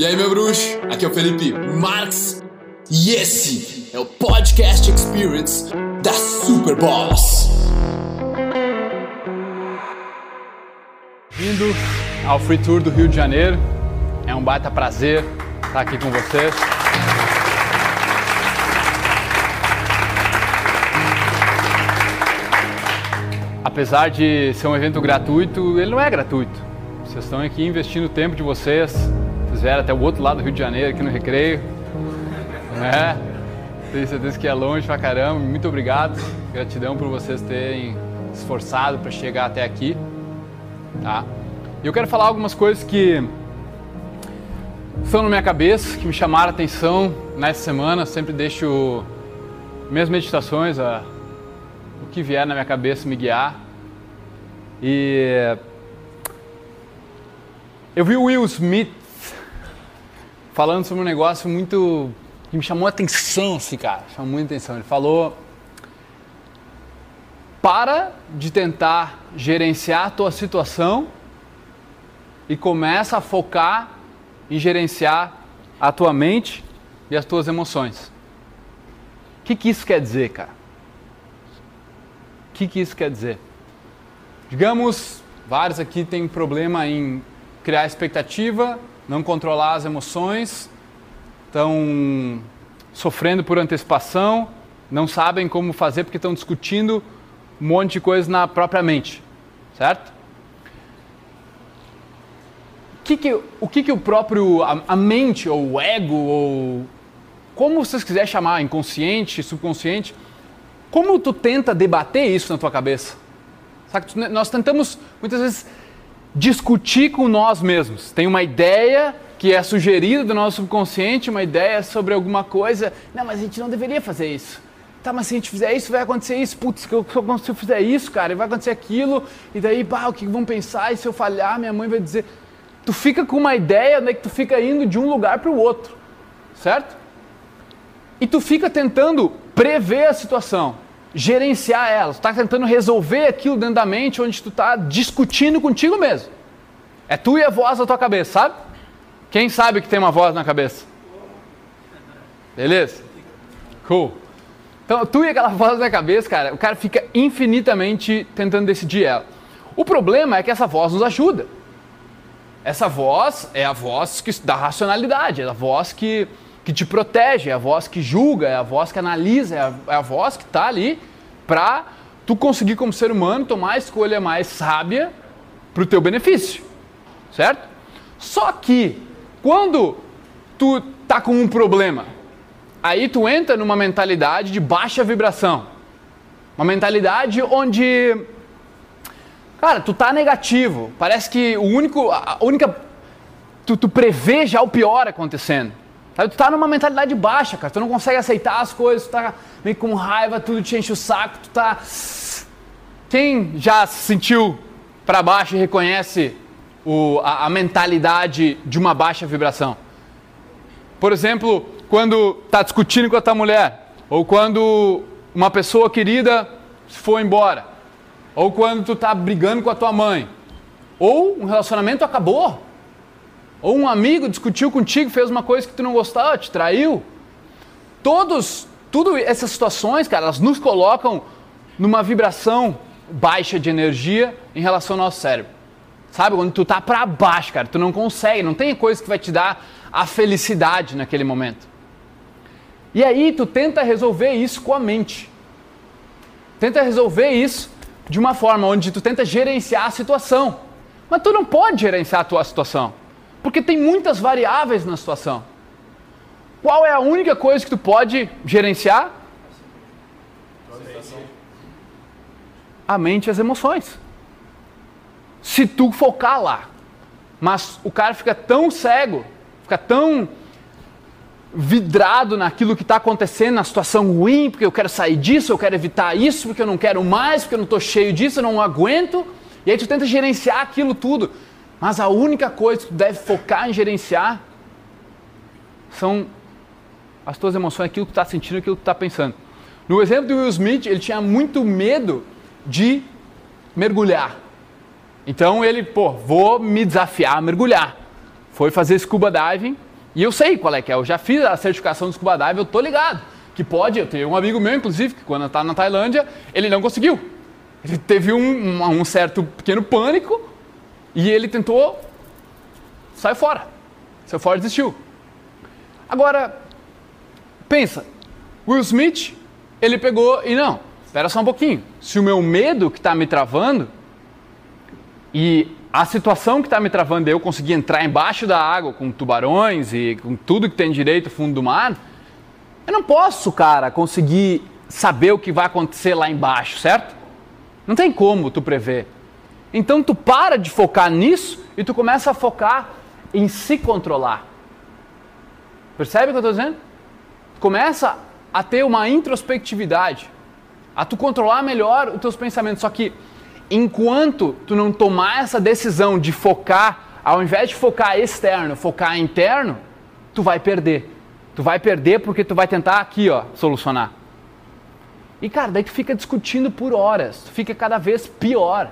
E aí, meu bruxo? Aqui é o Felipe Marx e esse é o Podcast Experience da Super Boss. Vindo ao Free Tour do Rio de Janeiro. É um baita prazer estar aqui com vocês. Apesar de ser um evento gratuito, ele não é gratuito. Vocês estão aqui investindo o tempo de vocês, até o outro lado do Rio de Janeiro, aqui no Recreio. Né? Tenho certeza que é longe pra caramba. Muito obrigado. Gratidão por vocês terem esforçado para chegar até aqui. Tá? E eu quero falar algumas coisas que estão na minha cabeça, que me chamaram a atenção nessa semana. sempre deixo minhas meditações, a, o que vier na minha cabeça me guiar. E eu vi o Will Smith falando sobre um negócio muito que me chamou a atenção, assim, cara. Chamou muita atenção. Ele falou: para de tentar gerenciar a tua situação e começa a focar em gerenciar a tua mente e as tuas emoções. O que, que isso quer dizer, cara? O que, que isso quer dizer? Digamos, vários aqui têm problema em criar expectativa não controlar as emoções, estão sofrendo por antecipação, não sabem como fazer porque estão discutindo um monte de coisa na própria mente, certo? Que que, o que, que o próprio, a, a mente, ou o ego, ou como vocês quiserem chamar, inconsciente, subconsciente, como tu tenta debater isso na tua cabeça? Sabe? Nós tentamos muitas vezes discutir com nós mesmos. Tem uma ideia que é sugerida do nosso subconsciente, uma ideia sobre alguma coisa. Não, mas a gente não deveria fazer isso. Tá, mas se a gente fizer isso, vai acontecer isso. Putz, se eu fizer isso, cara, vai acontecer aquilo. E daí, bah, o que vão pensar? E se eu falhar, minha mãe vai dizer. Tu fica com uma ideia, né, que tu fica indo de um lugar para o outro, certo? E tu fica tentando prever a situação gerenciar elas, está tentando resolver aquilo dentro da mente onde tu está discutindo contigo mesmo. É tu e a voz da tua cabeça, sabe? Quem sabe que tem uma voz na cabeça? Beleza? Cool. Então, tu e aquela voz na cabeça, cara, o cara fica infinitamente tentando decidir ela. O problema é que essa voz nos ajuda. Essa voz é a voz que, da racionalidade, é a voz que que te protege, é a voz que julga, é a voz que analisa, é a, é a voz que está ali para tu conseguir como ser humano tomar a escolha mais sábia para o teu benefício, certo? Só que quando tu tá com um problema, aí tu entra numa mentalidade de baixa vibração, uma mentalidade onde, cara, tu tá negativo, parece que o único, a única, tu, tu prevê já o pior acontecendo. Sabe? Tu tá numa mentalidade baixa, cara. Tu não consegue aceitar as coisas, tu tá meio com raiva, tudo te enche o saco, tu tá. Quem já se sentiu para baixo e reconhece o, a, a, mentalidade de uma baixa vibração? Por exemplo, quando tá discutindo com a tua mulher, ou quando uma pessoa querida foi embora, ou quando tu tá brigando com a tua mãe, ou um relacionamento acabou. Ou um amigo discutiu contigo, fez uma coisa que tu não gostava, te traiu. Todos, tudo essas situações, cara, elas nos colocam numa vibração baixa de energia em relação ao nosso cérebro. Sabe? Quando tu tá para baixo, cara, tu não consegue, não tem coisa que vai te dar a felicidade naquele momento. E aí tu tenta resolver isso com a mente. Tenta resolver isso de uma forma onde tu tenta gerenciar a situação. Mas tu não pode gerenciar a tua situação. Porque tem muitas variáveis na situação. Qual é a única coisa que tu pode gerenciar? A mente e as emoções. Se tu focar lá. Mas o cara fica tão cego, fica tão vidrado naquilo que está acontecendo, na situação ruim, porque eu quero sair disso, eu quero evitar isso, porque eu não quero mais, porque eu não estou cheio disso, eu não aguento. E aí tu tenta gerenciar aquilo tudo. Mas a única coisa que tu deve focar em gerenciar são as tuas emoções, aquilo que tu está sentindo, aquilo que tu está pensando. No exemplo do Will Smith, ele tinha muito medo de mergulhar. Então ele, pô, vou me desafiar a mergulhar. Foi fazer scuba diving E eu sei qual é que é, eu já fiz a certificação do scuba dive, eu tô ligado. Que pode, eu tenho um amigo meu, inclusive, que quando está na Tailândia, ele não conseguiu. Ele teve um, um, certo pequeno pânico e ele tentou sair fora. Saiu fora desistiu. Agora, pensa, Will Smith, ele pegou e não, espera só um pouquinho. Se o meu medo que está me travando e a situação que está me travando eu conseguir entrar embaixo da água com tubarões e com tudo que tem direito fundo do mar, eu não posso, cara, conseguir saber o que vai acontecer lá embaixo, certo? Não tem como tu prever. Então tu para de focar nisso e tu começa a focar em se controlar. Percebe o que eu estou dizendo? Tu começa a ter uma introspectividade, a tu controlar melhor os teus pensamentos. Só que enquanto tu não tomar essa decisão de focar, ao invés de focar externo, focar interno, tu vai perder. Tu vai perder porque tu vai tentar aqui, ó, solucionar. E cara, daí tu fica discutindo por horas, tu fica cada vez pior.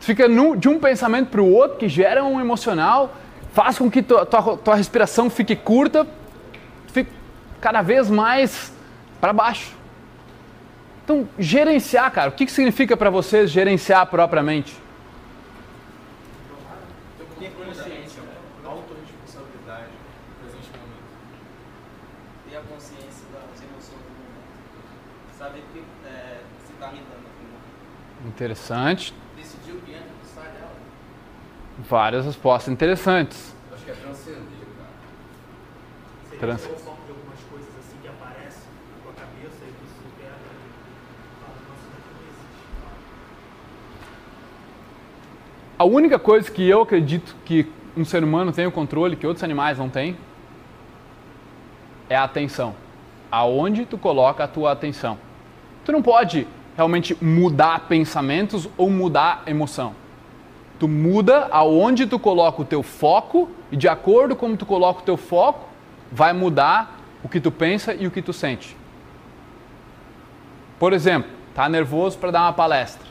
Tu fica de um pensamento para o outro que gera um emocional, faz com que tua, tua, tua respiração fique curta, fica cada vez mais para baixo. Então, gerenciar, cara, o que, que significa para vocês gerenciar propriamente? Ter consciência, autorresponsabilidade, presente momento. Ter a consciência das emoções do momento. Saber que é, se está momento. Interessante. Decidir o que entra e o que sai dela. Várias respostas interessantes. Acho que é transcender, cara. Seria Trans- algumas coisas assim que aparecem na tua cabeça e tu supera e fala, nossa, não existe. A única coisa que eu acredito que um ser humano tem o controle, que outros animais não têm, é a atenção. Aonde tu coloca a tua atenção. Tu não pode realmente mudar pensamentos ou mudar emoção. Tu muda aonde tu coloca o teu foco e de acordo com como tu coloca o teu foco, vai mudar o que tu pensa e o que tu sente. Por exemplo, tá nervoso para dar uma palestra.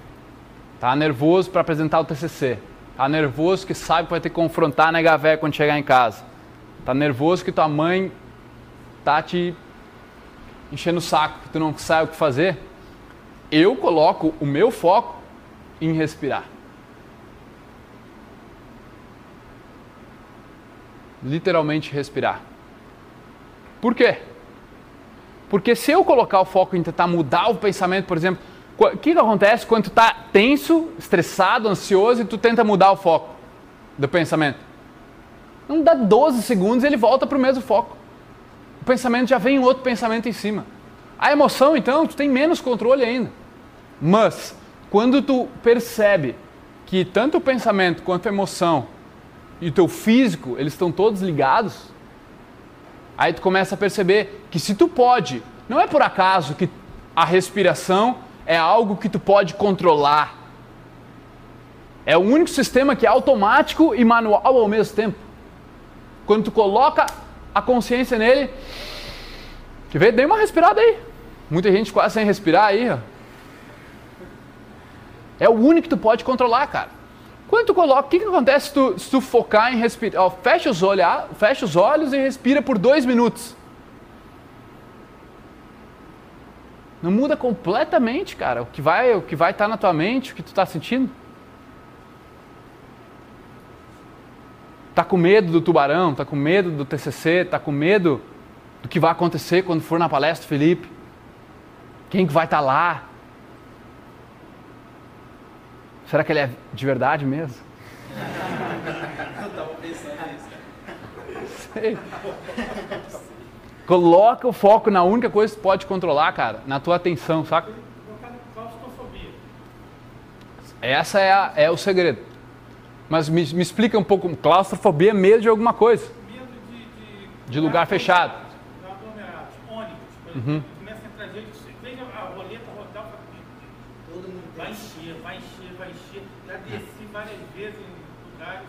Tá nervoso para apresentar o TCC. Tá nervoso que sabe que vai ter que confrontar a nega véia quando chegar em casa. Tá nervoso que tua mãe tá te enchendo o saco, que tu não sabe o que fazer. Eu coloco o meu foco em respirar. Literalmente respirar. Por quê? Porque se eu colocar o foco em tentar mudar o pensamento, por exemplo, o que, que acontece quando tu está tenso, estressado, ansioso e tu tenta mudar o foco do pensamento? Não dá 12 segundos e ele volta para o mesmo foco. O pensamento já vem outro pensamento em cima. A emoção, então, tu tem menos controle ainda. Mas, quando tu percebe que tanto o pensamento quanto a emoção e o teu físico, eles estão todos ligados, aí tu começa a perceber que se tu pode, não é por acaso que a respiração é algo que tu pode controlar. É o único sistema que é automático e manual ao mesmo tempo. Quando tu coloca a consciência nele, que vê, dê uma respirada aí. Muita gente quase sem respirar aí, ó. É o único que tu pode controlar, cara. Quando tu coloca, o que, que acontece se tu, se tu focar em respirar? Fecha, os olhos, fecha os olhos e respira por dois minutos. Não muda completamente, cara, o que vai o que vai estar na tua mente, o que tu está sentindo. Tá com medo do tubarão, tá com medo do TCC, tá com medo do que vai acontecer quando for na palestra, Felipe? Quem que vai estar lá? Será que ele é de verdade mesmo? Eu tava pensando nisso. Sei. Coloca o foco na única coisa que tu pode controlar, cara, na tua atenção, saca? Essa é, a- é o segredo. Mas me, me explica um pouco, claustrofobia é medo de alguma coisa. Medo de, de, De lugar fechado. Ônibus, por exemplo. Começa a entrar gente, você veja a roleta rodar, fala, Todo mundo vai tem. encher, vai encher, vai encher. Já desci várias vezes em lugares.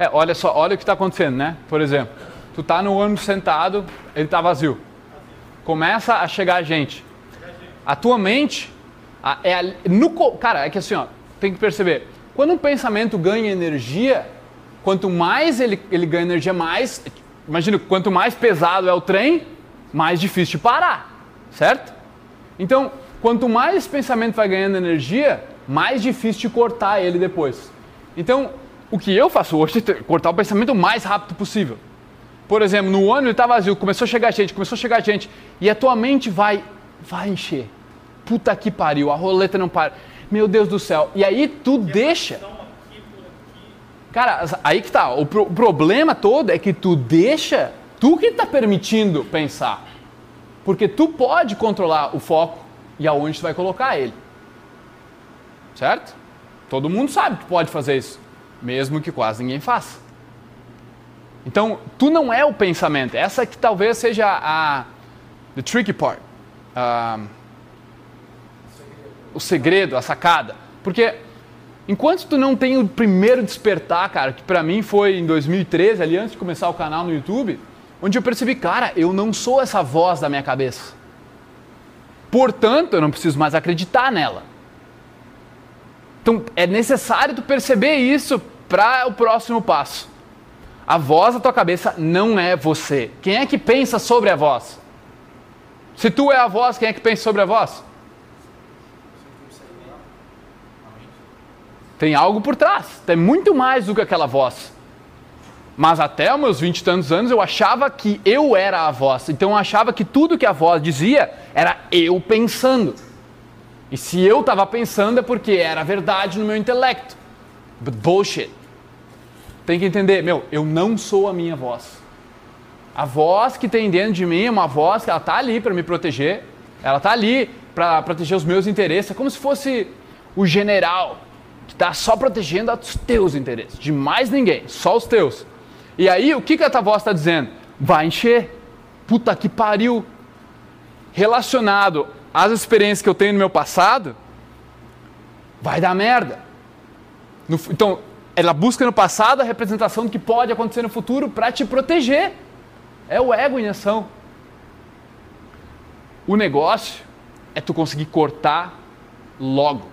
É, olha só, olha o que está acontecendo, né? Por exemplo, tu tá no ônibus sentado, ele tá vazio. Começa a chegar gente. A tua mente a- é ali- no cara, é que assim, ó, tem que perceber. Quando um pensamento ganha energia, quanto mais ele, ele ganha energia, mais. Imagina, quanto mais pesado é o trem, mais difícil de parar, certo? Então, quanto mais esse pensamento vai ganhando energia, mais difícil de cortar ele depois. Então, o que eu faço hoje é cortar o pensamento o mais rápido possível. Por exemplo, no ano ele está vazio, começou a chegar gente, começou a chegar gente, e a tua mente vai, vai encher. Puta que pariu, a roleta não para. Meu Deus do céu. E aí tu deixa. Cara, aí que tá. O, pro, o problema todo é que tu deixa, tu que está permitindo pensar. Porque tu pode controlar o foco e aonde tu vai colocar ele. Certo? Todo mundo sabe que pode fazer isso, mesmo que quase ninguém faça. Então, tu não é o pensamento. Essa que talvez seja a the tricky part. Uh, o segredo, a sacada. Porque enquanto tu não tem o primeiro despertar, cara, que para mim foi em 2013, ali antes de começar o canal no YouTube, onde eu percebi, cara, eu não sou essa voz da minha cabeça. Portanto, eu não preciso mais acreditar nela. Então, é necessário tu perceber isso para o próximo passo. A voz da tua cabeça não é você. Quem é que pensa sobre a voz? Se tu é a voz, quem é que pensa sobre a voz? Tem algo por trás. Tem muito mais do que aquela voz. Mas até os meus vinte e tantos anos eu achava que eu era a voz. Então eu achava que tudo que a voz dizia era eu pensando. E se eu estava pensando é porque era verdade no meu intelecto. But bullshit. Tem que entender, meu, eu não sou a minha voz. A voz que tem dentro de mim é uma voz que ela está ali para me proteger. Ela está ali para proteger os meus interesses. É como se fosse o general que está só protegendo os teus interesses, de mais ninguém, só os teus. E aí, o que, que a tua voz está dizendo? Vai encher. Puta que pariu. Relacionado às experiências que eu tenho no meu passado, vai dar merda. No, então, ela busca no passado a representação do que pode acontecer no futuro para te proteger. É o ego em ação. O negócio é tu conseguir cortar logo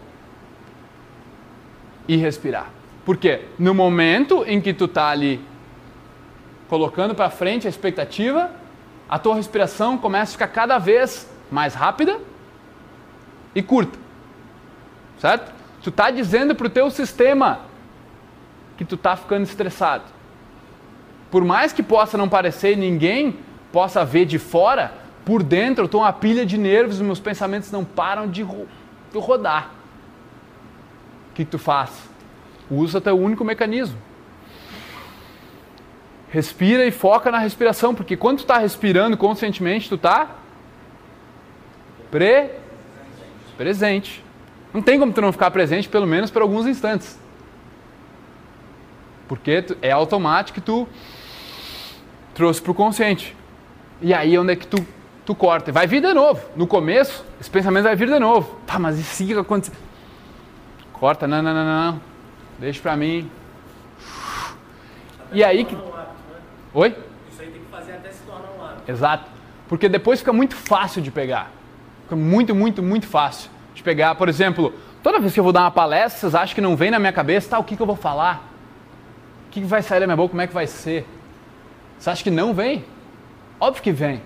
e respirar. Porque no momento em que tu tá ali colocando para frente a expectativa, a tua respiração começa a ficar cada vez mais rápida e curta. Certo? Tu tá dizendo para o teu sistema que tu tá ficando estressado. Por mais que possa não parecer, ninguém possa ver de fora, por dentro eu estou uma pilha de nervos, meus pensamentos não param de, ro de rodar. O que, que tu faz? Usa teu único mecanismo. Respira e foca na respiração, porque quando tu está respirando conscientemente, tu está pre presente. Não tem como tu não ficar presente, pelo menos por alguns instantes. Porque é automático que tu trouxe para o consciente. E aí onde é que tu, tu corta? Vai vir de novo. No começo, esse pensamento vai vir de novo. Tá, mas e se acontecer? Corta, não, não, não, não. Deixa para mim. E aí que... Oi? Isso aí tem que fazer até se tornar um hábito. Exato. Porque depois fica muito fácil de pegar. Fica muito, muito, muito fácil de pegar. Por exemplo, toda vez que eu vou dar uma palestra, vocês acham que não vem na minha cabeça, tá, o que, que eu vou falar? O que, que vai sair da minha boca? Como é que vai ser? Você acha que não vem? Óbvio que vem.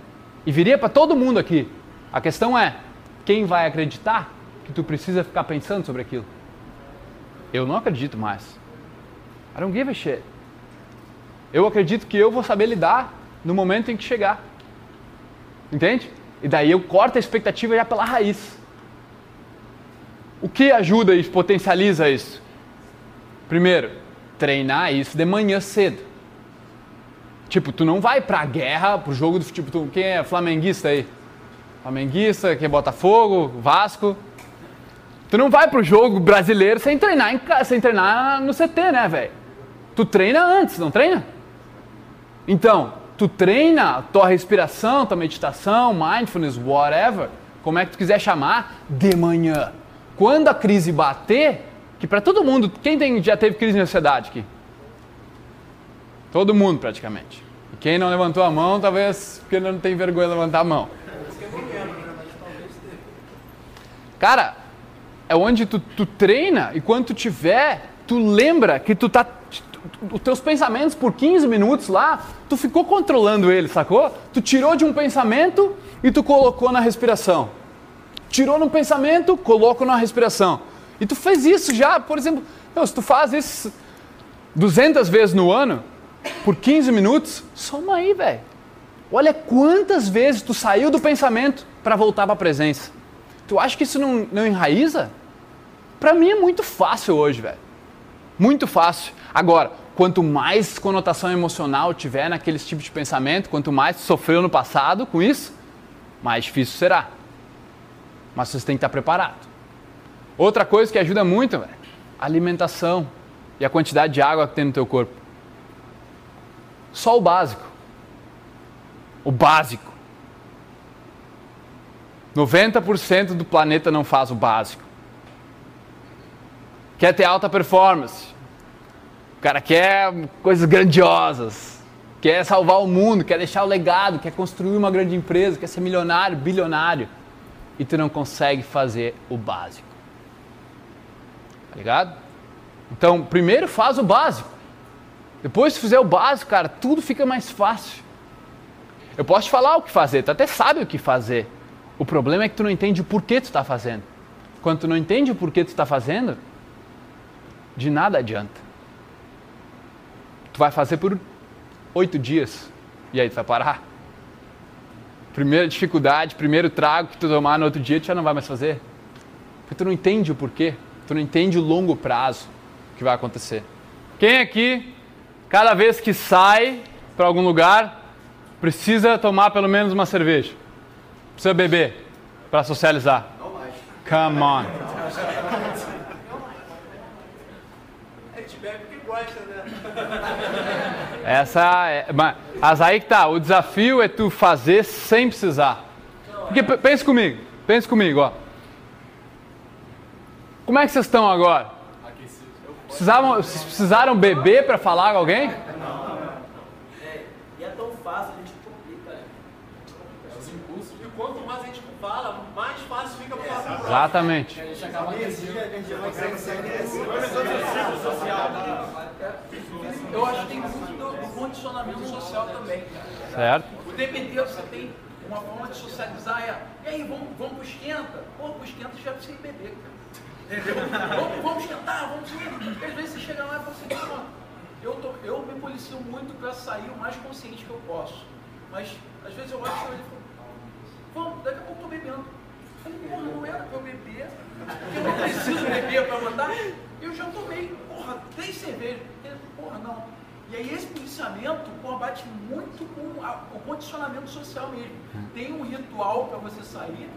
E viria para todo mundo aqui. A questão é, quem vai acreditar que tu precisa ficar pensando sobre aquilo? Eu não acredito mais. I don't give a shit. Eu acredito que eu vou saber lidar no momento em que chegar. Entende? E daí eu corto a expectativa já pela raiz. O que ajuda e potencializa isso? Primeiro, treinar isso de manhã cedo. Tipo, tu não vai pra guerra, pro jogo do tipo, tu, quem é flamenguista aí? Flamenguista, quem é Botafogo, Vasco. Tu não vai pro jogo brasileiro sem treinar, em, sem treinar no CT, né, velho? Tu treina antes, não treina? Então, tu treina tua respiração, tua meditação, mindfulness, whatever, como é que tu quiser chamar, de manhã. Quando a crise bater, que para todo mundo, quem tem, já teve crise de ansiedade aqui? Todo mundo praticamente. E quem não levantou a mão, talvez porque não tem vergonha de levantar a mão. Cara, é onde tu, tu treina e quando tu tiver, tu lembra que tu tá. Os teus pensamentos por 15 minutos lá, tu ficou controlando eles, sacou? Tu tirou de um pensamento e tu colocou na respiração. Tirou num pensamento, colocou na respiração. E tu fez isso já, por exemplo, não, se tu faz isso 200 vezes no ano, por 15 minutos, soma aí, velho. Olha quantas vezes tu saiu do pensamento para voltar para a presença. Tu acha que isso não, não enraiza? Para mim é muito fácil hoje, velho. Muito fácil. Agora, quanto mais conotação emocional tiver naqueles tipos de pensamento, quanto mais sofreu no passado com isso, mais difícil será. Mas você tem que estar preparado. Outra coisa que ajuda muito, velho, alimentação e a quantidade de água que tem no teu corpo. Só o básico. O básico. 90% do planeta não faz o básico. Quer ter alta performance. O cara quer coisas grandiosas. Quer salvar o mundo, quer deixar o legado, quer construir uma grande empresa, quer ser milionário, bilionário. E tu não consegue fazer o básico. Tá ligado? Então, primeiro faz o básico. Depois, se fizer o básico, cara, tudo fica mais fácil. Eu posso te falar o que fazer, tu até sabe o que fazer. O problema é que tu não entende o porquê tu está fazendo. Quando tu não entende o porquê tu está fazendo, de nada adianta. Tu vai fazer por oito dias e aí tu vai parar. Primeira dificuldade, primeiro trago que tu tomar no outro dia, tu já não vai mais fazer. Porque tu não entende o porquê, tu não entende o longo prazo que vai acontecer. Quem aqui, cada vez que sai para algum lugar, precisa tomar pelo menos uma cerveja? Precisa beber para socializar? Come on. A gente bebe porque gosta, né? Essa é, mas aí que tá, o desafio é tu fazer sem precisar. Porque pense comigo, pense comigo, ó. Como é que vocês estão agora? Precisavam, vocês precisaram beber para falar com alguém? É, e é tão fácil, a gente complica. né? Os impulsos. E quanto mais a gente fala, mais fácil fica pra falar. Exatamente. Eu acho que tem muito do, do condicionamento social também. Certo? O inteiro você tem uma forma de socializar, é, e aí, vamos, vamos pro esquenta? Pô, pro esquenta já precisa ir beber, cara. Entendeu? vamos, vamos esquentar, vamos ir. Porque às vezes você chega lá e fala assim, "Pô, eu, tô, eu me policio muito para sair o mais consciente que eu posso. Mas às vezes eu olho e falo, vamos, daqui a pouco eu tô bebendo. Eu falei, porra, não era pra eu beber, eu não preciso beber para mandar. Eu já tomei, porra, três cervejas. Ele, Porra, não. E aí esse policiamento combate muito com a- o condicionamento social mesmo. Tem um ritual para você sair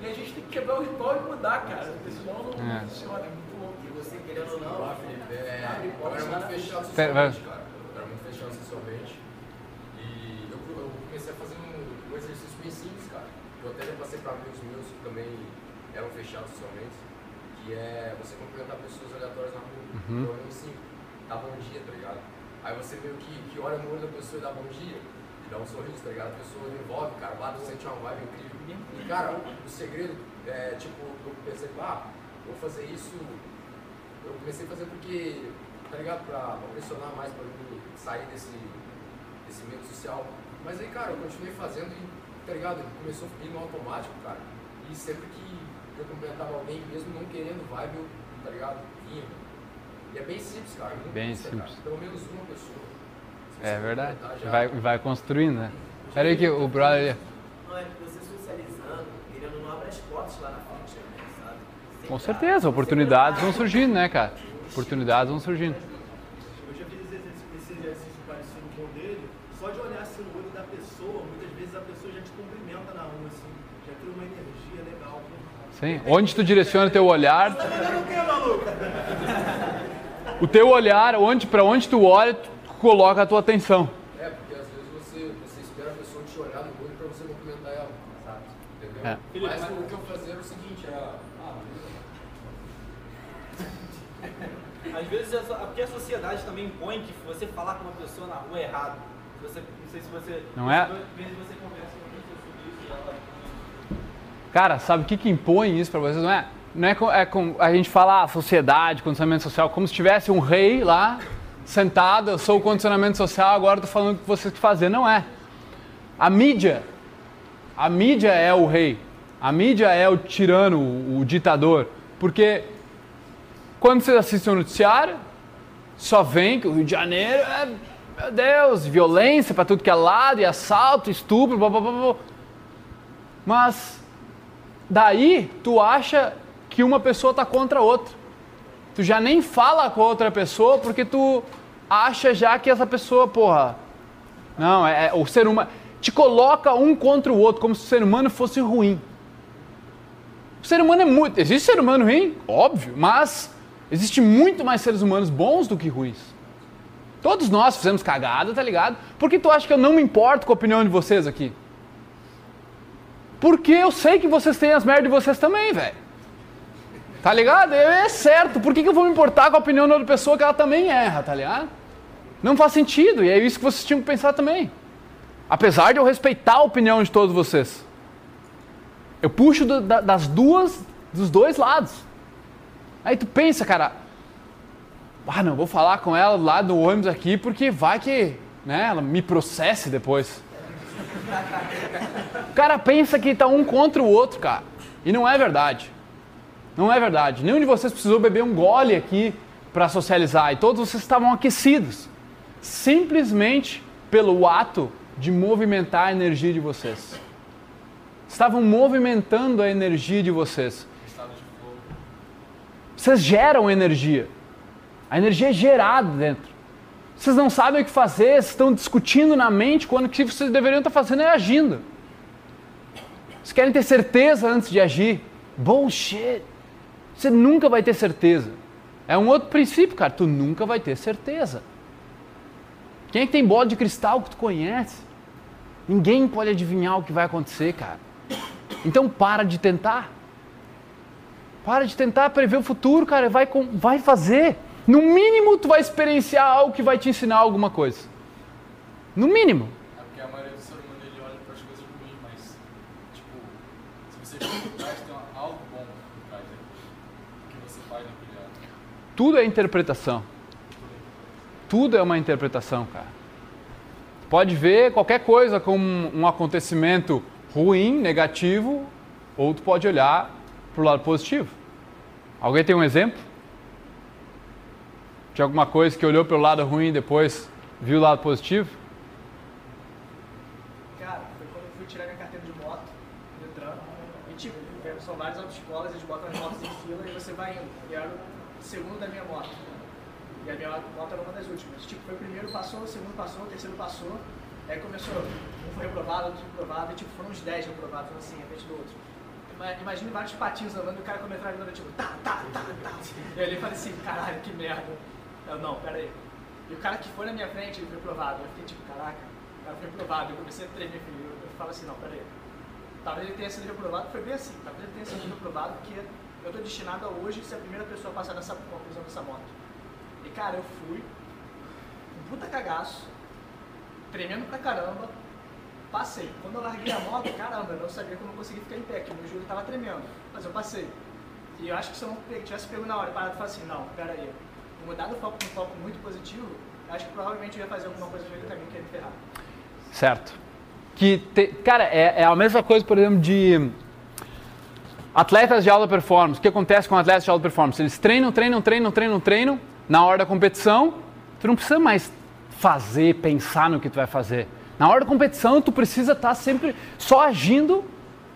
e a gente tem que quebrar o ritual e mudar, cara. Porque senão não É. funciona, é muito louco. E você querendo ou não, Felipe, é, eu era muito fechado vai. socialmente, cara. Era muito fechado socialmente. E eu, eu comecei a fazer um, um exercício bem simples, cara. Eu até já passei para amigos meus que também eram fechados socialmente. Que é você cumprimentar pessoas aleatórias na rua. Uhum. Pelo menos assim, dá bom dia, tá ligado? Aí você meio que, que olha no olho da pessoa e dá bom dia. E dá um sorriso, tá ligado? A pessoa envolve, cara, bate, sente uma vibe incrível. E cara, o segredo é tipo, eu pensei, ah, vou fazer isso eu comecei a fazer porque, tá ligado, pra, pra pressionar mais pra mim sair desse, desse meio social. Mas aí, cara, eu continuei fazendo e, tá ligado, começou a ir no automático, cara. E sempre que eu cumprimentava alguém, mesmo não querendo vibe, eu, tá ligado, vinha. E é bem simples, cara. Muito Bem simples, simples. Cara. Pelo menos uma pessoa. Se É verdade. já- Vai, vai construindo, né? Pera aí que o brother. não é você socializando, querendo ou não abre as portas lá na frente, né, sabe? Com certeza, oportunidades vão surgindo, né, cara? Oportunidades vão surgindo. Eu já fiz esse exercício, esse exercício parecido com o dele, só de olhar assim no olho da pessoa, muitas vezes a pessoa já te cumprimenta na rua, assim, já cria uma energia legal. Sim. Onde tu direciona teu olhar, Tá o teu olhar, onde para onde tu olha, tu coloca a tua atenção. É, porque às vezes você, você espera a pessoa te olhar no olho pra você cumprimentar ela. Sabe? Entendeu? É. Mas o que eu fazia era o seguinte, era. Ah, beleza. Às vezes, é só- porque a sociedade também impõe que você falar com uma pessoa na rua é errado. Você, não sei se você. Não é? Às vezes você conversa com uma pessoa sobre isso e ela. Cara, sabe o que, que impõe isso para vocês? Não é, não é, com, é com- a gente fala ah, sociedade, condicionamento social, como se tivesse um rei lá sentado, eu sou o condicionamento social, agora estou falando o que vocês que fazer. Não é. A mídia, a mídia é o rei. A mídia é o tirano, o, o ditador. Porque quando vocês assistem o noticiário, só vem que o Rio de Janeiro é, meu Deus, violência para tudo que é lado, e assalto, estupro, blá, blá, blá, blá. Mas daí tu acha que uma pessoa está contra a outra. Tu já nem fala com a outra pessoa porque tu acha já que essa pessoa, porra. Não, é, é o ser humano. Te coloca um contra o outro, como se o ser humano fosse ruim. O ser humano é muito. Existe ser humano ruim? Óbvio, mas existe muito mais seres humanos bons do que ruins. Todos nós fizemos cagada, tá ligado? Por que tu acha que eu não me importo com a opinião de vocês aqui? Porque eu sei que vocês têm as merdas de vocês também, velho. Tá ligado? É certo. Por que, que eu vou me importar com a opinião da outra pessoa que ela também erra, tá ligado? Não faz sentido. E é isso que vocês tinham que pensar também. Apesar de eu respeitar a opinião de todos vocês. Eu puxo do, da, das duas, dos dois lados. Aí tu pensa, cara, ah, não, vou falar com ela lá do ônibus aqui porque vai que, né, ela me processe depois. O cara pensa que tá um contra o outro, cara. E não é verdade. Não é verdade. Nenhum de vocês precisou beber um gole aqui para socializar e todos vocês estavam aquecidos. Simplesmente pelo ato de movimentar a energia de vocês estavam movimentando a energia de vocês. Vocês geram energia. A energia é gerada dentro. Vocês não sabem o que fazer, estão discutindo na mente quando o que vocês deveriam estar fazendo é agindo. Vocês querem ter certeza antes de agir. Bullshit. Você nunca vai ter certeza. É um outro princípio, cara. Tu nunca vai ter certeza. Quem é que tem bola de cristal que tu conhece? Ninguém pode adivinhar o que vai acontecer, cara. Então para de tentar. Para de tentar prever o futuro, cara. Vai, vai fazer. No mínimo, tu vai experienciar algo que vai te ensinar alguma coisa. No mínimo. É porque a maioria do ser humano ele olha para as coisas ruins, mas, tipo, se você for trás, tem algo bom por trás O que você faz naquele ato. Tudo é interpretação. Tudo é uma interpretação, cara. Pode ver qualquer coisa como um acontecimento ruim, negativo, ou tu pode olhar para o lado positivo. Alguém tem um exemplo? De alguma coisa que olhou para o lado ruim e depois viu o lado positivo? Cara, foi quando eu fui tirar minha carteira de moto, Detran, e tipo, são várias autoescolas, eles botam as motos em fila e você vai indo. E era o segundo da minha moto. E a minha moto era uma das últimas. Tipo, foi o primeiro passou, o segundo passou, o terceiro passou. Aí começou, um foi reprovado, outro reprovado, e tipo, foram uns 10 reprovados, assim, a frente do outro. Imagina vários patinhos andando e o cara com a metralhadora, tipo, tá, tá, tá, tá. E ali eu falei assim, caralho, que merda. Eu, não, pera aí. E o cara que foi na minha frente, ele foi reprovado. Eu fiquei tipo, caraca, o cara foi reprovado. Eu comecei a tremer, filho. Eu falo assim, não, pera aí. Talvez ele tenha sido reprovado, foi bem assim, talvez ele tenha sido reprovado porque eu estou destinado a hoje ser a primeira pessoa a passar nessa conclusão dessa moto. E cara, eu fui, um puta cagaço, tremendo pra caramba, passei. Quando eu larguei a moto, caramba, eu não sabia como eu conseguia ficar em pé, que meu joelho tava tremendo, mas eu passei. E eu acho que se eu não tivesse pego na hora e parado e falado assim, não, pera aí, mudar do foco para um foco muito positivo, acho que provavelmente eu ia fazer alguma coisa do caminho que ia me ferrar. Certo. Que, te, cara, é, é a mesma coisa, por exemplo, de atletas de alta performance. O que acontece com atletas de alta performance? Eles treinam, treinam, treinam, treinam, treinam. Na hora da competição, tu não precisa mais fazer, pensar no que tu vai fazer. Na hora da competição, tu precisa estar sempre só agindo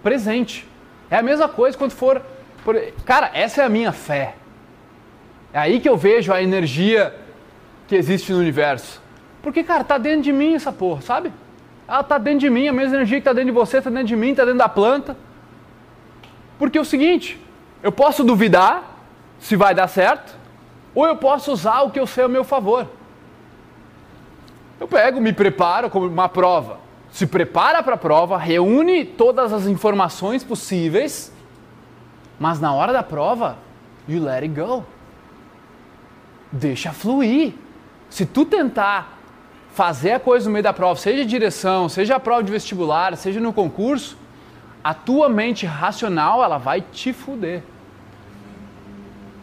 presente. É a mesma coisa quando for. Por... Cara, essa é a minha fé. É aí que eu vejo a energia que existe no universo. Porque, cara, tá dentro de mim essa porra, sabe? Ela tá dentro de mim, a mesma energia que tá dentro de você, tá dentro de mim, tá dentro da planta. Porque é o seguinte, eu posso duvidar se vai dar certo, ou eu posso usar o que eu sei ao meu favor. Eu pego, me preparo como uma prova. Se prepara para a prova, reúne todas as informações possíveis, mas na hora da prova, you let it go. Deixa fluir. Se tu tentar fazer a coisa no meio da prova, seja direção, seja a prova de vestibular, seja no concurso, a tua mente racional, ela vai te fuder.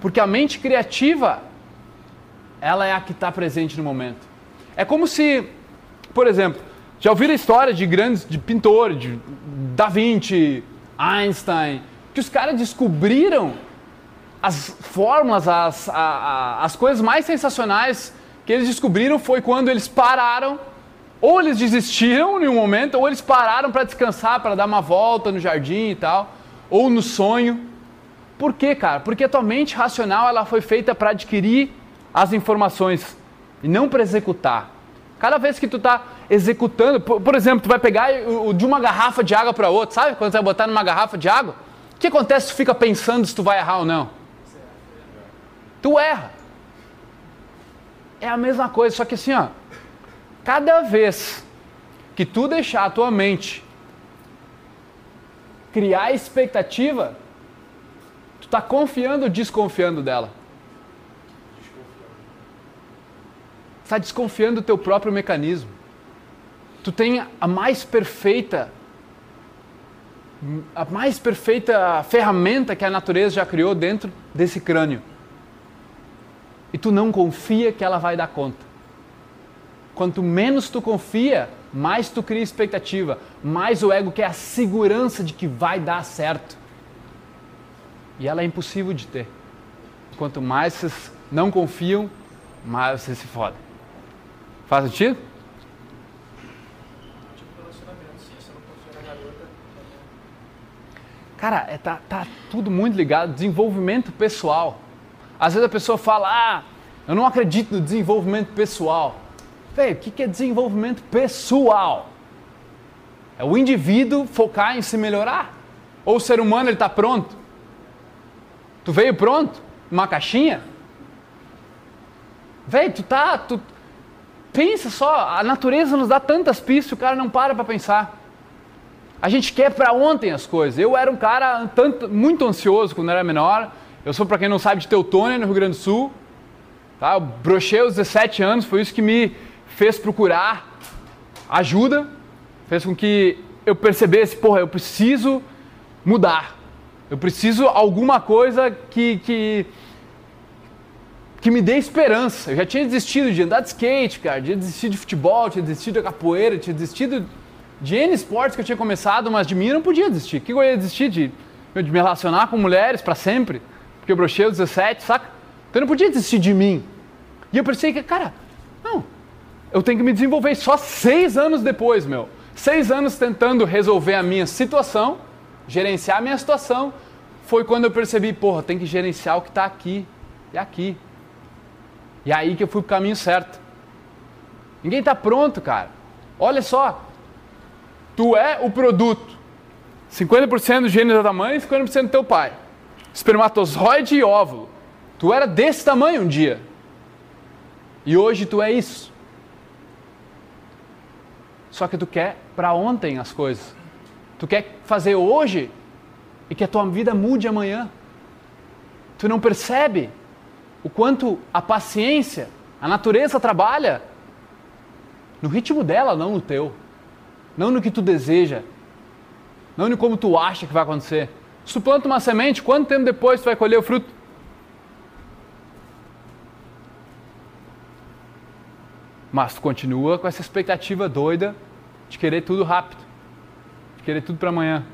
Porque a mente criativa ela é a que está presente no momento. É como se, por exemplo, já ouviram a história de grandes de pintores, de Da Vinci, Einstein, que os caras descobriram as fórmulas, as, a, a, as coisas mais sensacionais que eles descobriram foi quando eles pararam, ou eles desistiram em um momento, ou eles pararam para descansar, para dar uma volta no jardim e tal, ou no sonho. Por quê, cara? Porque a tua mente racional ela foi feita para adquirir as informações e não para executar. Cada vez que tu está executando, por, por, exemplo, tu vai pegar o, o de uma garrafa de água para outra, sabe? Quando tu vai botar numa garrafa de água, o que acontece tu fica pensando se tu vai errar ou não? Tu erra. É a mesma coisa, só que assim, ó, cada vez que tu deixar a tua mente criar expectativa, tu está confiando ou desconfiando dela? está desconfiando do teu próprio mecanismo. Tu tem a mais perfeita a mais perfeita ferramenta que a natureza já criou dentro desse crânio. E tu não confia que ela vai dar conta. Quanto menos tu confia, mais tu cria expectativa, mais o ego quer a segurança de que vai dar certo. E ela é impossível de ter. Quanto mais vocês não confiam, mais vocês se fodem. Faz sentido? Cara, é, tá, tá tudo muito ligado. Desenvolvimento pessoal. Às vezes a pessoa fala, ah, eu não acredito no desenvolvimento pessoal. Véi, o que, é desenvolvimento pessoal? É o indivíduo focar em se melhorar? Ou o ser humano ele está pronto? Tu veio pronto? Uma caixinha? Véi, tu tá, tu, Pensa só, a natureza nos dá tantas pistas, o cara não para para pensar. A gente quer para ontem as coisas. Eu era um cara tanto, muito ansioso quando era menor. Eu sou, para quem não sabe, de Teutônia, no Rio Grande do Sul. Tá? Eu brochei aos 17 anos, foi isso que me fez procurar ajuda, fez com que eu percebesse, porra, eu preciso mudar. Eu preciso alguma coisa que, que que me dê esperança. Eu já tinha desistido de andar de skate, cara, tinha desistido de futebol, tinha desistido da capoeira, tinha desistido de N esportes que eu tinha começado, mas de mim eu não podia desistir. O que eu ia desistir? De, de me relacionar com mulheres para sempre, porque eu brochei aos 17, saca? Então eu não podia desistir de mim. E eu pensei que, cara, não, eu tenho que me desenvolver só seis anos depois, meu. Seis anos tentando resolver a minha situação, gerenciar a minha situação, foi quando eu percebi, porra, tem que gerenciar o que está aqui e aqui. E é aí que eu fui pro caminho certo. Ninguém está pronto, cara. Olha só. Tu é o produto. 50% do gênio da mãe e 50% do teu pai. Espermatozoide e óvulo. Tu era desse tamanho um dia. E hoje tu é isso. Só que tu quer para ontem as coisas. Tu quer fazer hoje e que a tua vida mude amanhã. Tu não percebe o quanto a paciência, a natureza trabalha no ritmo dela, não no teu. Não no que tu deseja. Não no como tu acha que vai acontecer. Se tu planta uma semente, quanto tempo depois tu vai colher o fruto? Mas tu continua com essa expectativa doida de querer tudo rápido, de querer tudo para amanhã.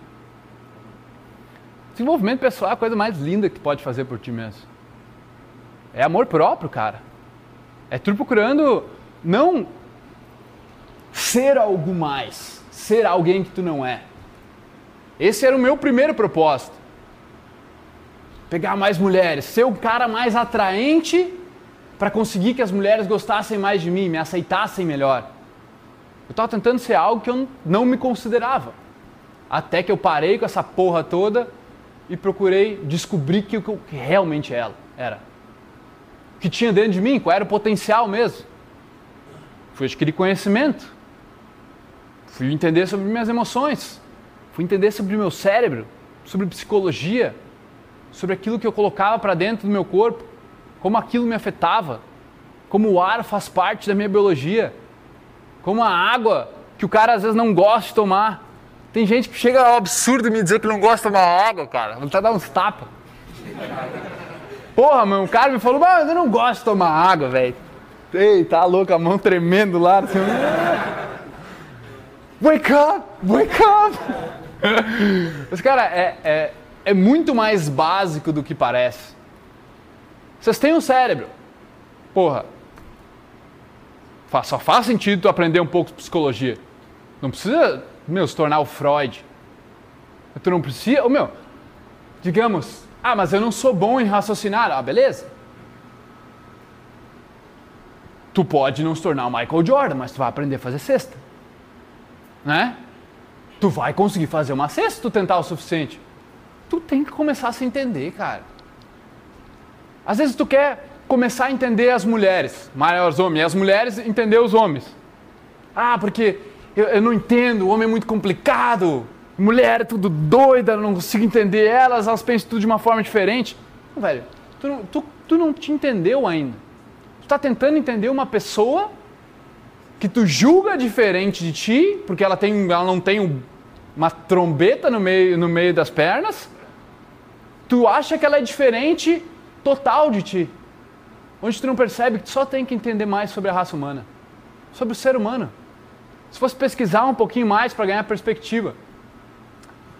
Desenvolvimento pessoal é a coisa mais linda que tu pode fazer por ti mesmo. É amor próprio, cara. É tu procurando não ser algo mais, ser alguém que tu não é. Esse era o meu primeiro propósito. Pegar mais mulheres, ser o cara mais atraente para conseguir que as mulheres gostassem mais de mim, me aceitassem melhor. Eu estava tentando ser algo que eu não me considerava. Até que eu parei com essa porra toda e procurei descobrir que o que realmente ela era que tinha dentro de mim, qual era o potencial mesmo. Fui adquirir conhecimento, fui entender sobre minhas emoções, fui entender sobre o meu cérebro, sobre psicologia, sobre aquilo que eu colocava para dentro do meu corpo, como aquilo me afetava, como o ar faz parte da minha biologia, como a água que o cara às vezes não gosta de tomar. Tem gente que chega ao absurdo me dizer que não gosta de tomar água, cara. Vou até dar uns tapas. Porra, mano, o cara me falou, mas eu não gosto de tomar água, velho. Ei, tá louco, a mão tremendo lá. Assim, wake up, wake up. Mas, cara, é, é, é muito mais básico do que parece. Vocês têm um cérebro. Porra. Só faz sentido tu aprender um pouco de psicologia. Não precisa, meu, se tornar o Freud. Tu não precisa, oh, meu, digamos, ah, mas eu não sou bom em raciocinar. Ah, beleza. Tu pode não se tornar o Michael Jordan, mas tu vai aprender a fazer cesta. Né? Tu vai conseguir fazer uma cesta se tu tentar o suficiente. Tu tem que começar a se entender, cara. Às vezes tu quer começar a entender as mulheres, mais os homens, e as mulheres entender os homens. Ah, porque eu, eu não entendo, o homem é muito complicado, mulher é tudo doida, não consigo entender elas, elas pensam tudo de uma forma diferente. Velho, tu não, tu, tu não te entendeu ainda. Tu está tentando entender uma pessoa que tu julga diferente de ti, porque ela, tem, ela não tem uma trombeta no meio, no meio das pernas, tu acha que ela é diferente total de ti. Onde tu não percebe que tu só tem que entender mais sobre a raça humana, sobre o ser humano. Se fosse pesquisar um pouquinho mais para ganhar perspectiva.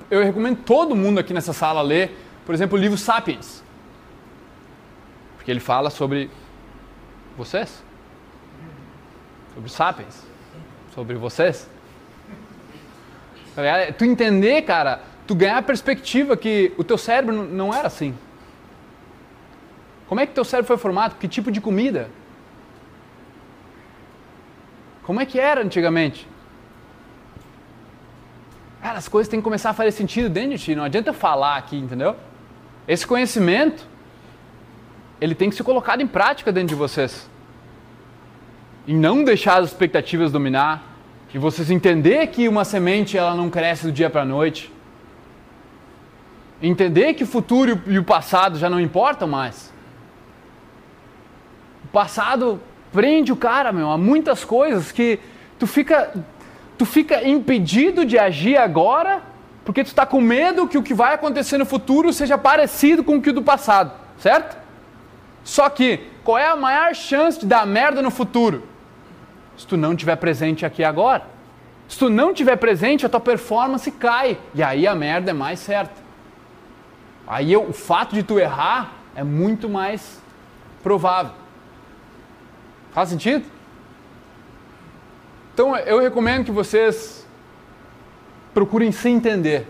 Eu recomendo todo mundo aqui nessa sala ler, por exemplo, o livro Sapiens. Porque ele fala sobre vocês. Sobre Sapiens. Sobre vocês. Tu entender, cara, tu ganhar a perspectiva que o teu cérebro não era assim. Como é que teu cérebro foi formado? Que tipo de comida? Como é que era antigamente? Cara, as coisas têm que começar a fazer sentido dentro de ti. Não adianta falar aqui, entendeu? Esse conhecimento, ele tem que ser colocado em prática dentro de vocês. E não deixar as expectativas dominar. E vocês entender que uma semente ela não cresce do dia para a noite. Entender que o futuro e o passado já não importam mais. O passado prende o cara, meu, a muitas coisas que tu fica tu fica impedido de agir agora porque tu está com medo que o que vai acontecer no futuro seja parecido com o que do passado, certo? Só que qual é a maior chance de dar merda no futuro? Se tu não estiver presente aqui agora. Se tu não estiver presente, a tua performance cai. E aí a merda é mais certa. Aí eu, o fato de tu errar é muito mais provável. Faz sentido? Então eu recomendo que vocês procurem se entender.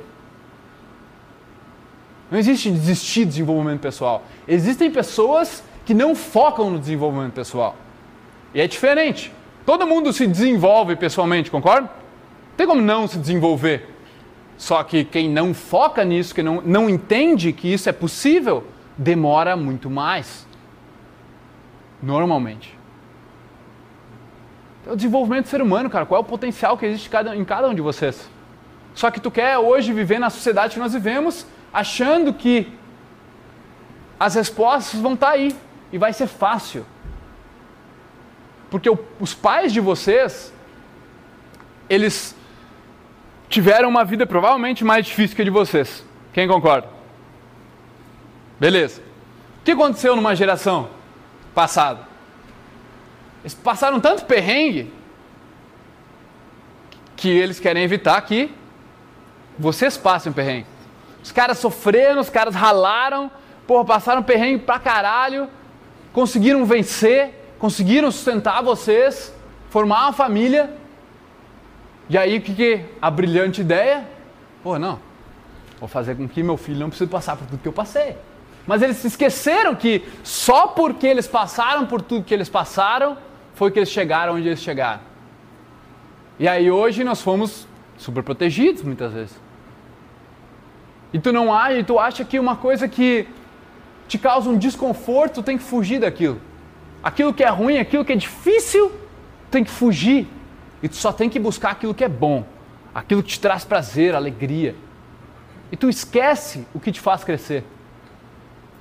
Não existe desistir de desenvolvimento pessoal. Existem pessoas que não focam no desenvolvimento pessoal. E é diferente. Todo mundo se desenvolve pessoalmente, concorda? Não tem como não se desenvolver. Só que quem não foca nisso, que não, não entende que isso é possível, demora muito mais. Normalmente. É o desenvolvimento do ser humano, cara. Qual é o potencial que existe em cada um de vocês? Só que tu quer hoje viver na sociedade que nós vivemos, achando que as respostas vão estar tá aí e vai ser fácil. Porque os pais de vocês, eles tiveram uma vida provavelmente mais difícil que a de vocês. Quem concorda? Beleza. O que aconteceu numa geração passada? Eles passaram tanto perrengue que eles querem evitar que vocês passem perrengue. Os caras sofreram, os caras ralaram, porra, passaram perrengue pra caralho, conseguiram vencer, conseguiram sustentar vocês, formar uma família. E aí o que, que a brilhante ideia? Pô, não, vou fazer com que meu filho não precise passar por tudo que eu passei. Mas eles esqueceram que só porque eles passaram por tudo que eles passaram, foi que eles chegaram onde eles chegaram. E aí hoje nós fomos super protegidos muitas vezes. E tu não acha, tu acha que uma coisa que te causa um desconforto, tem que fugir daquilo. Aquilo que é ruim, aquilo que é difícil, tem que fugir. E tu só tem que buscar aquilo que é bom, aquilo que te traz prazer, alegria. E tu esquece o que te faz crescer.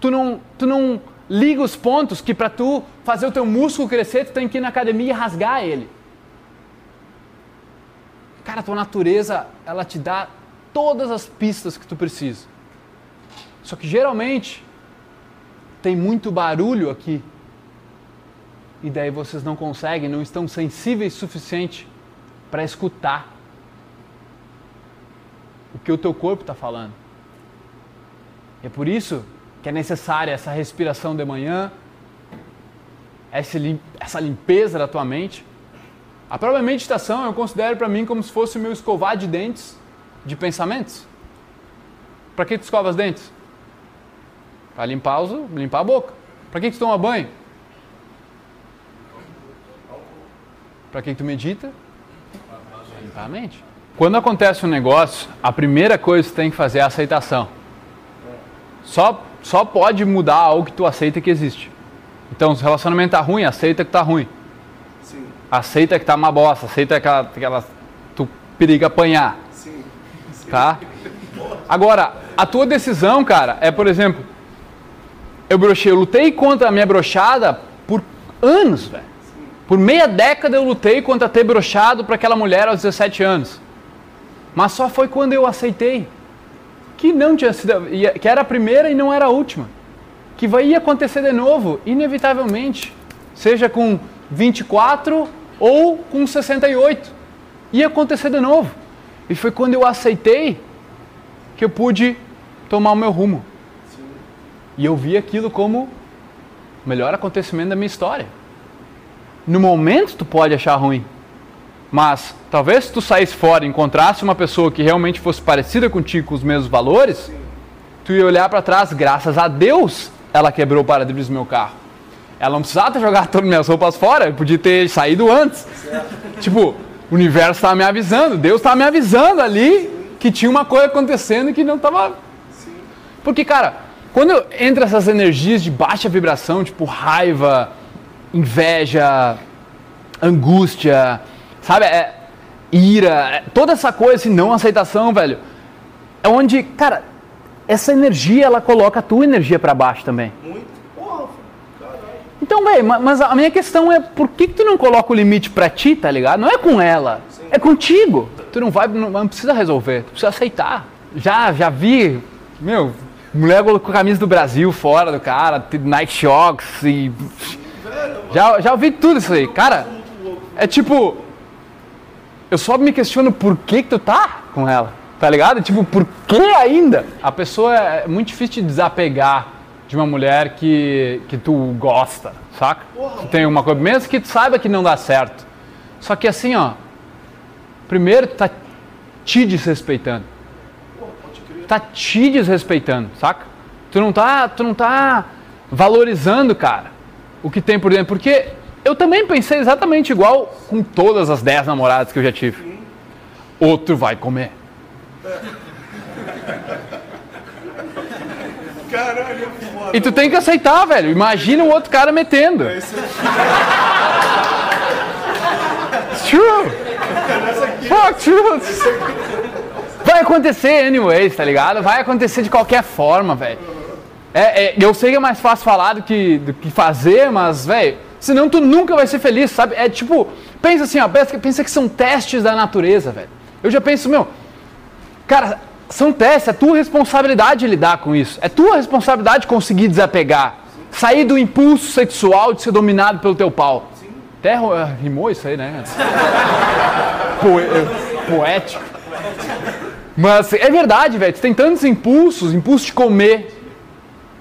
Tu não, tu não liga os pontos que para tu fazer o teu músculo crescer, tu tem que ir na academia e rasgar ele. Cara, tua natureza, ela te dá todas as pistas que tu precisa. Só que geralmente tem muito barulho aqui. E daí vocês não conseguem, não estão sensíveis suficiente para escutar o que o teu corpo está falando. É por isso que é necessária essa respiração de manhã, essa limpeza da tua mente. A própria meditação eu considero para mim como se fosse o meu escovar de dentes de pensamentos. Para que tu escova os dentes? Para limpar, limpar a boca. Para que tu toma banho? Para que tu medita? Limpar a mente. Quando acontece um negócio, a primeira coisa que tu tem que fazer é a aceitação. Só, só pode mudar algo que tu aceita que existe. Então, se o relacionamento tá ruim, aceita que tá ruim. Sim, Aceita que tá uma bosta, aceita que ela, que ela tu periga apanhar, sim. tá? Agora, a tua decisão, cara, é, por exemplo, eu brochei, eu lutei contra a minha brochada por anos, velho. Por meia década eu lutei contra ter brochado para aquela mulher aos 17 anos. Mas só foi quando eu aceitei que não tinha sido, ia- que era a primeira e não era a última. Que vai ia acontecer de novo, inevitavelmente. Seja com 24 ou com 68. Ia acontecer de novo. E foi quando eu aceitei que eu pude tomar o meu rumo. E eu vi aquilo como o melhor acontecimento da minha história. No momento tu pode achar ruim, mas talvez se tu saísse fora e encontrasse uma pessoa que realmente fosse parecida contigo com os mesmos valores, tu ia olhar para trás, graças a Deus, ela quebrou o para-brisas do meu carro. Ela não precisava ter jogado todas as minhas roupas fora, eu podia ter saído antes. Tipo, o universo estava me avisando, Deus estava me avisando ali que tinha uma coisa acontecendo que não estava. Porque, cara, quando entra essas energias de baixa vibração, tipo raiva, inveja, angústia, sabe? É, ira, é, toda essa coisa assim, não aceitação, velho. É onde, cara, essa energia ela coloca a tua energia para baixo também. Muito. Porra, caralho. Então, velho, ma- mas a minha questão é por que, que tu não coloca o limite pra ti, tá ligado? Não é com ela, é contigo. Tu não vai, não, não precisa resolver, tu precisa aceitar. Já, já vi, meu, mulher colocou a camisa do Brasil fora do cara, Nike Shocks e. Já, já ouvi tudo isso aí. Cara, é tipo. Eu só me questiono por que, que tu tá com ela, tá ligado? Tipo, por que ainda? A pessoa é muito difícil de desapegar de uma mulher que, que tu gosta, saca? Tu tem uma coisa, mesmo que tu saiba que não dá certo. Só que assim, ó. Primeiro, tu tá te desrespeitando. Tá te desrespeitando, saca? Tu não tá, tu não tá valorizando, cara, o que tem por dentro. Porque eu também pensei exatamente igual com todas as 10 namoradas que eu já tive. Outro vai comer. Caralho, é foda. E tu tem que aceitar, velho. Imagina o outro cara metendo. It's true. Fuck, true. Vai acontecer anyways, tá ligado? Vai acontecer de qualquer forma, velho. É, é, eu sei que é mais fácil falar do que, do que fazer, mas, velho, senão tu nunca vai ser feliz, sabe? É tipo, pensa assim, ó, pensa, pensa que são testes da natureza, velho. Eu já penso, meu, Cara, são testes, é tua responsabilidade lidar com isso. É tua responsabilidade conseguir desapegar. Sair do impulso sexual de ser dominado pelo teu pau. Até ro- eh, rimou isso aí, né? Poe- eh, poético. Mas é verdade, velho. Tu tem tantos impulsos, impulso de comer,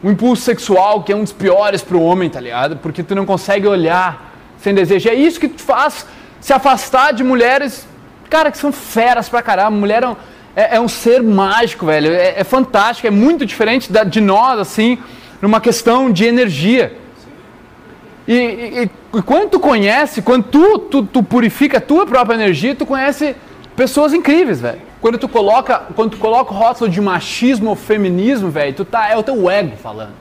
o impulso sexual, que é um dos piores pro homem, tá ligado? Porque tu não consegue olhar sem desejo. É isso que te faz se afastar de mulheres, cara, que são feras pra caramba. Mulher é um, é- é um ser mágico, velho. É, é fantástico, é muito diferente da- de nós, assim, numa questão de energia. E, e- e quando tu conhece, quando tu, tu, tu purifica a tua própria energia, tu conhece pessoas incríveis, velho. Quando tu coloca, quando tu coloca o rótulo de machismo ou feminismo, velho, tu tá é o teu ego falando.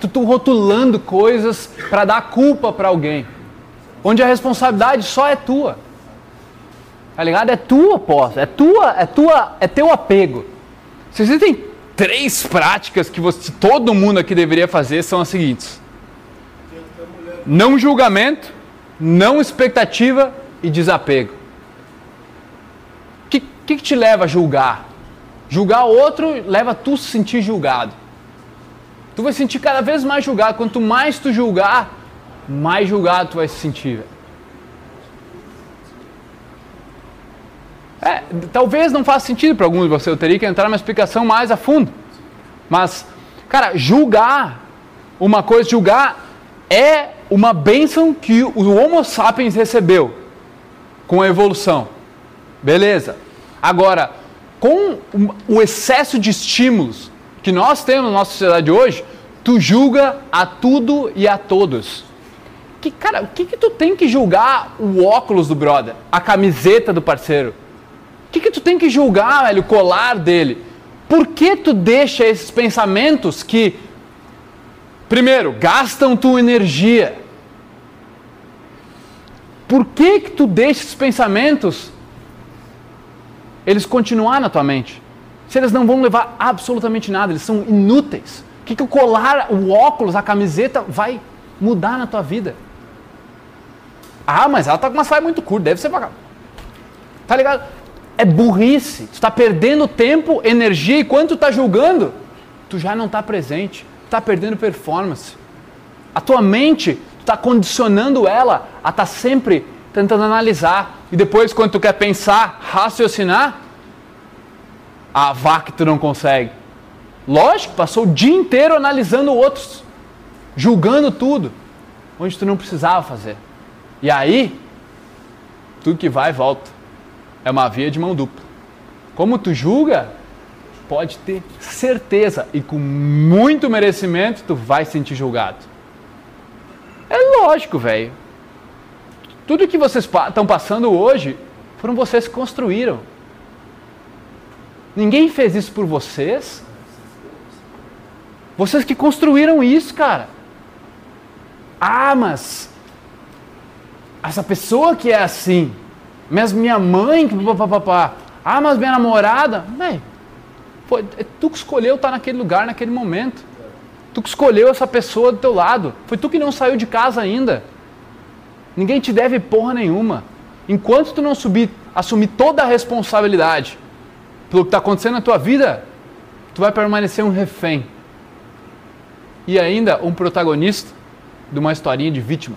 Tu, tu rotulando coisas pra dar culpa pra alguém. Onde a responsabilidade só é tua. Tá ligado? É tua posse, é tua, é tua, é teu apego. Se existem três práticas que você, todo mundo aqui deveria fazer, são as seguintes: não julgamento, não expectativa e desapego. Que, que, te leva a julgar? Julgar outro leva tu se sentir julgado. Tu vai sentir cada vez mais julgado. Quanto mais tu julgar, mais julgado tu vai se sentir. É, talvez não faça sentido para alguns de vocês, eu teria que entrar numa explicação mais a fundo. Mas, cara, julgar, uma coisa, julgar é uma bênção que o Homo sapiens recebeu com a evolução. Beleza. Agora, com o excesso de estímulos que nós temos na nossa sociedade hoje, tu julga a tudo e a todos. Que, cara, o que, que tu tem que julgar o óculos do brother? A camiseta do parceiro? O que, que tu tem que julgar, velho, o colar dele? Por que tu deixa esses pensamentos que, primeiro, gastam tua energia? Por que que tu deixa esses pensamentos eles continuar na tua mente? Se eles não vão levar absolutamente nada, eles são inúteis. O que, que o colar, o óculos, a camiseta vai mudar na tua vida? Ah, mas ela tá com uma saia muito curta, deve ser pra Tá ligado? É burrice. Tu está perdendo tempo, energia e quando tu está julgando, tu já não está presente. Tu está perdendo performance. A tua mente, tu está condicionando ela a estar tá sempre tentando analisar. E depois, quando tu quer pensar, raciocinar, vá que tu não consegue. Lógico, passou o dia inteiro analisando outros, julgando tudo, onde tu não precisava fazer. E aí, tudo que vai volta. É uma via de mão dupla. Como tu julga, pode ter certeza e com muito merecimento tu vai sentir julgado. É lógico, velho. Tudo que vocês estão passando hoje foram vocês que construíram. Ninguém fez isso por vocês. Vocês que construíram isso, cara. Ah, mas essa pessoa que é assim, mas minha mãe, papapá. Ah, mas minha namorada. Véi, foi, é tu que escolheu estar naquele lugar, naquele momento. Tu que escolheu essa pessoa do teu lado. Foi tu que não saiu de casa ainda. Ninguém te deve porra nenhuma. Enquanto tu não subir, assumir toda a responsabilidade pelo que está acontecendo na tua vida, tu vai permanecer um refém. E ainda um protagonista de uma historinha de vítima.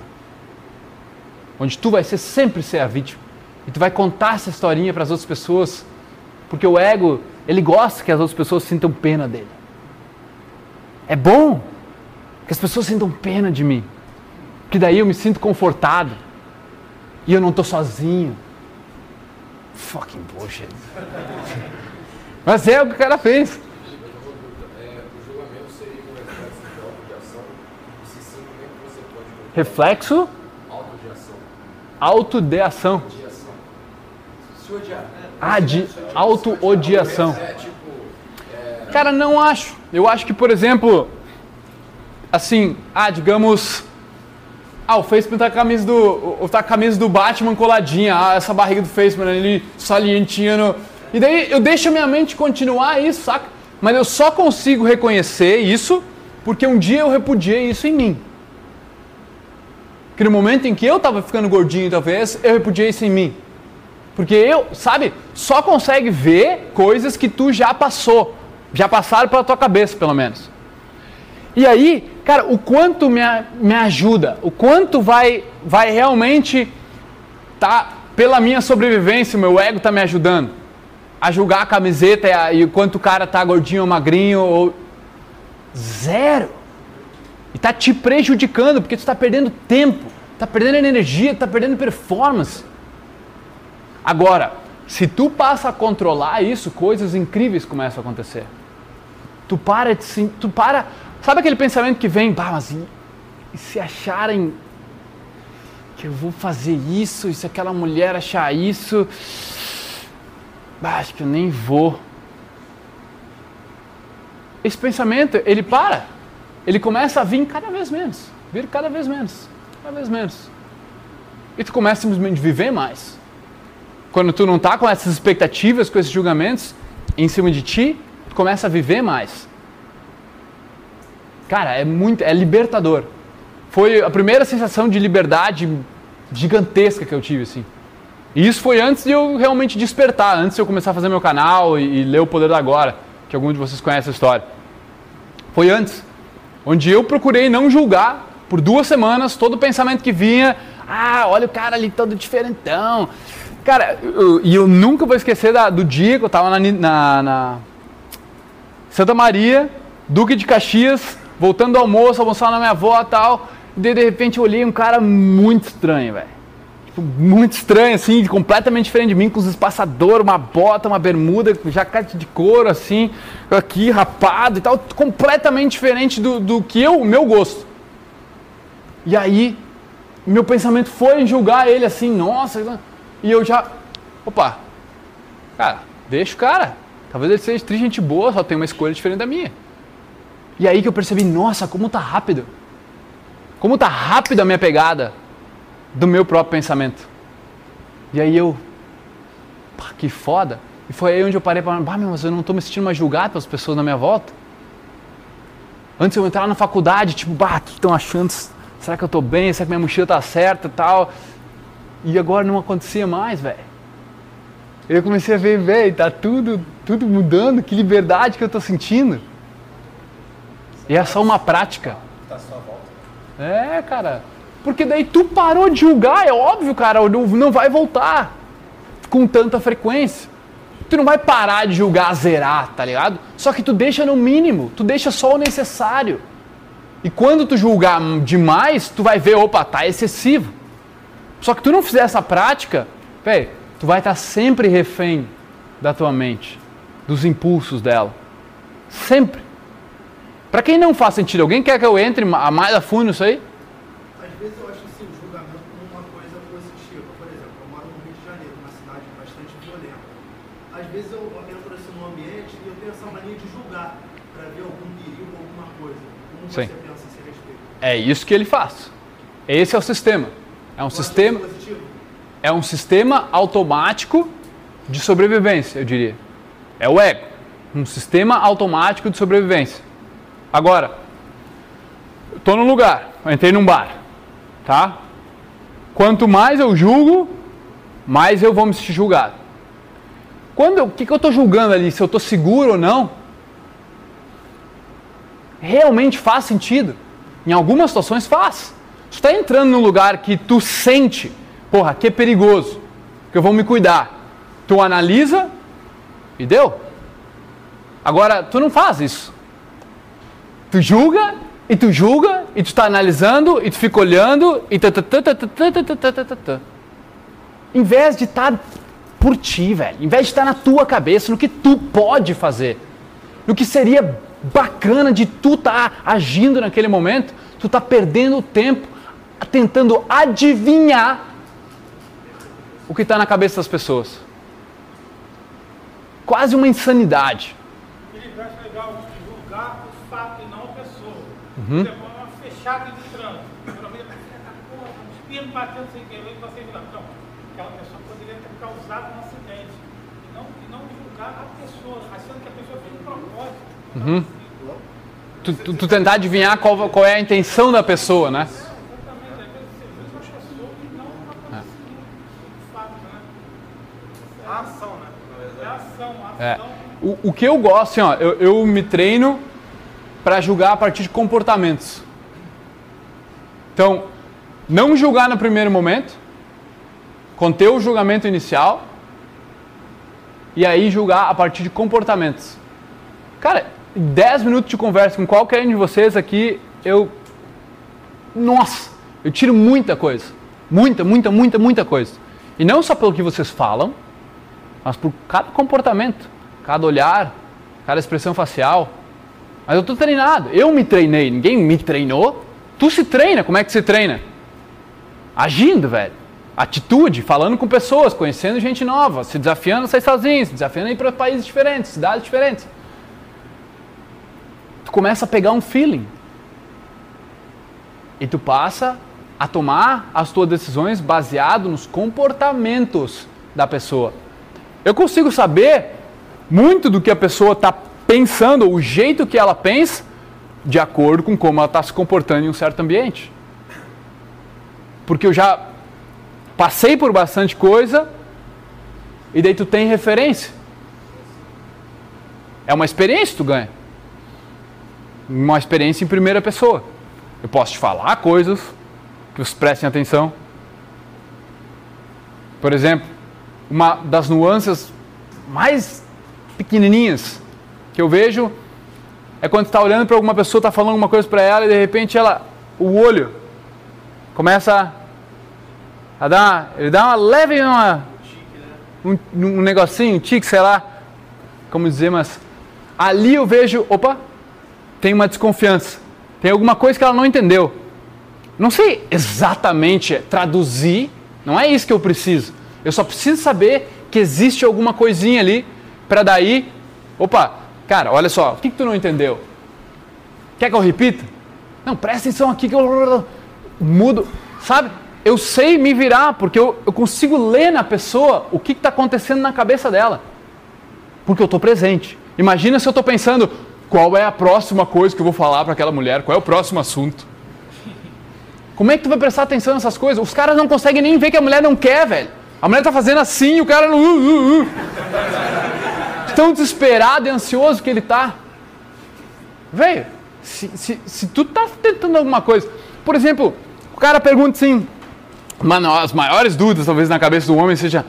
Onde tu vai ser sempre ser a vítima. E tu vai contar essa historinha para as outras pessoas, porque o ego, ele gosta que as outras pessoas sintam pena dele. É bom que as pessoas sintam pena de mim, que daí eu me sinto confortado e eu não estou sozinho. Fucking bullshit. Mas é o que o cara fez. Reflexo? Auto de ação. Ah, de auto-odiação. Cara, não acho. Eu acho que, por exemplo, assim, ah, digamos. Ah, o Facebook tá com a camisa do. Tá a camisa do Batman coladinha. Ah, essa barriga do Facebook ali salientinha. E daí eu deixo a minha mente continuar isso, saca? Mas eu só consigo reconhecer isso porque um dia eu repudiei isso em mim. Que no momento em que eu tava ficando gordinho, talvez, eu repudiei isso em mim. Porque eu, sabe, só consegue ver coisas que tu já passou, já passaram pela tua cabeça, pelo menos. E aí, cara, o quanto me, me ajuda, o quanto vai, vai realmente tá pela minha sobrevivência, o meu ego tá me ajudando a julgar a camiseta e, a, e o quanto o cara tá gordinho ou magrinho ou zero. E tá te prejudicando porque tu está perdendo tempo, tá perdendo energia, tá perdendo performance. Agora, se tu passa a controlar isso, coisas incríveis começam a acontecer. Tu para de tu para, sabe aquele pensamento que vem, bah, mas e, e se acharem que eu vou fazer isso, e se aquela mulher achar isso, bah, acho que eu nem vou. Esse pensamento, ele para. Ele começa a vir cada vez menos, vir cada vez menos, cada vez menos. E tu começa simplesmente a viver mais quando tu não está com essas expectativas, com esses julgamentos em cima de ti, tu começa a viver mais. Cara, é muito, é libertador. Foi a primeira sensação de liberdade gigantesca que eu tive, assim. E isso foi antes de eu realmente despertar, antes de eu começar a fazer meu canal e, e ler o Poder da Agora, que alguns de vocês conhecem a história. Foi antes. onde eu procurei não julgar por duas semanas todo pensamento que vinha. Ah, olha o cara ali todo diferentão. Cara, eu- e eu, nunca vou esquecer da- do dia que eu tava na, na- na Santa Maria, Duque de Caxias, voltando do almoço, almoçando na minha avó e tal. E daí, de repente eu olhei um cara muito estranho, velho. Tipo, muito estranho, assim, completamente diferente de mim, com os espaçadores, uma bota, uma bermuda, jacate de couro, assim, aqui, rapado e tal, completamente diferente do, do que eu, o meu gosto. E aí, meu pensamento foi em julgar ele assim, nossa, e eu já, opa, cara, deixa o cara, talvez ele seja triste, gente boa, só tem uma escolha diferente da minha. E aí que eu percebi, nossa, como tá rápido, como tá rápido a minha pegada do meu próprio pensamento. E aí eu, pá, que foda. E foi aí onde eu parei para, meu, mas eu não tô me sentindo mais julgado pelas pessoas na minha volta. Antes eu entrar na faculdade, tipo, bah, o que estão achando? Será que eu tô bem? Será que minha mochila tá certa e tal? E agora não acontecia mais, velho. Eu comecei a ver, velho, tá tudo, tudo mudando, que liberdade que eu tô sentindo. E é só uma prática. Tá. É, cara. Porque daí tu parou de julgar, é óbvio, cara, não, vai voltar com tanta frequência. Tu não vai parar de julgar, zerar, tá ligado? Só que tu deixa no mínimo, tu deixa só o necessário. E quando tu julgar demais, tu vai ver, opa, tá excessivo. Só que tu não fizer essa prática, velho, tu vai estar sempre refém da tua mente, dos impulsos dela. Sempre. Pra quem não faz sentido, alguém quer que eu entre ma- mais a fundo nisso aí? Às vezes eu acho assim, o julgamento como uma coisa positiva. Por exemplo, eu moro no Rio de Janeiro, uma cidade bastante violenta. Às vezes eu entro assim num ambiente e eu tenho essa mania de julgar para ver algum perigo, alguma coisa. Como Sim. você pensa a esse respeito? É isso que ele faz. Esse é o sistema. É um sistema, é um sistema automático de sobrevivência, eu diria. É o ego. Um sistema automático de sobrevivência. Agora, tô num lugar, entrei num bar, tá? Quanto mais eu julgo, mais eu vou me sentir julgado. Quando o que, que eu estou julgando ali? Se eu estou seguro ou não? Realmente faz sentido? Em algumas situações faz. Tu está entrando num lugar que tu sente, porra, que é perigoso, que eu vou me cuidar. Tu analisa e deu. Agora, tu não faz isso. Tu julga e tu julga e tu está analisando e tu fica olhando e tá, tá, tá, tá, tá, tá, tá, tá, tá, tá, tá. Em vez de estar por ti, velho, em vez de estar na tua cabeça, no que tu pode fazer, no que seria bacana de tu estar agindo naquele momento, tu tá perdendo tempo tentando adivinhar o que está na cabeça das pessoas. Quase uma insanidade. Ele acha legal julgar o fato e não a pessoa. Uhum. Por uma fechada de trânsito. Geralmente a pessoa está porra, um espino batendo sem querer e você vira. Não, aquela pessoa poderia ter causado um acidente. E não, e não julgar a pessoa, achando que a pessoa fez de propósito. Uhum. Tu, tu- tu tentar adivinhar qual, qual é a intenção da pessoa, né? E né? Né? É a ação, a É. ação. O, o que eu gosto, assim, ó, eu, eu me treino para julgar a partir de comportamentos. Então, não julgar no primeiro momento, conter o julgamento inicial e aí julgar a partir de comportamentos. Cara, em 10 minutos de conversa com qualquer um de vocês aqui, eu. Nossa, eu tiro muita coisa. Muita, muita, muita, muita coisa. E não só pelo que vocês falam, mas por cada comportamento, cada olhar, cada expressão facial. Mas eu estou treinado, eu me treinei, ninguém me treinou. Tu se treina, como é que se treina? Agindo, velho. Atitude, falando com pessoas, conhecendo gente nova, se desafiando a sair sozinho, se desafiando a ir para países diferentes, cidades diferentes. Tu começa a pegar um feeling. E tu passa a tomar as tuas decisões baseado nos comportamentos da pessoa. Eu consigo saber muito do que a pessoa está pensando, o jeito que ela pensa, de acordo com como ela está se comportando em um certo ambiente. Porque eu já passei por bastante coisa e daí tu tem referência. É uma experiência que tu ganha. uma experiência em primeira pessoa. Eu posso te falar coisas que vocês prestem atenção. Por exemplo, uma das nuances mais pequenininhas que eu vejo é quando está olhando para alguma pessoa, está falando alguma coisa para ela e de repente ela, o olho começa a dar, ele dá uma leve uma, um, um negocinho, um tique, sei lá, como dizer, mas ali eu vejo, opa, tem uma desconfiança, tem alguma coisa que ela não entendeu. Não sei exatamente traduzir, não é isso que eu preciso. Eu só preciso saber que existe alguma coisinha ali para daí, opa, cara, olha só, o que, que tu não entendeu? Quer que eu repita? Não, presta atenção aqui que eu mudo, sabe? Eu sei me virar, porque eu, eu consigo ler na pessoa o que está acontecendo na cabeça dela. Porque eu estou presente. Imagina se eu estou pensando, qual é a próxima coisa que eu vou falar para aquela mulher? Qual é o próximo assunto? Como é que tu vai prestar atenção nessas coisas? Os caras não conseguem nem ver que a mulher não quer, velho. A mulher tá fazendo assim e o cara não. Uh, uh, uh. Tão desesperado e ansioso que ele tá. Velho, se, se, se tu tá tentando alguma coisa. Por exemplo, o cara pergunta assim. Mano, as maiores dúvidas, talvez, na cabeça do homem seja: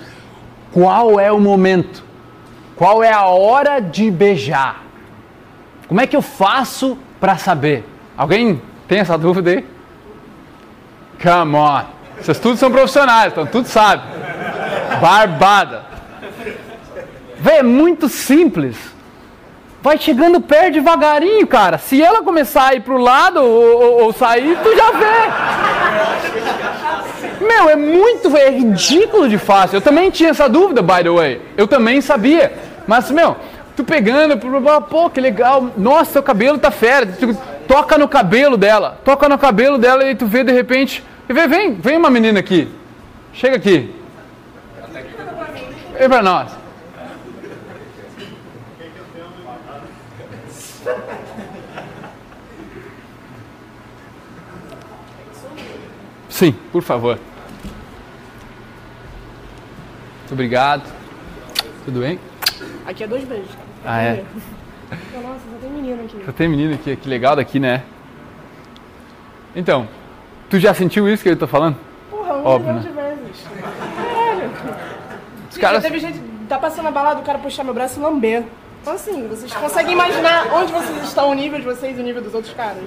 qual é o momento? Qual é a hora de beijar? Como é que eu faço para saber? Alguém tem essa dúvida aí? Come on. Vocês todos são profissionais, então tudo sabe. Barbada. Véi, é muito simples. Vai chegando perto devagarinho, cara. Se ela começar a ir pro lado ou, ou, ou sair, tu já vê. Meu, é muito, é ridículo de fácil. Eu também tinha essa dúvida, by the way. Eu também sabia. Mas, meu, tu pegando, pô, que legal. Nossa, teu cabelo tá fera. Tu toca no cabelo dela. Toca no cabelo dela e tu vê de repente. Vem, vem, vem uma menina aqui. Chega aqui. Vem pra nós. Sim, por favor. Muito obrigado. Tudo bem? Aqui é dois beijos. Ah, é? Nossa, só tem menino aqui. Só tem menino aqui, que legal daqui, né? Então, tu já sentiu isso que eu tô falando? Porra, um Óbvio, milhão né? de vezes. Caralho. Os caras. Já teve gente, tá passando a balada, o cara puxar meu braço e lamber. Então assim, vocês conseguem imaginar onde vocês estão, o nível de vocês e o nível dos outros caras?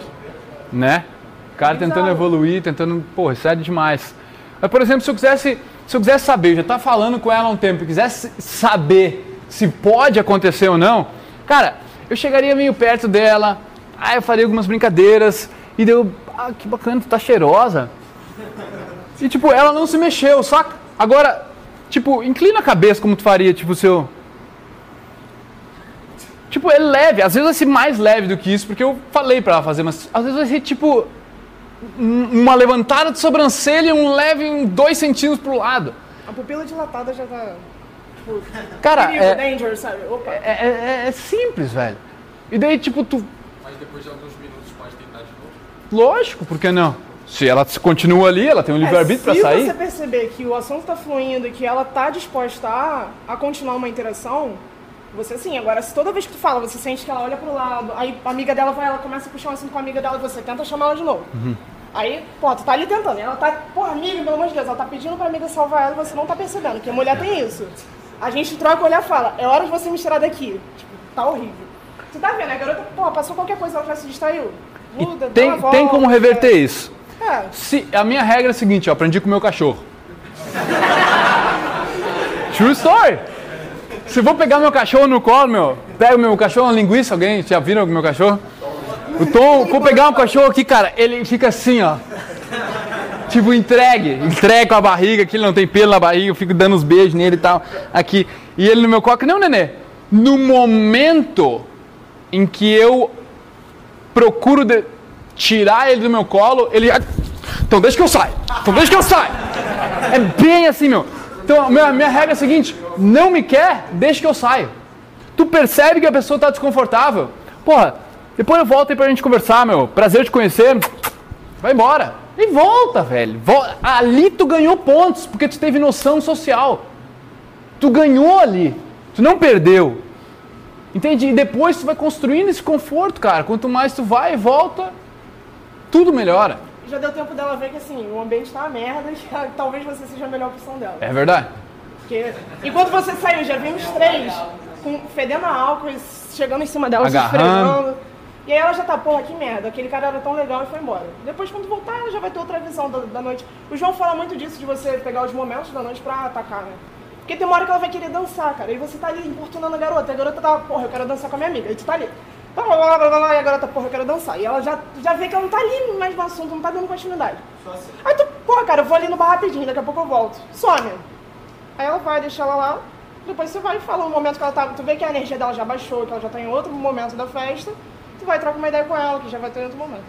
né? O cara Bizarro. tentando evoluir, tentando, pô, isso é demais. Mas, por exemplo, se eu quisesse, se eu quisesse saber, eu já tá falando com ela há um tempo, eu quisesse saber se pode acontecer ou não, cara, eu chegaria meio perto dela, aí eu faria algumas brincadeiras, e deu, ah, que bacana, tu tá cheirosa. E tipo, ela não se mexeu, saca? Agora, tipo, inclina a cabeça como tu faria, tipo, o seu. Tipo, é leve, às vezes vai ser mais leve do que isso, porque eu falei pra ela fazer, mas às vezes vai ser tipo um- uma levantada de sobrancelha e um leve um dois centímetros pro lado. A pupila dilatada já tá. Tipo, Cara, perigo, é, danger, sabe? Opa. é, é- é simples, velho. E daí, tipo, tu. Mas depois de alguns minutos pode tentar de novo. Lógico, por que não? Se ela se continua ali, ela tem um livre-arbítrio É, se pra sair. você perceber que o assunto tá fluindo e que ela tá disposta a, a continuar uma interação, você sim. Agora, se toda vez que tu fala, você sente que ela olha pro lado, aí a amiga dela vai, ela começa a puxar um assunto com a amiga dela e você tenta chamar ela de novo. Uhum. Aí, pô, tu tá ali tentando. Ela tá, porra, amiga, pelo amor de Deus, ela tá pedindo pra amiga salvar ela e você não tá percebendo, que a mulher tem isso. A gente troca o olhar e fala, é hora de você me tirar daqui. Tipo, tá horrível. Você tá vendo, a garota, pô, passou qualquer coisa, ela já se distraiu. Muda, Tem, uma tem como volta. reverter isso. É. Se, a minha regra é a seguinte, eu aprendi com o meu cachorro. True story. Se vou pegar meu cachorro no colo, meu, pega o meu cachorro, uma linguiça, alguém já viram o meu cachorro? O Tom, vou pegar um cachorro aqui, cara, ele fica assim, ó. Tipo, entregue, entregue com a barriga, que ele não tem pelo na barriga, eu fico dando uns beijos nele e tal, aqui. E ele no meu colo, não, nenê. No momento em que eu procuro de- tirar ele do meu colo, ele. Então deixa que eu saio. Então deixa que eu saio. É bem assim, meu. Então a minha, minha regra é a seguinte: não me quer, deixa que eu saio. Tu percebe que a pessoa tá desconfortável. Porra, depois eu volto aí pra gente conversar, meu. Prazer te conhecer. Vai embora. E volta, velho. Ali tu ganhou pontos, porque tu teve noção social. Tu ganhou ali. Tu não perdeu. Entende? E depois tu vai construindo esse conforto, cara. Quanto mais tu vai e volta, tudo melhora. Já deu tempo dela ver que assim, o ambiente tá uma merda e que talvez você seja a melhor opção dela. É verdade? Porque enquanto você saiu, já vi uns três com, fedendo a álcool, e chegando em cima dela, se Agarrando. esfregando. E aí ela já tá, porra, que merda, aquele cara era tão legal e foi embora. Depois, quando voltar, ela já vai ter outra visão da, da noite. O João fala muito disso, de você pegar os momentos da noite pra atacar, né? Porque tem uma hora que ela vai querer dançar, cara. E você tá ali importunando a garota. E a garota tá, porra, eu quero dançar com a minha amiga. E tu tá ali. Blá, blá, blá, blá, blá, E a garota, porra, eu quero dançar. E ela já, já vê que ela não tá ali mais no assunto, não tá dando continuidade. Aí tu, porra, cara, eu vou ali no bar rapidinho, daqui a pouco eu volto. Some. Aí ela vai, deixa ela lá. Depois você vai e fala um momento que ela tá. Tu vê que a energia dela já baixou, que ela já tá em outro momento da festa. Tu vai trocar uma ideia com ela, que já vai ter em outro momento.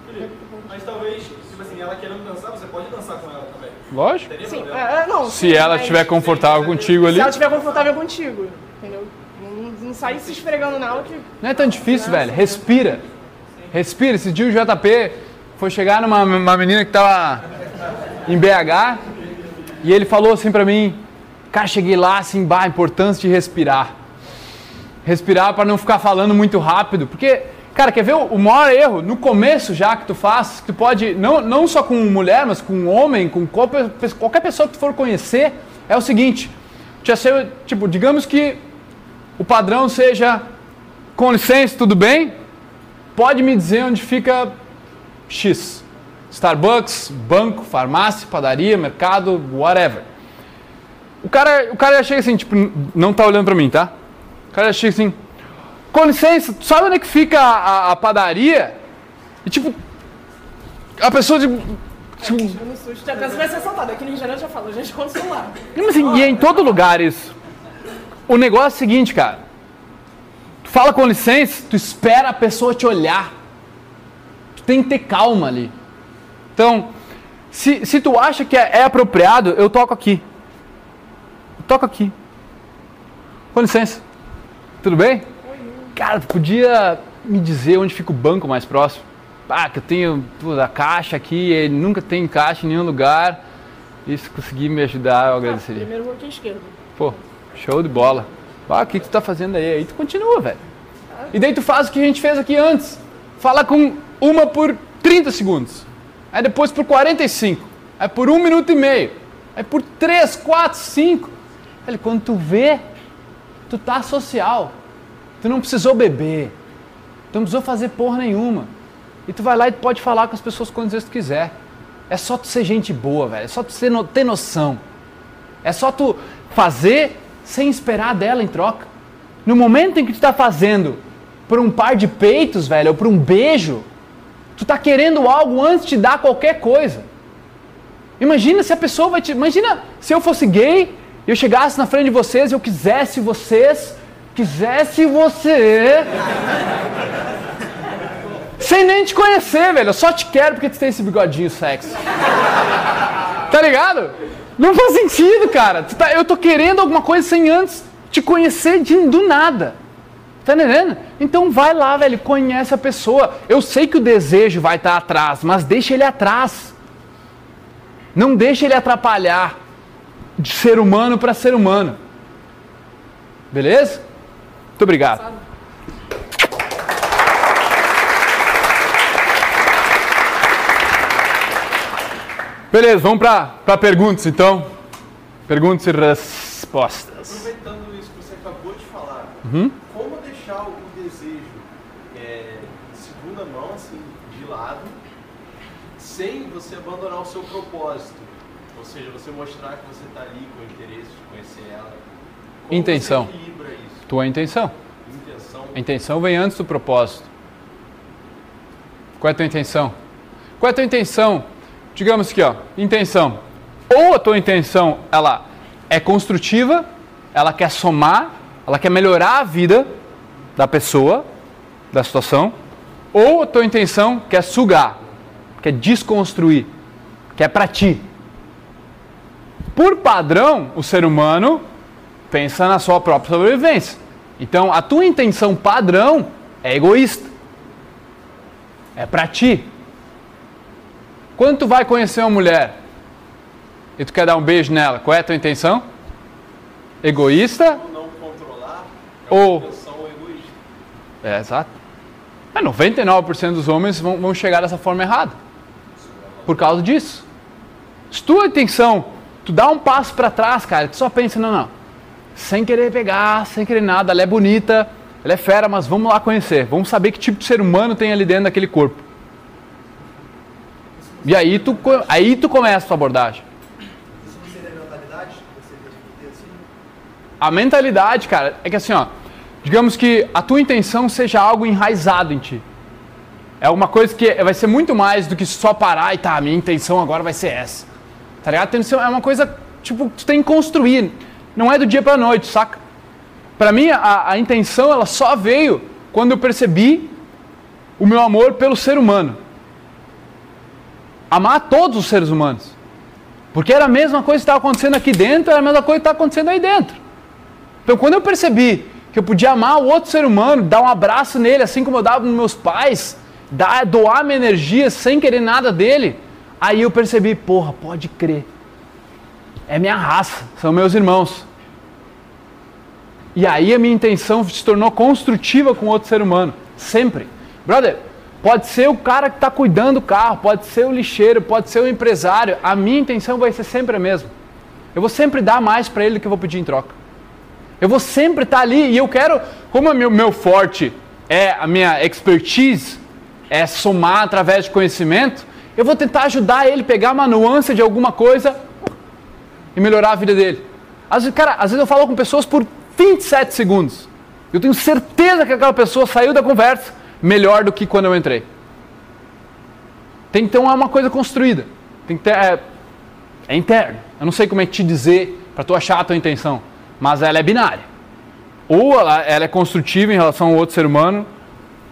Mas talvez, tipo assim, ela querendo dançar, você pode dançar com ela também. Lógico. Sim, é, é, não. Se sim, ela estiver confortável contigo ali. Se ela estiver confortável contigo? Não, não sai se esfregando nela que. Não é tão difícil, velho. Respira. Respira. Esse dia o JP foi chegar numa uma menina que tava em BH e ele falou assim pra mim, cara, cheguei lá assim, bah, a importância de respirar. Respirar pra não ficar falando muito rápido, porque, cara, quer ver o, maior erro no começo já que tu faz, que tu pode, não, não só com mulher, mas com homem, com qualquer, pessoa que tu for conhecer, é o seguinte, tipo, digamos que o padrão seja, com licença, tudo bem? Pode me dizer onde fica X. Starbucks, banco, farmácia, padaria, mercado, whatever. O cara, o cara já chega assim, tipo, não tá olhando pra mim, tá? O cara já chega assim, com licença, tu sabe onde é que fica a, a- a padaria? E tipo, a pessoa tipo, tipo, já pensa que vai ser assaltado. Aqui no Rio de Janeiro já falou, gente, conta o celular. Não, mas assim, e é em todo lugar isso. O negócio é o seguinte, cara. Tu fala com licença, tu espera a pessoa te olhar. Tu tem que ter calma ali. Então, se, se tu acha que é, é apropriado, eu toco aqui. Eu toco aqui. Com licença. Tudo bem? Cara, tu podia me dizer onde fica o banco mais próximo? Ah, que eu tenho pô, a caixa aqui, e nunca tem caixa em nenhum lugar. E se conseguir me ajudar, eu agradeceria. Primeiro vou aqui à esquerda. Pô, show de bola. Ah, o que, tu tá fazendo aí? Aí tu continua, velho. E daí tu faz o que a gente fez aqui antes. Fala com uma por 30 segundos. Aí depois por 45. Aí por um minuto e meio. Aí por 3, 4, 5. Velho, quando tu vê, tu tá social. Tu não precisou beber. Tu não precisou fazer porra nenhuma. E tu vai lá e tu pode falar com as pessoas quantas vezes tu quiser. É só tu ser gente boa, velho. É só tu ter noção. É só tu fazer sem esperar dela em troca. No momento em que tu tá fazendo por um par de peitos, velho, ou por um beijo, tu tá querendo algo antes de dar qualquer coisa. Imagina se a pessoa vai te. Imagina se eu fosse gay eu chegasse na frente de vocês e eu quisesse vocês. Quisesse você. Sem nem te conhecer, velho. Eu só te quero porque tu tem esse bigodinho sexy. Tá ligado? Não faz sentido, cara. Tá- eu tô querendo alguma coisa sem antes te conhecer de, do nada. Tá entendendo? Então vai lá, velho, conhece a pessoa. Eu sei que o desejo vai estar atrás, mas deixa ele atrás. Não deixa ele atrapalhar de ser humano para ser humano. Beleza? Muito obrigado. Beleza, vamos para perguntas então. Perguntas e respostas. Aproveitando isso que você acabou de falar, Uhum. como deixar o desejo é, segunda mão, assim, de lado, sem você abandonar o seu propósito? Ou seja, você mostrar que você está ali com o interesse de conhecer ela. Como Intenção. Você equilibra isso? Tua intenção. Intenção. A intenção vem antes do propósito. Qual é a tua intenção? Qual é a tua intenção? Digamos aqui, ó, intenção. Ou a tua intenção, ela é construtiva, ela quer somar, ela quer melhorar a vida da pessoa, da situação, ou a tua intenção quer sugar, quer desconstruir, quer para ti. Por padrão, o ser humano pensa na sua própria sobrevivência. Então, a tua intenção padrão é egoísta. É para ti. Quando tu vai conhecer uma mulher e tu quer dar um beijo nela, qual é a tua intenção? Egoísta Ou não controlar, é Ou- egoísta. É, exato. É, 99% dos homens vão, vão chegar dessa forma errada. Por causa disso. Se tua intenção, tu dá um passo para trás, cara, tu só pensa, não, não. Sem querer pegar, sem querer nada, ela é bonita, ela é fera, mas vamos lá conhecer. Vamos saber que tipo de ser humano tem ali dentro daquele corpo. E aí tu, aí tu começa a tua abordagem. Isso não seria mentalidade? Ter assim? A mentalidade, cara, é que assim, ó, digamos que a tua intenção seja algo enraizado em ti. É uma coisa que vai ser muito mais do que só parar e tá, a minha intenção agora vai ser essa. Tá ligado? É uma coisa, tipo, que tu tem que construir. Não é do dia pra noite, saca? Pra mim, a, a intenção, ela só veio quando eu percebi o meu amor pelo ser humano. Amar todos os seres humanos. Porque era a mesma coisa que estava acontecendo aqui dentro, era a mesma coisa que está acontecendo aí dentro. Então, quando eu percebi que eu podia amar o outro ser humano, dar um abraço nele, assim como eu dava nos meus pais, dar, doar minha energia sem querer nada dele, aí eu percebi, porra, pode crer. É minha raça, são meus irmãos. E aí a minha intenção se tornou construtiva com outro ser humano, sempre. Brother, pode ser o cara que está cuidando do carro, pode ser o lixeiro, pode ser o empresário, a minha intenção vai ser sempre a mesma. Eu vou sempre dar mais para ele do que eu vou pedir em troca. Eu vou sempre estar ali e eu quero, como meu, meu forte é a minha expertise, é somar através de conhecimento, eu vou tentar ajudar ele a pegar uma nuance de alguma coisa e melhorar a vida dele. Às vezes, cara, às vezes eu falo com pessoas por 27 segundos. Eu tenho certeza que aquela pessoa saiu da conversa melhor do que quando eu entrei. Tem que ter uma, coisa construída. Tem que ter, é, é interno. Eu não sei como é te dizer para tu achar a tua intenção, mas ela é binária. Ou ela, ela é construtiva em relação ao outro ser humano,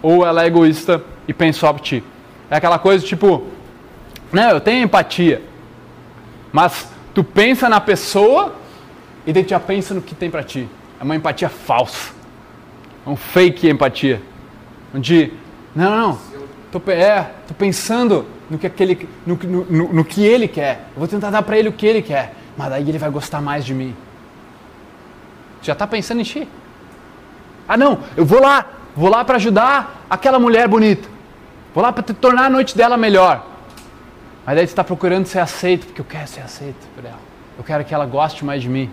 ou ela é egoísta e pensa só pra ti. É aquela coisa tipo, não, eu tenho empatia, mas tu pensa na pessoa e daí tu já pensa no que tem pra ti. É uma empatia falsa. É um fake empatia. Onde, não, não, tô, é, tô pensando no que, aquele, no, no, no, que ele quer. Eu vou tentar dar pra ele o que ele quer. Mas daí ele vai gostar mais de mim. Já tá pensando em ti. Ah não, eu vou lá, vou lá para ajudar aquela mulher bonita. Vou lá para tornar a noite dela melhor. Mas daí você está procurando ser aceito, porque eu quero ser aceito por ela. Eu quero que ela goste mais de mim.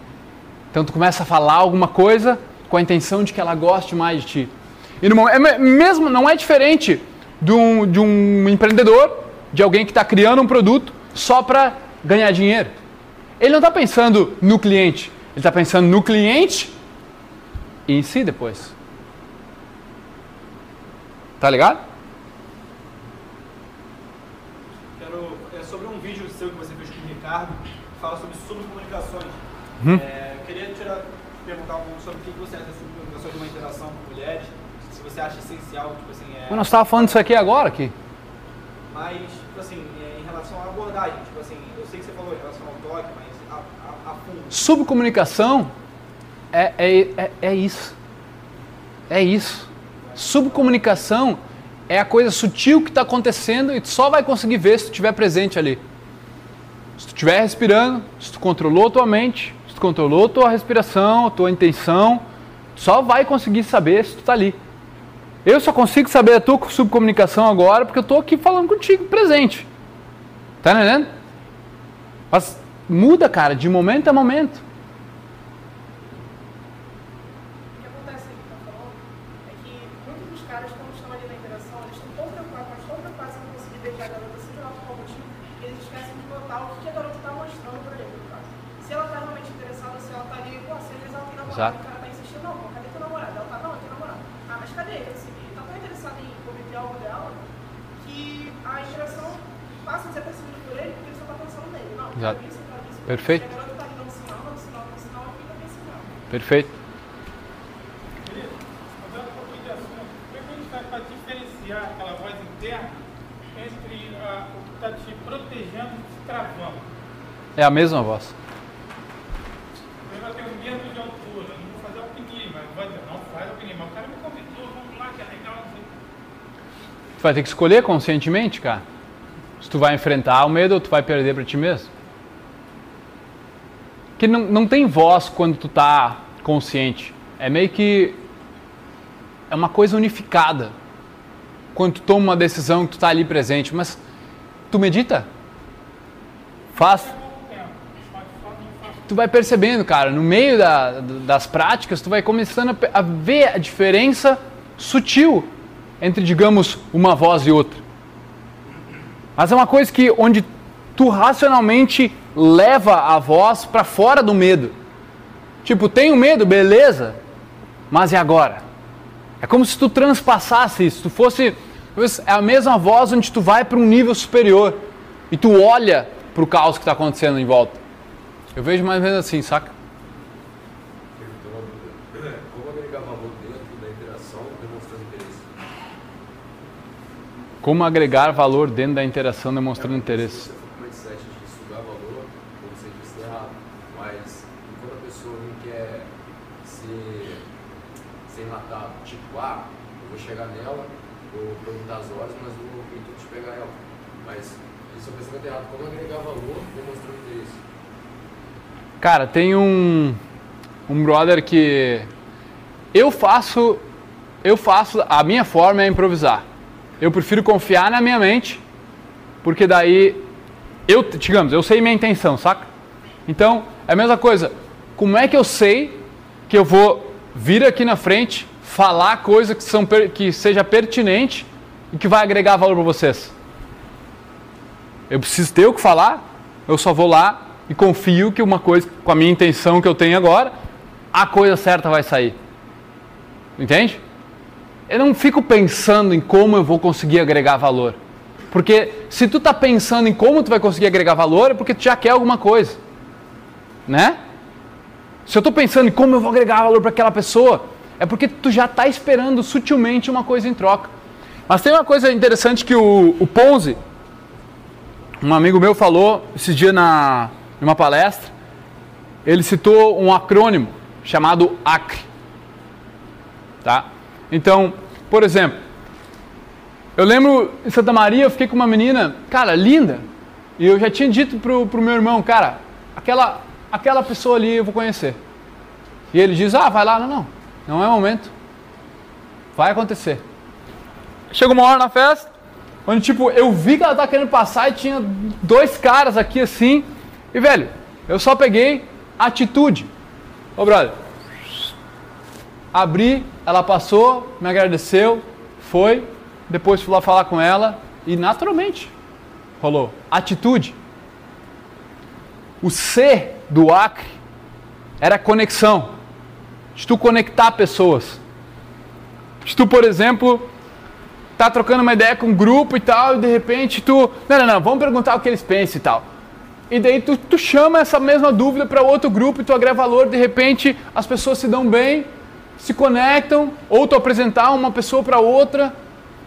Então tu começa a falar alguma coisa com a intenção de que ela goste mais de ti. E no, mo- é me- mesmo não é diferente de um, de um empreendedor, de alguém que está criando um produto só para ganhar dinheiro. Ele não está pensando no cliente, ele está pensando no cliente e em si depois. Tá ligado? Quero, é sobre um vídeo seu que você fez com o Ricardo, que fala sobre subcomunicações. Uhum. É, eu queria tirar, perguntar um pouco sobre o que você acha das subcomunicações de uma interação com mulheres, se você acha essencial, tipo assim, é, Mas nós estávamos falando disso aqui agora aqui. mas, tipo assim, é, em relação à abordagem, tipo assim, eu sei que você falou em relação ao toque, mas a, a, a fundo. Subcomunicação é, é, é, é isso. É isso. Subcomunicação é a coisa sutil que está acontecendo e tu só vai conseguir ver se tu estiver presente ali. Se tu estiver respirando, se tu controlou tua mente, se tu controlou tua respiração, tua intenção, tu só vai conseguir saber se tu está ali. Eu só consigo saber a tua subcomunicação agora porque eu estou aqui falando contigo, presente. Tá entendendo? Mas muda, cara, de momento a momento. O gente faz para diferenciar aquela voz interna entre o que está te protegendo e te travando? É a mesma voz. Tu vai ter que escolher conscientemente, cara. Se tu vai enfrentar o medo ou tu vai perder pra ti mesmo. Que não, não tem voz quando tu tá consciente. É meio que. é uma coisa unificada. Quando tu toma uma decisão, tu está ali presente, mas tu medita? Faz? Tu vai percebendo, cara, no meio da, das práticas, tu vai começando a, a ver a diferença sutil entre, digamos, uma voz e outra. Mas é uma coisa que onde tu racionalmente leva a voz para fora do medo. Tipo, tenho medo, beleza, mas e agora? É como se tu transpassasse isso, tu fosse é a mesma voz onde tu vai para um nível superior e tu olha para o caos que está acontecendo em volta. Eu vejo mais ou menos assim, saca? Dúvida. Como agregar valor dentro da interação demonstrando interesse? Como agregar valor dentro da interação demonstrando interesse. Se você for com o mindset de sugar valor, como você disse, está errado. Mas enquanto a pessoa não quer ser, ser enlatado, tipo, ah, eu vou chegar nela, vou perguntar as horas, mas vou intuito de pegar ela. Mas isso é pensamento errado. Como agregar valor demonstrando interesse? Cara, tem um um brother que eu faço eu faço a minha forma é improvisar. Eu prefiro confiar na minha mente, porque daí eu, digamos, eu sei minha intenção, saca? Então, é a mesma coisa. Como é que eu sei que eu vou vir aqui na frente, falar coisa que são que seja pertinente e que vai agregar valor para vocês? Eu preciso ter o que falar, eu só vou lá e confio que uma coisa, com a minha intenção que eu tenho agora, a coisa certa vai sair. Entende? Eu não fico pensando em como eu vou conseguir agregar valor. Porque se tu tá pensando em como tu vai conseguir agregar valor, é porque tu já quer alguma coisa. Né? Se eu estou pensando em como eu vou agregar valor para aquela pessoa, é porque tu já está esperando sutilmente uma coisa em troca. Mas tem uma coisa interessante que o, o Ponzi, um amigo meu falou esse dia na numa palestra, ele citou um acrônimo chamado ACRE. Tá? Então, por exemplo, eu lembro em Santa Maria, eu fiquei com uma menina, cara, linda, e eu já tinha dito pro, pro meu irmão, cara, aquela, aquela pessoa ali eu vou conhecer. E ele diz, ah, vai lá, não, não, não é momento. Vai acontecer. Chegou uma hora na festa, onde tipo, eu vi que ela tá querendo passar e tinha dois caras aqui assim, e velho, eu só peguei atitude. Ô brother, abri, ela passou, me agradeceu, foi, depois fui lá falar com ela e naturalmente rolou. Atitude. O C do Acre era conexão. De tu conectar pessoas. De tu, por exemplo, tá trocando uma ideia com um grupo e tal, e de repente tu. Não, não, não, vamos perguntar o que eles pensam e tal. E daí tu, tu chama essa mesma dúvida para outro grupo e tu agrega valor, de repente as pessoas se dão bem, se conectam, ou tu apresentar uma pessoa para outra,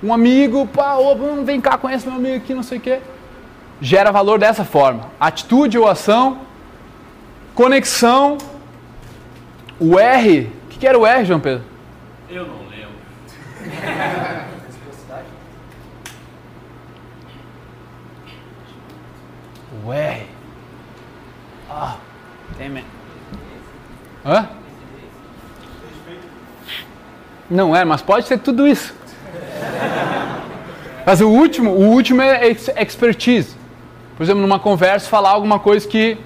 um amigo, pá, ô, vem cá, conhece meu amigo aqui, não sei o quê. Gera valor dessa forma. Atitude ou ação, conexão. O R, o que, que era o R, João Pedro? Eu não lembro. O R. Ah, damn it. Hã? Não é, mas pode ser tudo isso. Mas o último, o último é ex- expertise. Por exemplo, numa conversa, falar alguma coisa que,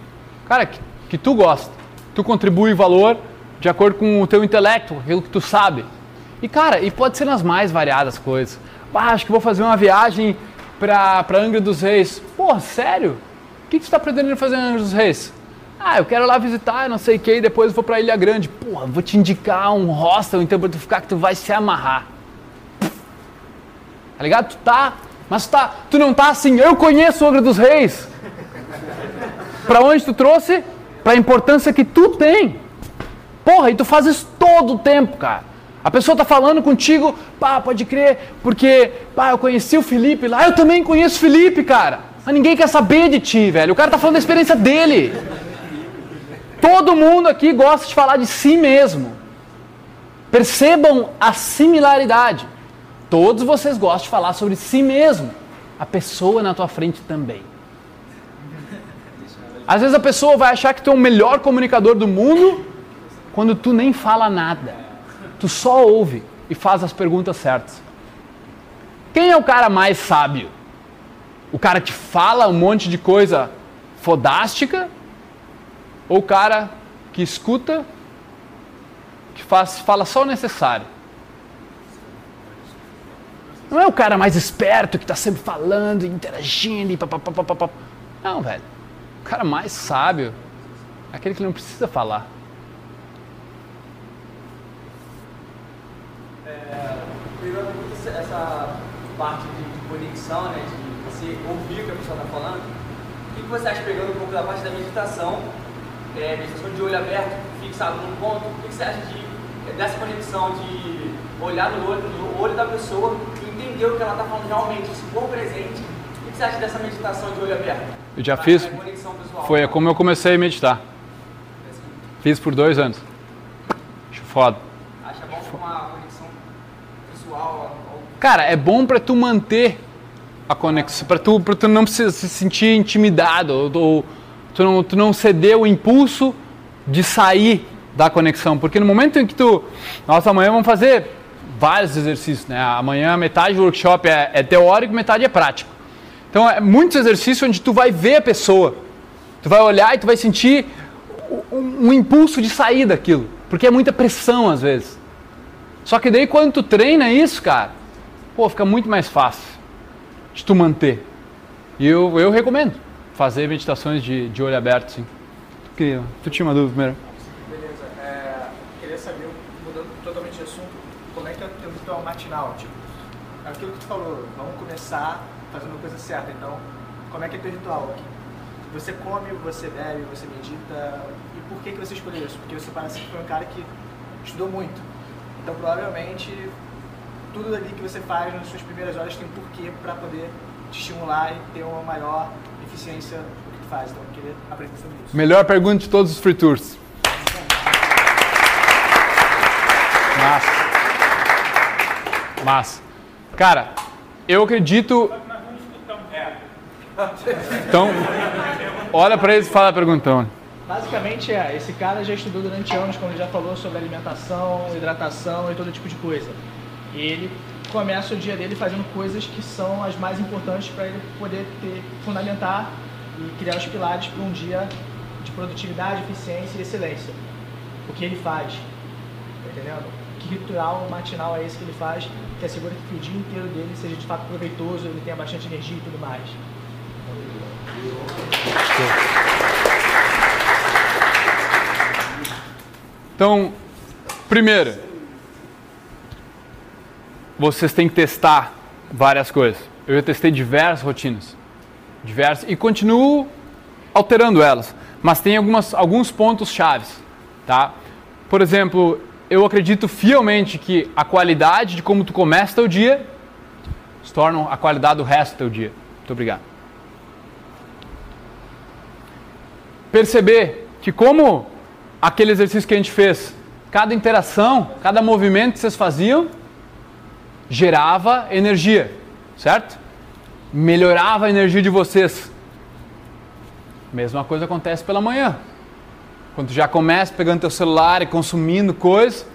cara, que, que tu gosta. Tu contribui valor de acordo com o teu intelecto, aquilo que tu sabe. E, cara, e pode ser nas mais variadas coisas. Ah, acho que vou fazer uma viagem pra, pra Angra dos Reis. Porra, sério? O que, que você está pretendendo fazer em Angra dos Reis? Ah, eu quero lá visitar, não sei o que, e depois vou pra Ilha Grande. Porra, vou te indicar um hostel então pra tu ficar que tu vai se amarrar. Tá ligado? Tu tá, mas tu, tá, tu não tá assim, eu conheço Angra dos Reis. Pra onde tu trouxe? Pra importância que tu tem. Porra, e tu faz isso todo o tempo, cara. A pessoa tá falando contigo, pá, pode crer, porque, pá, eu conheci o Felipe lá, eu também conheço o Felipe, cara. Mas ninguém quer saber de ti, velho. O cara tá falando da experiência dele. Todo mundo aqui gosta de falar de si mesmo. Percebam a similaridade. Todos vocês gostam de falar sobre si mesmo. A pessoa na tua frente também. Às vezes a pessoa vai achar que tu é o melhor comunicador do mundo quando tu nem fala nada. Tu só ouve. e faz as perguntas certas. Quem é o cara mais sábio? O cara que fala um monte de coisa fodástica ou o cara que escuta, que faz, fala só o necessário? Não é o cara mais esperto que está sempre falando, interagindo e papapá. Não, velho. O cara mais sábio é aquele que não precisa falar. É, pegando muito essa- parte de, de conexão, né, de você ouvir o que a pessoa está falando, o que, você acha pegando um pouco da parte da meditação, é, meditação de olho aberto, fixado num ponto, o que, você acha de, dessa conexão de olhar no olho, no olho da pessoa e entender o que ela está falando realmente, se for presente, o que, você acha dessa meditação de olho aberto? Eu já fiz. Foi como eu comecei a meditar. Fiz por dois anos. Acho foda. Acha bom uma conexão visual? ao- Cara, é bom pra tu manter a conexão, pra tu, pra tu não se sentir intimidado, ou, ou tu, não, tu não ceder o impulso de sair da conexão. Porque no momento em que tu. Nossa, amanhã vamos fazer vários exercícios, né? Amanhã metade do workshop é, é teórico, metade é prático. Então é muitos exercícios onde tu vai ver a pessoa. Tu vai olhar e tu vai sentir um, um impulso de sair daquilo. Porque é muita pressão às vezes. Só que daí quando tu treina isso, cara, pô, fica muito mais fácil de tu manter. E eu, eu recomendo fazer meditações de, de olho aberto, sim. Tu, queria- tu tinha uma dúvida primeiro? Beleza. É, queria saber, mudando totalmente de assunto, como é que é o teu ritual matinal? Tipo, aquilo que tu falou, vamos começar fazendo a coisa certa. Então, como é que é teu ritual? Você come, você bebe, você medita. E por que, que você escolheu isso? Porque você parece que foi um cara que estudou muito. Então, provavelmente, tudo ali que você faz nas suas primeiras horas tem um porquê para poder te estimular e ter uma maior eficiência no que tu faz. Então, eu queria aprender sobre isso. Melhor pergunta de todos os free tours. Massa. Massa. Cara, eu acredito. Então, olha pra eles e fala a perguntão. Basicamente é, esse cara já estudou durante anos, como ele já falou, sobre alimentação, hidratação e todo tipo de coisa. Ele começa o dia dele fazendo coisas que são as mais importantes para ele poder ter, fundamentar e criar os pilares para um dia de produtividade, eficiência e excelência. O que ele faz, tá entendendo? Que ritual matinal é esse que ele faz que assegura que o dia inteiro dele seja de fato proveitoso, ele tenha bastante energia e tudo mais. Então, primeiro, vocês têm que testar várias coisas. Eu já testei diversas rotinas, diversas e continuo alterando elas, mas tem algumas, alguns pontos chaves, tá? Por exemplo, eu acredito fielmente que a qualidade de como tu começa teu dia se torna a qualidade do resto do teu dia. Muito obrigado. Perceber que como aquele exercício que a gente fez, cada interação, cada movimento que vocês faziam gerava energia, certo? Melhorava a energia de vocês. Mesma coisa acontece pela manhã. Quando já começa pegando teu celular e consumindo coisas,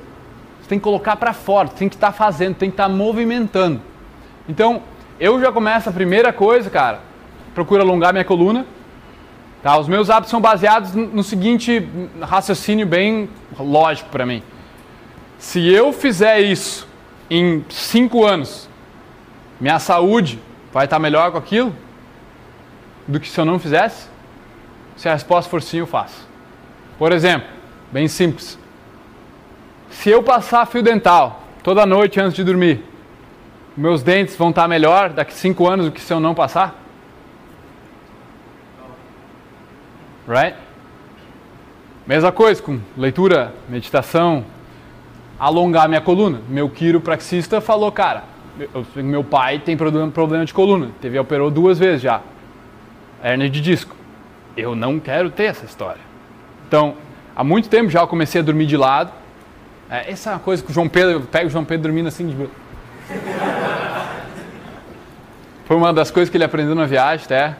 você tem que colocar para fora, tem que estar fazendo, tem que estar movimentando. Então, eu já começo a primeira coisa, cara, procuro alongar minha coluna. Tá? Os meus hábitos são baseados no seguinte raciocínio bem lógico para mim. Se eu fizer isso em cinco anos, minha saúde vai estar melhor com aquilo do que se eu não fizesse? Se a resposta for sim, eu faço. Por exemplo, bem simples. Se eu passar fio dental toda noite antes de dormir, meus dentes vão estar melhor daqui cinco anos do que se eu não passar? Right? Mesma coisa com leitura, meditação, alongar minha coluna. Meu quiropraxista falou, cara, eu- meu pai tem problema, de coluna, teve operou duas vezes já, hernia de disco. Eu não quero ter essa história. Então, há muito tempo já eu comecei a dormir de lado. É, essa é uma coisa que o João Pedro, eu pego o João Pedro dormindo assim de Foi uma das coisas que ele aprendeu na viagem, até.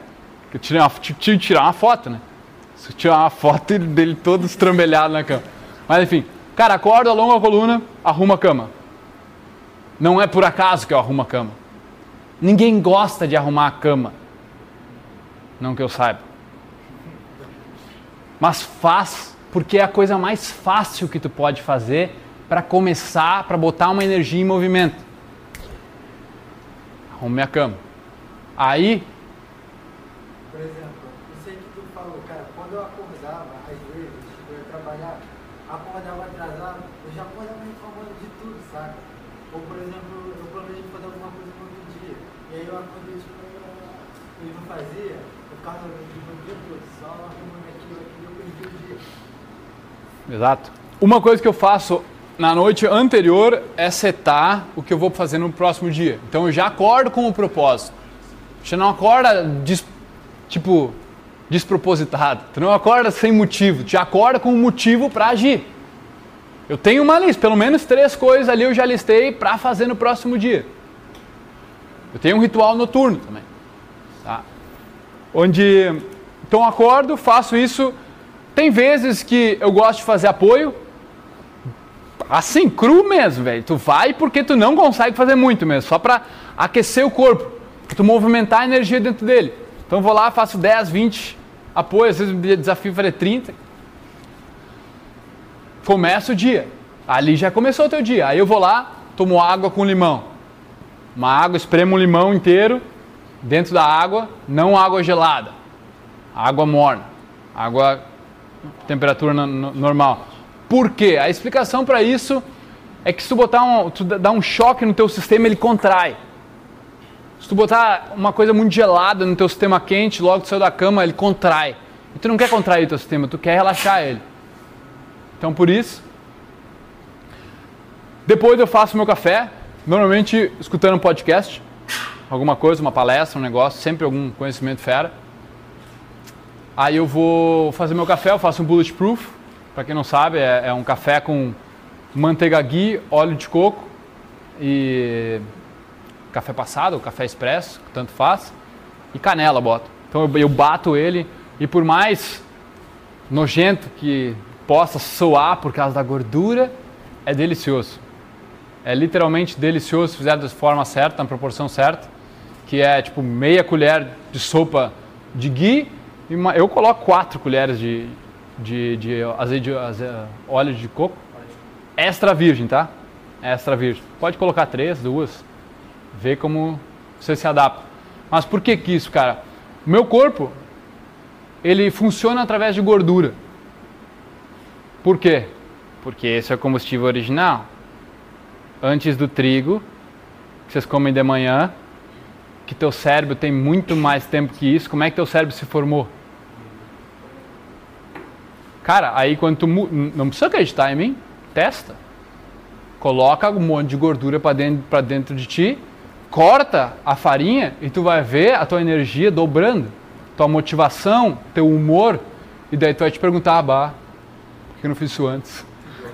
Que eu tirar uma foto, né? Tirar uma foto dele todo estrambelhado na cama. Mas enfim, cara, acorda, alonga a coluna, arruma a cama. Não é por acaso que eu arrumo a cama. Ninguém gosta de arrumar a cama. Não que eu saiba. Mas faz, porque é a coisa mais fácil que tu pode fazer para começar, para botar uma energia em movimento. Arrume a cama. Aí, Por exemplo, isso aí que tu falou, cara, quando eu acordava, às vezes, eu ia trabalhar, acordava atrasado, eu já acordava reclamando de tudo, saca? Ou, por exemplo, eu planejei fazer alguma coisa no outro dia, e aí eu acordei, tipo, eu não fazia, eu ficava tipo, o dia todo, só arrumando aquilo, aquilo, eu perdi o dia. Exato. Uma coisa que eu faço na noite anterior é setar o que eu vou fazer no próximo dia. Então eu já acordo com o propósito. Você não acorda des- tipo despropositado. Tu não acorda sem motivo. Já acorda com um motivo para agir. Eu tenho uma lista, pelo menos três coisas ali eu já listei para fazer no próximo dia. Eu tenho um ritual noturno também. Tá? Onde então acordo, faço isso. Tem vezes que eu gosto de fazer apoio. Assim, cru mesmo, velho. Tu vai porque tu não consegue fazer muito mesmo, só para aquecer o corpo, tu movimentar a energia dentro dele. Então eu vou lá, faço 10, 20 apoios, às vezes desafio fazer 30. Começa o dia. Ali já começou o teu dia. Aí eu vou lá, tomo água com limão. Uma água, espremo um limão inteiro dentro da água, não água gelada. Água morna. Água temperatura no- no- normal. Por quê? A explicação para isso é que se tu botar um, tu dá um choque no teu sistema, ele contrai. Se tu botar uma coisa muito gelada no teu sistema quente, logo tu saiu da cama, ele contrai. E tu não quer contrair o teu sistema, tu quer relaxar ele. Então por isso, depois eu faço meu café, normalmente escutando um podcast, alguma coisa, uma palestra, um negócio, sempre algum conhecimento fera. Aí eu vou fazer meu café, eu faço um bulletproof, para quem não sabe, é, é um café com manteiga ghee, óleo de coco e café passado, ou café expresso, tanto faz, e canela boto. Então eu, eu bato ele e por mais nojento que possa soar por causa da gordura, é delicioso. É literalmente delicioso se fizer da forma certa, na proporção certa, que é tipo meia colher de sopa de ghee eu coloco quatro colheres de, de, de azeite, de óleo de coco, extra virgem, tá? Extra virgem. Pode colocar três, duas, vê como você se adapta. Mas por que que isso, cara? O meu corpo, ele funciona através de gordura. Por quê? Porque esse é o combustível original. Antes do trigo, que vocês comem de manhã, que teu cérebro tem muito mais tempo que isso, como é que teu cérebro se formou? Cara, aí quando tu não precisa acreditar em mim, testa. Coloca um monte de gordura para dentro, pra dentro de ti, corta a farinha e tu vai ver a tua energia dobrando, tua motivação, teu humor, e daí tu vai te perguntar, ah, bah, por que eu não fiz isso antes?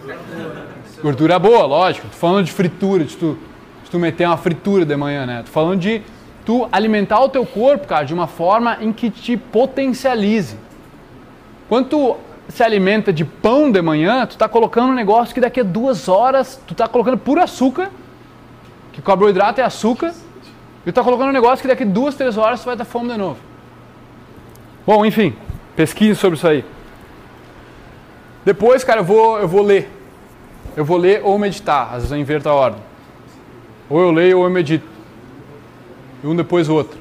Gordura boa, lógico. Tô falando de fritura, de tu, de tu meter uma fritura de manhã, né? Tô falando de tu alimentar o teu corpo, cara, de uma forma em que te potencialize. Quando tu se alimenta de pão de manhã, tu tá colocando um negócio que daqui a duas horas tu tá colocando puro açúcar, que carboidrato é açúcar, e tu tá colocando um negócio que daqui a duas, três horas tu vai ter fome de novo. Bom, enfim, pesquise sobre isso aí. Depois, cara, eu vou, eu vou ler. Eu vou ler ou meditar, às vezes eu inverto a ordem. Ou eu leio ou eu medito. E um depois o outro.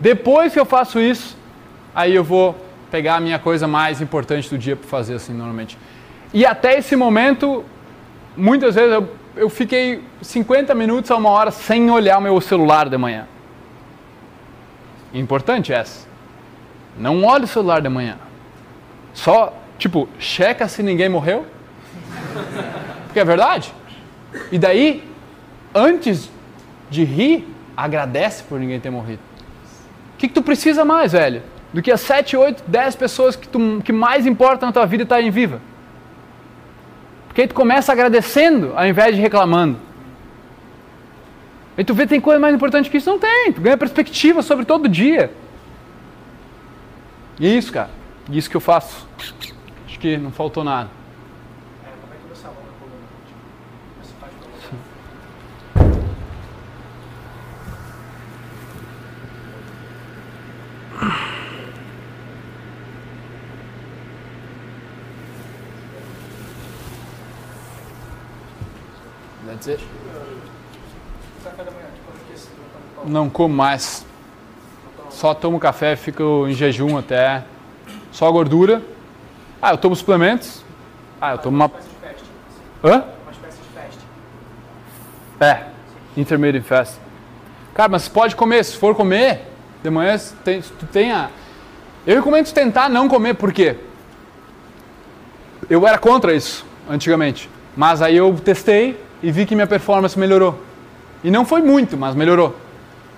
Depois que eu faço isso, aí eu vou pegar a minha coisa mais importante do dia para fazer assim normalmente. E até esse momento, muitas vezes eu, eu fiquei 50 minutos a uma hora sem olhar o meu celular de manhã. Importante essa. Não olhe o celular de manhã. Só, tipo, checa se ninguém morreu. Porque é verdade. E daí, antes de rir, agradece por ninguém ter morrido. O que, que tu precisa mais, velho? Do que as 7, 8, 10 pessoas que, tu, que mais importam na tua vida estarem viva. Porque aí tu começa agradecendo ao invés de reclamando. Aí tu vê tem coisa mais importante que isso? Não tem. Tu ganha perspectiva sobre todo dia. E é isso, cara. Isso que eu faço. Acho que não faltou nada. É, como é que você alonga a coluna? Tipo, você faz pra alongar? That's it. Café da manhã, tipo, eu esqueci, eu Não como mais. Só tomo café, fico em jejum até. Só gordura. Ah, eu tomo suplementos. Ah, eu tomo uma. Uma espécie de fast. Hã? Uma espécie de fast. É. Intermittent fast. Cara, mas você pode comer. Se for comer, de manhã tem, tu tenha. Eu recomendo tentar não comer, por quê? Eu era contra isso antigamente. Mas aí eu testei e vi que minha performance melhorou. E não foi muito, mas melhorou.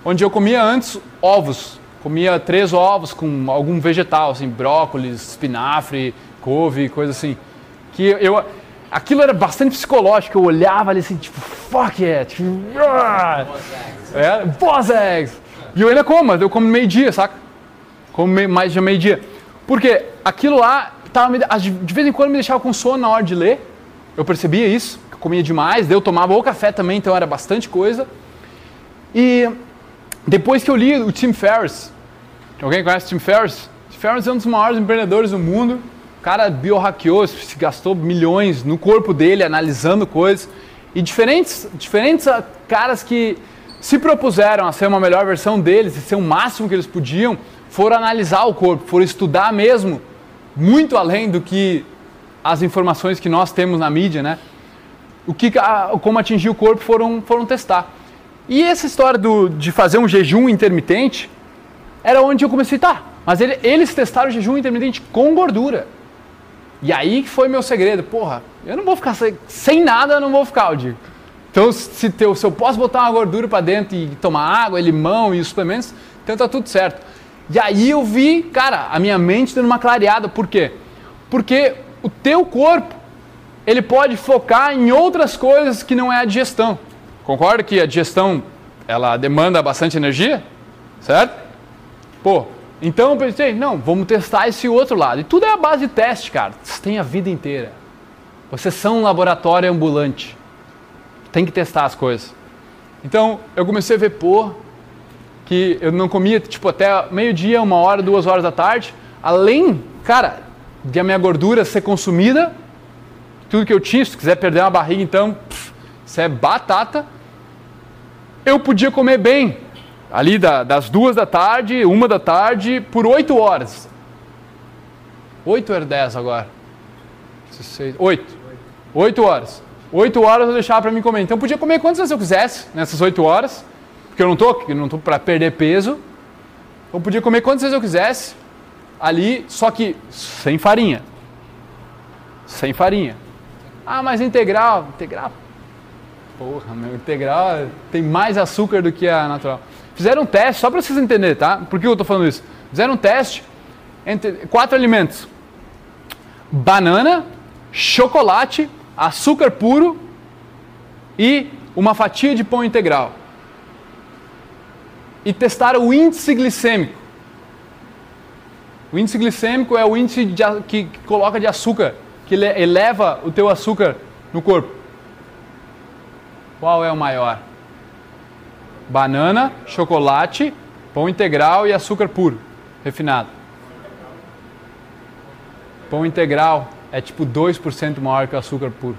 Onde eu comia antes ovos. Comia três ovos com algum vegetal, assim, brócolis, espinafre, couve, coisa assim. Que eu, aquilo era bastante psicológico. Eu olhava ali assim, tipo, fuck it. Tipo, ah! é, boss eggs. E eu ainda como, eu como meio-dia, saca? Como mais de meio-dia. Porque aquilo lá, tava de vez em quando me deixava com sono na hora de ler. Eu percebia isso, comia demais. Eu tomava o café também, então era bastante coisa. E depois que eu li o Tim Ferriss, alguém conhece o Tim Ferriss? Tim Ferriss é um dos maiores empreendedores do mundo. O cara biohackeou, se gastou milhões no corpo dele analisando coisas. E diferentes, diferentes caras que se propuseram a ser uma melhor versão deles e ser o máximo que eles podiam, foram analisar o corpo, foram estudar mesmo, muito além do que as informações que nós temos na mídia, né? O que, a- como atingir o corpo foram, foram testar. E essa história do, de fazer um jejum intermitente era onde eu comecei, tá, mas ele- eles testaram o jejum intermitente com gordura. E aí que foi meu segredo. Porra, eu não vou ficar sem, sem nada, eu não vou ficar, eu digo. Então, se, teu- se eu posso botar uma gordura para dentro e tomar água, limão e os suplementos, então tá tudo certo. E aí eu vi, cara, a minha mente dando uma clareada. Por quê? Porque o teu corpo, ele pode focar em outras coisas que não é a digestão. Concorda que a digestão, ela demanda bastante energia? Certo? Pô, então eu pensei, não, vamos testar esse outro lado. E tudo é a base de teste, cara. Você tem a vida inteira. Vocês são um laboratório ambulante. Tem que testar as coisas. Então, eu comecei a ver, pô, que eu não comia, tipo, até meio-dia, uma hora, duas horas da tarde. Além, cara, de a minha gordura ser consumida, tudo que eu tinha, se quiser perder uma barriga, então, isso é batata. Eu podia comer bem, ali da- das duas da tarde, uma da tarde, por oito horas. Oito ou dez agora? Seis, oito. Oito horas. Oito horas eu deixava para mim comer. Então eu podia comer quantas vezes eu quisesse nessas oito horas, porque eu não tô, eu não tô para perder peso. Eu podia comer quantas vezes eu quisesse ali, só que sem farinha. Sem farinha. Ah, mas integral, integral. Porra, meu, integral tem mais açúcar do que a natural. Fizeram um teste, só para vocês entenderem, tá? Por que eu tô falando isso? Fizeram um teste entre quatro alimentos: banana, chocolate, açúcar puro e uma fatia de pão integral. E testaram o índice glicêmico. O índice glicêmico é o índice de que, que coloca de açúcar, que ele- eleva o teu açúcar no corpo. Qual é o maior? Banana, chocolate, pão integral e açúcar puro, refinado. Pão integral é tipo 2% maior que o açúcar puro.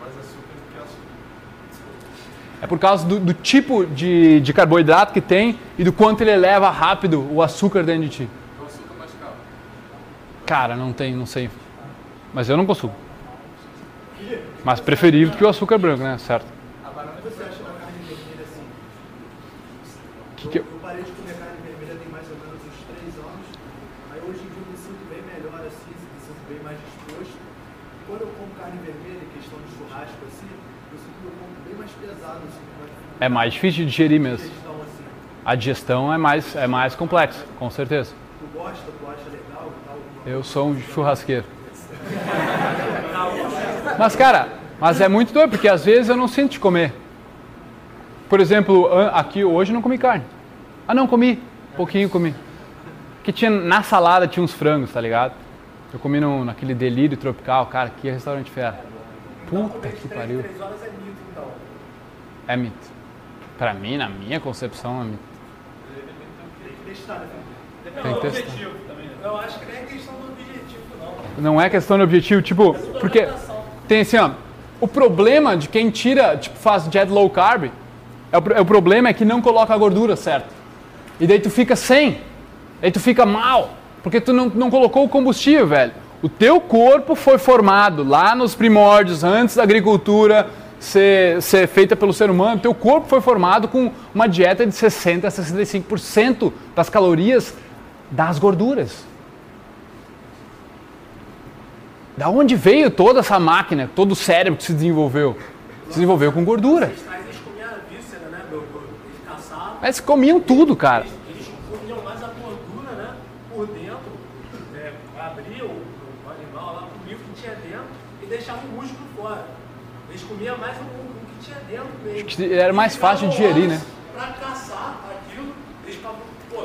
Mais açúcar do que açúcar. É por causa do, do tipo de, de carboidrato que tem e do quanto ele eleva rápido o açúcar dentro de ti. O açúcar mais caro. Cara, não tem, não sei. Mas eu não consumo. Mas preferível do que o açúcar branco, né? Certo. O que você acha da carne vermelha assim? Que que eu, eu- eu parei de comer carne vermelha tem mais ou menos uns 3 anos. Aí hoje em dia eu me sinto bem melhor assim, me sinto bem mais disposto. Quando eu como carne vermelha, questão de churrasco assim, eu sinto meu corpo bem mais pesado assim, É mais difícil de digerir mesmo. assim. A digestão é mais, é mais complexa, com certeza. Tu gosta, tu acha legal tal? Eu sou um churrasqueiro. Mas, cara, mas é muito doido, porque às vezes eu não sinto de comer. Por exemplo, aqui hoje eu não comi carne. Ah, não, comi. Pouquinho comi. Que tinha, na salada tinha uns frangos, tá ligado? Eu comi no, naquele delírio tropical, cara, que restaurante fera. Puta que pariu. 3 horas é mito. É mito. Pra mim, na minha concepção, é mito. Tem que testar, né? Tem do que testar. objetivo também. né? Eu acho que nem é questão do objetivo não. É questão de objetivo, tipo, porque tem assim, ó, O problema de quem tira, tipo, faz dieta low carb, é o, é o problema é que não coloca a gordura certa. E daí tu fica sem. Aí tu fica mal. Porque tu não, não colocou o combustível, velho. O teu corpo foi formado lá nos primórdios, antes da agricultura ser, ser feita pelo ser humano. Teu corpo foi formado com uma dieta de 60% a 65% das calorias das gorduras. Da onde veio toda essa máquina, todo o cérebro que se desenvolveu? Se desenvolveu com gordura. Mas eles comiam a víscera, né? Comiam tudo, cara. Eles comiam mais a gordura, né? Por dentro. É, abria o, animal lá, comia o que tinha dentro e deixava o músculo fora. Eles comiam mais o, o que tinha dentro mesmo. Acho que era mais fácil de digerir, né? Pra caçar aquilo, eles ficavam, pô,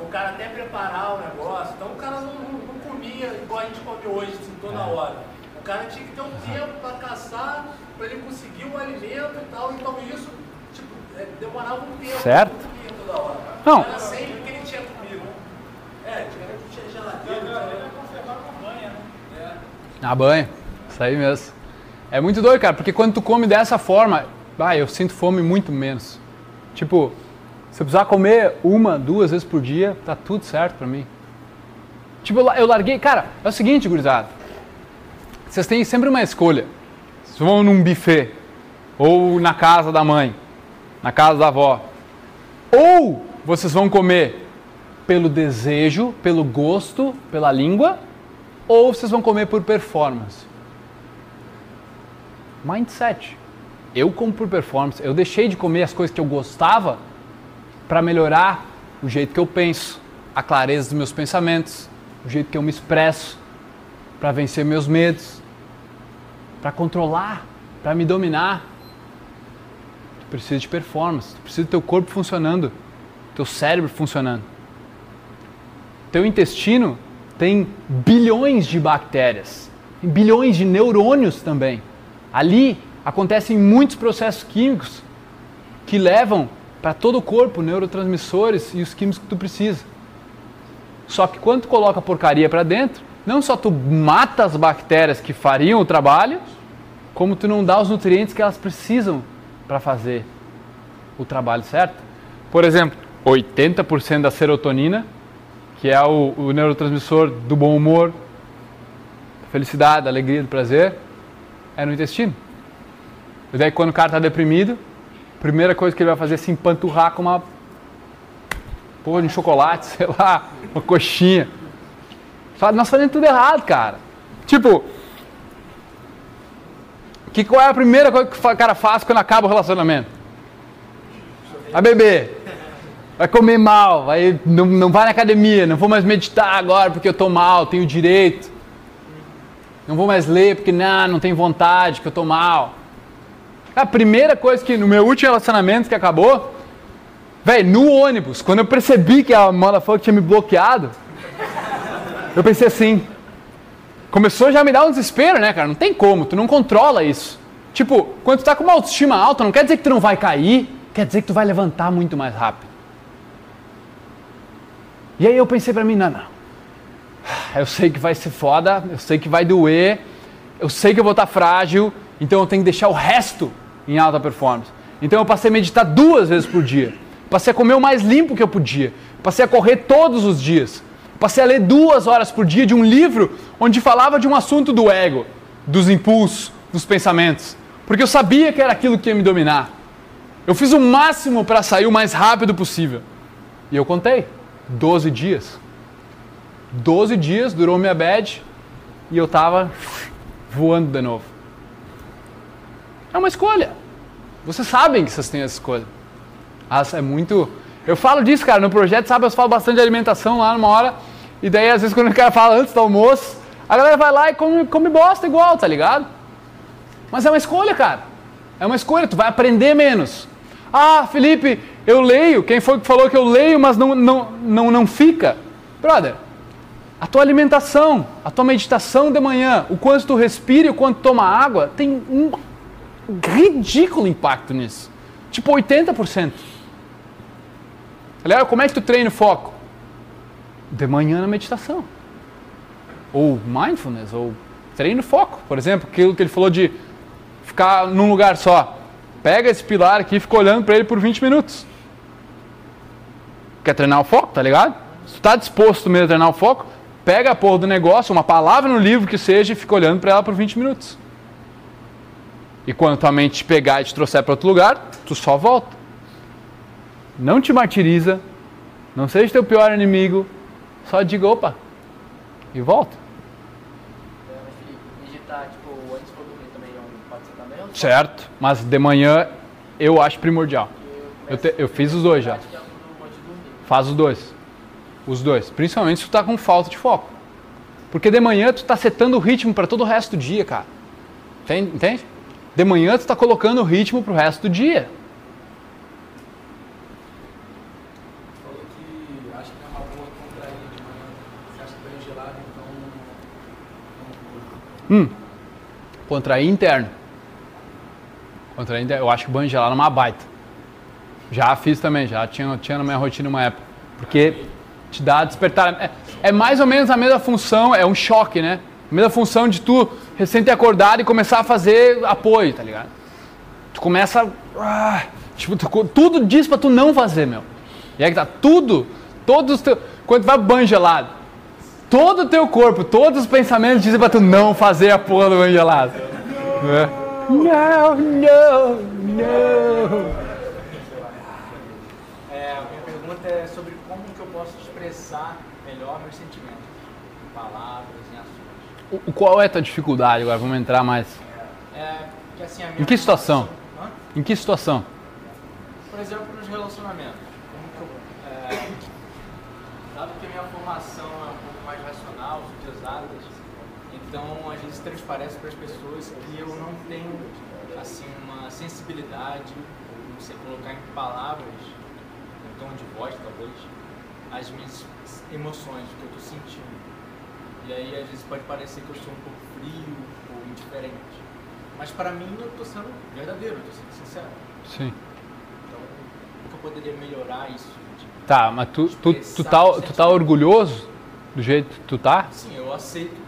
o cara até preparar o negócio, então o cara não, não comia igual a gente come hoje, assim, toda É. hora. O cara tinha que ter um tempo para caçar, para ele conseguir o alimento e tal, então isso, tipo, é, demorava um tempo. Certo. Toda hora. Não. Era sempre que ele tinha comido. É, tinha geladeira. né? Na banha. Isso aí mesmo. É muito doido, cara, porque quando tu come dessa forma, ah, eu sinto fome muito menos. Tipo, se eu precisar comer uma, duas vezes por dia, tá tudo certo pra mim. Tipo, eu la- eu larguei. Cara, é o seguinte, gurizada. Vocês têm sempre uma escolha. Vocês vão num buffet, ou na casa da mãe, na casa da avó. Ou vocês vão comer pelo desejo, pelo gosto, pela língua, ou vocês vão comer por performance. Mindset. Eu como por performance. Eu deixei de comer as coisas que eu gostava para melhorar o jeito que eu penso, a clareza dos meus pensamentos, o jeito que eu me expresso, para vencer meus medos, para controlar, para me dominar. Tu precisa de performance, tu precisa do teu corpo funcionando, teu cérebro funcionando. Teu intestino tem bilhões de bactérias, tem bilhões de neurônios também. Ali acontecem muitos processos químicos que levam para todo o corpo neurotransmissores e os químicos que tu precisa. Só que quando tu coloca porcaria para dentro, não só tu mata as bactérias que fariam o trabalho, como tu não dá os nutrientes que elas precisam para fazer o trabalho certo. Por exemplo, 80% da serotonina, que é o, o neurotransmissor do bom humor, da felicidade, da alegria, do prazer, é no intestino. E daí quando o cara está deprimido, a primeira coisa que ele vai fazer é se empanturrar com uma porra de um chocolate, sei lá, uma coxinha. Nós fazemos tudo errado, cara. Tipo, que, qual é a primeira coisa que o cara faz quando acaba o relacionamento? Vai beber. Vai comer mal, vai, não, não vai na academia, não vou mais meditar agora porque eu tô mal, tenho direito. Não vou mais ler porque não, não tenho vontade, que eu tô mal. A primeira coisa que no meu último relacionamento que acabou, velho, no ônibus, quando eu percebi que a motherfucker tinha me bloqueado, eu pensei assim, começou já a me dar um desespero, né, cara? Não tem como, tu não controla isso. Tipo, quando tu tá com uma autoestima alta, não quer dizer que tu não vai cair, quer dizer que tu vai levantar muito mais rápido. E aí eu pensei pra mim, não, não. Eu sei que vai ser foda, eu sei que vai doer, eu sei que eu vou estar frágil, então eu tenho que deixar o resto em alta performance. Então eu passei a meditar duas vezes por dia. Passei a comer o mais limpo que eu podia. Passei a correr todos os dias. Passei a ler duas horas por dia de um livro onde falava de um assunto do ego, dos impulsos, dos pensamentos. Porque eu sabia que era aquilo que ia me dominar. Eu fiz o máximo para sair o mais rápido possível. E eu contei. 12 dias. 12 dias durou minha bad e eu tava voando de novo. É uma escolha. Vocês sabem que vocês têm essa escolha. Ah, é muito. Eu falo disso, cara, no projeto, sabe? Eu falo bastante de alimentação lá numa hora. E daí, às vezes, quando o cara fala antes do almoço, a galera vai lá e come, come bosta igual, tá ligado? Mas é uma escolha, cara. É uma escolha, tu vai aprender menos. Ah, Felipe, eu leio. Quem foi que falou que eu leio, mas não, não, não, não fica? Brother, a tua alimentação, a tua meditação de manhã, o quanto tu respira e o quanto toma água, tem um ridículo impacto nisso. Tipo 80%. Aliás, como é que tu treina o foco? De manhã na meditação. Ou mindfulness, ou treino foco. Por exemplo, aquilo que ele falou de ficar num lugar só. Pega esse pilar aqui e fica olhando para ele por 20 minutos. Quer treinar o foco, tá ligado? Se tu tá disposto mesmo a treinar o foco, pega a porra do negócio, uma palavra no livro que seja e fica olhando para ela por 20 minutos. E quando tua mente te pegar e te trouxer para outro lugar, tu só volta. Não te martiriza, não seja teu pior inimigo, só diga opa e volta. Certo, mas de manhã eu acho primordial. Eu, te- eu fiz os dois já. Faz os dois. Os dois. Principalmente se tu tá com falta de foco. Porque de manhã tu tá setando o ritmo para todo o resto do dia, cara. Entende? De manhã tu tá colocando o ritmo pro resto do dia. Falou que acha que é uma boa contrair de manhã. Você acha que banho gelado, então. Hum. Contrair interno. Contrair interno. Eu acho que banho gelado é uma baita. Já fiz também, já tinha, tinha na minha rotina uma época. Porque te dá despertar. É, é mais ou menos a mesma função, é um choque, né? A mesma função de tu recém ter acordado e começar a fazer apoio, tá ligado? Tu começa. ah, tipo, tu- tudo diz pra tu não fazer, meu. E aí que tá, tudo, todos os teus. Quando tu vai pro banho gelado, todo o teu corpo, todos os pensamentos dizem pra tu não fazer a porra do banho gelado. Né? Não, não, não. É, a minha pergunta é sobre como que eu posso expressar melhor meus sentimentos. Em palavras, em ações. O- Qual é a tua dificuldade agora? Vamos entrar mais. É, que assim, Em que situação? Hã? Em que situação? Por exemplo, nos relacionamentos. Como que eu, é, dado que a minha formação é um pouco mais racional, de exatas, então às vezes transparece para as pessoas que eu não tenho assim uma sensibilidade, sei colocar em palavras, em tom de voz talvez, as minhas emoções, o que eu estou sentindo. E aí às vezes pode parecer que eu sou um pouco frio ou indiferente. Mas para mim eu estou sendo verdadeiro, eu estou sendo sincero. Sim. Então, como que eu poderia melhorar isso? Tá, mas tu, tu, tu, tá, tu tá orgulhoso do jeito que tu tá? Sim, eu aceito.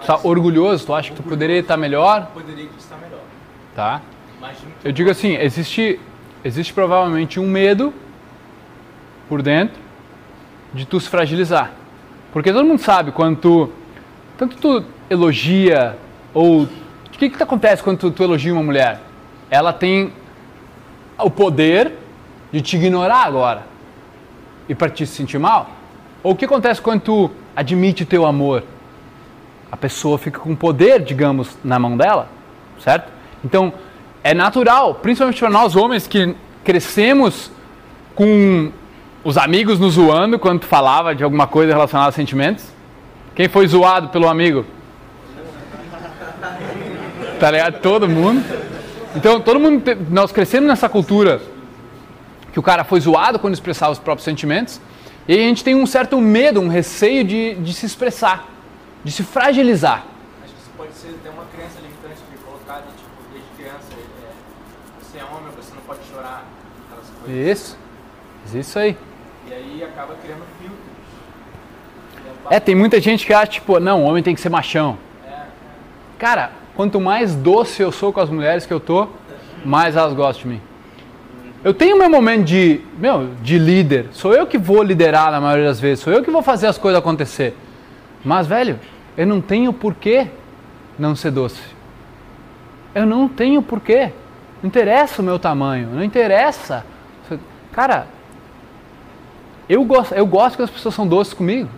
Tu tá orgulhoso? Tu acha que tu poderia estar melhor? Poderia estar melhor. Tá. Eu digo assim, existe, existe provavelmente um medo por dentro de tu se fragilizar. Porque todo mundo sabe quando tu, tanto tu elogia ou o que que acontece quando tu, tu elogia uma mulher? Ela tem o poder de te ignorar agora e para te sentir mal. Ou o que acontece quando tu admite o teu amor? A pessoa fica com poder, digamos, na mão dela, certo? Então, é natural, principalmente para nós homens que crescemos com os amigos nos zoando quando tu falava de alguma coisa relacionada a sentimentos. Quem foi zoado pelo amigo? Tá ligado? Todo mundo. Então, todo mundo, nós crescemos nessa cultura que o cara foi zoado quando expressava os próprios sentimentos, e a gente tem um certo medo, um receio de, de se expressar, de se fragilizar. Acho que isso pode ser até uma crença limitante de colocar de, tipo, desde criança. é, você é homem, você não pode chorar. Aquelas coisas. Isso. Isso aí. E aí acaba criando filtros. É, tem muita gente que acha, tipo, não, homem tem que ser machão. Cara, quanto mais doce eu sou com as mulheres que eu tô, mais elas gostam de mim. Eu tenho meu momento de, meu, de líder. Sou eu que vou liderar na maioria das vezes. Sou eu que vou fazer as coisas acontecer. Mas, velho, eu não tenho porquê não ser doce. Eu não tenho porquê. Não interessa o meu tamanho. Não interessa. Cara, eu gosto, eu gosto que as pessoas são doces comigo.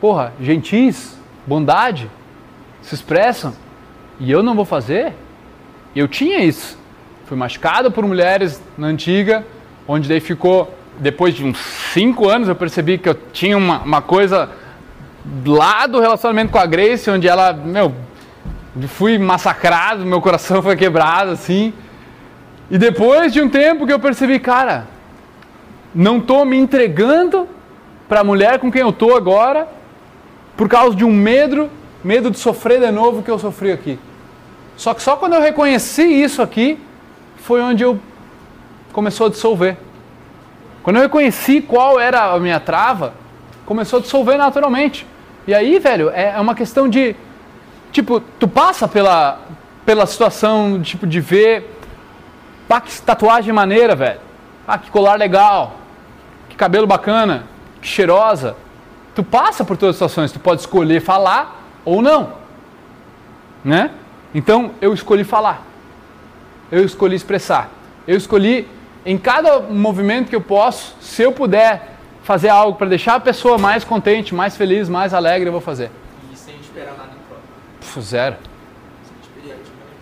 Porra, gentis, bondade, se expressam. E eu não vou fazer? Eu tinha isso. Fui machucado por mulheres na antiga, onde daí ficou, depois de uns cinco anos, eu percebi que eu tinha uma, uma coisa lá do relacionamento com a Grace, onde ela, meu, fui massacrado, meu coração foi quebrado, assim. E depois de um tempo que eu percebi, cara, não estou me entregando para a mulher com quem eu estou agora, por causa de um medo, medo de sofrer de novo que eu sofri aqui. Só que só quando eu reconheci isso aqui, foi onde eu começou a dissolver. Quando eu reconheci qual era a minha trava, começou a dissolver naturalmente. E aí, velho, é é uma questão de Tipo, tu passa pela, pela situação, tipo, de ver. Pá, que tatuagem maneira, velho. Ah, que colar legal. Que cabelo bacana. Que cheirosa. Tu passa por todas as situações. Tu pode escolher falar ou não. Né? Então, eu escolhi falar. Eu escolhi expressar. Eu escolhi, em cada movimento que eu posso, se eu puder fazer algo para deixar a pessoa mais contente, mais feliz, mais alegre, eu vou fazer. E sem esperar nada em troca. Puf, zero.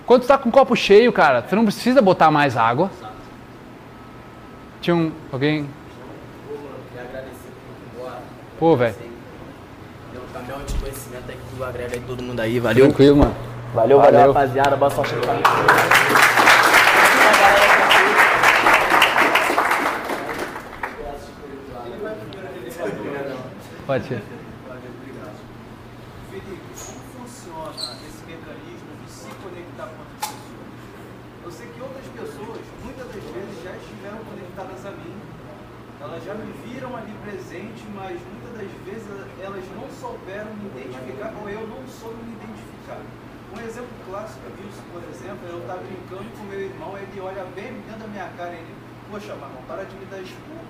Quando tu tá com o copo cheio, cara, tu não precisa botar mais água. Tinha um. Alguém. Pô, velho. Deu um caminhão de conhecimento aí que tu agrega aí todo mundo aí, valeu? Tranquilo, mano. Valeu, valeu, Valeu. rapaziada. Boa sorte no caminho. Pode ser. Felipe, como funciona esse mecanismo de se conectar com outras pessoas? Eu sei que outras pessoas, muitas das vezes, já estiveram conectadas a mim. Elas já me viram ali presente, mas muitas das vezes elas não souberam me identificar ou eu não soube me identificar. Um exemplo clássico disso, por exemplo, eu estar brincando com meu irmão, ele olha bem dentro da minha cara e ele, poxa, Marlon, para de me dar expor.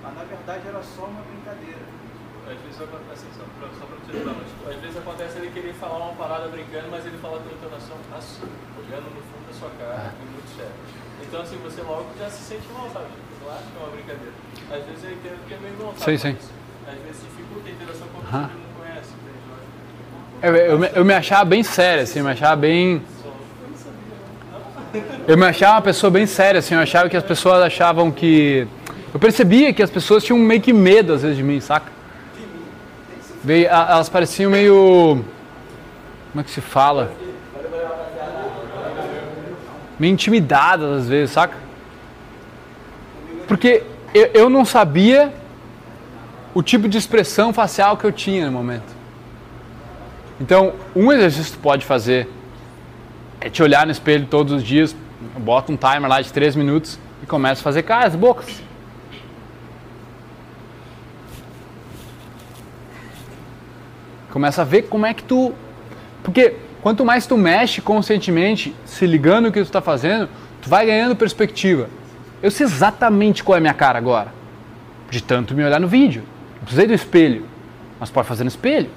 Mas na verdade era só uma brincadeira. Às vezes acontece, assim, só pra, te ajudar, mas tipo, às vezes acontece ele querer falar uma parada brincando, mas ele fala com entonação assim, olhando no fundo da sua cara, e muito sério. Então assim, você logo já se sente mal, sabe? Tipo, Eu acho que é uma brincadeira. Às vezes eu entendo que é meio mal, Sim, sabe? sim. Mas, Às vezes dificulta a interação Aham. você não conhece, entende? Eu. Eu, eu me achava bem sério, assim, eu me achava bem. Eu me achava uma pessoa bem séria, assim, eu achava que as pessoas achavam que. Eu percebia que as pessoas tinham meio que medo, às vezes, de mim, saca? Veio, elas pareciam meio. Como é que se fala? Meio intimidadas, às vezes, saca? Porque eu, eu não sabia o tipo de expressão facial que eu tinha no momento. Então, um exercício que tu pode fazer é te olhar no espelho todos os dias, bota um timer lá de 3 minutos e começa a fazer caras, bocas. Começa a ver como é que tu. Porque quanto mais tu mexe conscientemente, se ligando no que tu está fazendo, tu vai ganhando perspectiva. Eu sei exatamente qual é a minha cara agora, de tanto me olhar no vídeo. Não precisei do espelho, mas pode fazer no espelho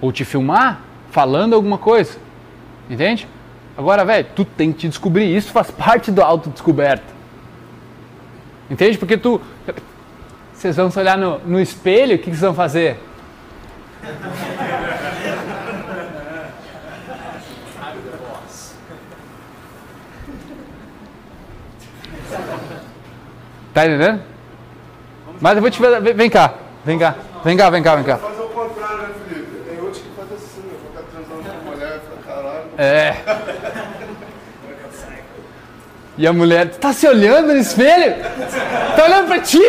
ou te filmar falando alguma coisa. Entende? Agora, velho, tu tem que te descobrir. Isso faz parte do autodescoberta. Entende? Porque tu. Vocês vão se olhar no, no espelho, o que, que vocês vão fazer? Tá entendendo? Mas eu vou te ver. Vem cá, vem cá, vem cá, vem cá, vem cá. Faz ao contrário, né, Felipe? Tem outros que fazem assim, né? Ficar transando com mulher, fica caralho. É. E a mulher, tu tá se olhando no espelho? Tá olhando pra ti?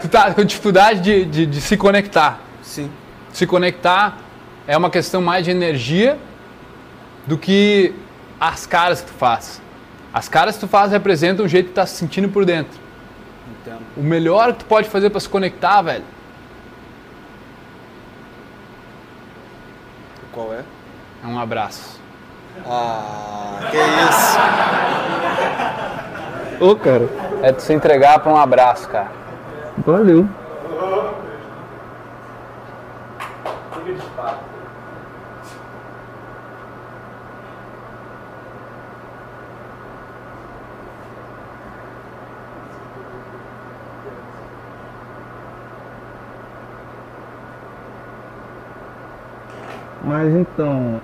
Tu tá com dificuldade de, de, de se conectar. Sim. Se conectar é uma questão mais de energia do que as caras que tu faz. As caras que tu faz representam o jeito que tu tá se sentindo por dentro. Entendo. O melhor que tu pode fazer pra se conectar, velho, Qual é? é um abraço. Ah, que isso? Ô, cara. É tu se entregar pra um abraço, cara. Valeu. Mas então,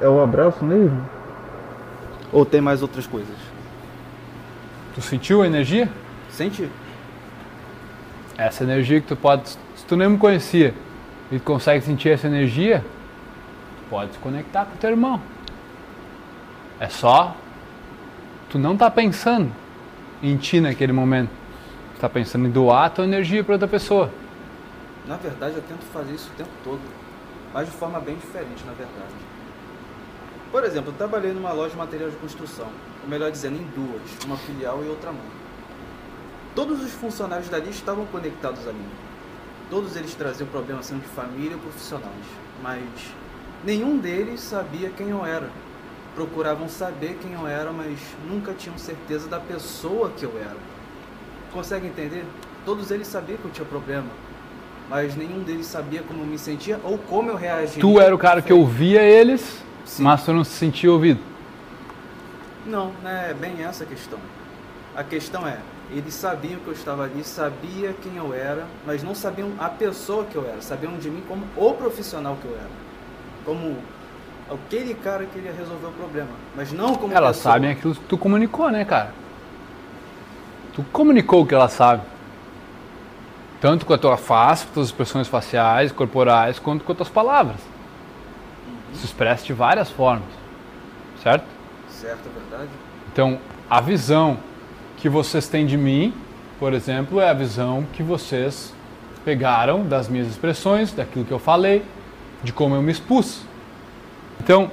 é o abraço mesmo? Ou tem mais outras coisas? Tu sentiu a energia? Sente? Essa energia que tu pode. Se tu nem me conhecia e consegue sentir essa energia, tu pode se conectar com o teu irmão. É só. Tu não tá pensando em ti naquele momento. Tu tá pensando em doar tua energia para outra pessoa. Na verdade, eu tento fazer isso o tempo todo, mas de forma bem diferente, na verdade. Por exemplo, eu trabalhei numa loja de material de construção, ou melhor dizendo, em duas, uma filial e outra mãe. Todos os funcionários dali estavam conectados a mim. Todos eles traziam problemas sendo de família ou profissionais, mas nenhum deles sabia quem eu era. Procuravam saber quem eu era, mas nunca tinham certeza da pessoa que eu era. Consegue entender? Todos eles sabiam que eu tinha problema, mas nenhum deles sabia como eu me sentia ou como eu reagia. Tu era o cara que ouvia eles, mas tu não se sentia ouvido. Não, não é bem essa a questão. A questão é, eles sabiam que eu estava ali, sabia quem eu era, mas não sabiam a pessoa que eu era, sabiam de mim como o profissional que eu era. Como aquele cara que ia resolver o problema, mas não como Elas pessoa. sabem aquilo que tu comunicou, né, cara? Tu comunicou o que elas sabem. Tanto com a tua face, com as tuas expressões faciais, corporais, quanto com as tuas palavras. Se expressa de várias formas. Certo? Certo, é verdade? Então, a visão que vocês têm de mim, por exemplo, é a visão que vocês pegaram das minhas expressões, daquilo que eu falei, de como eu me expus. Então,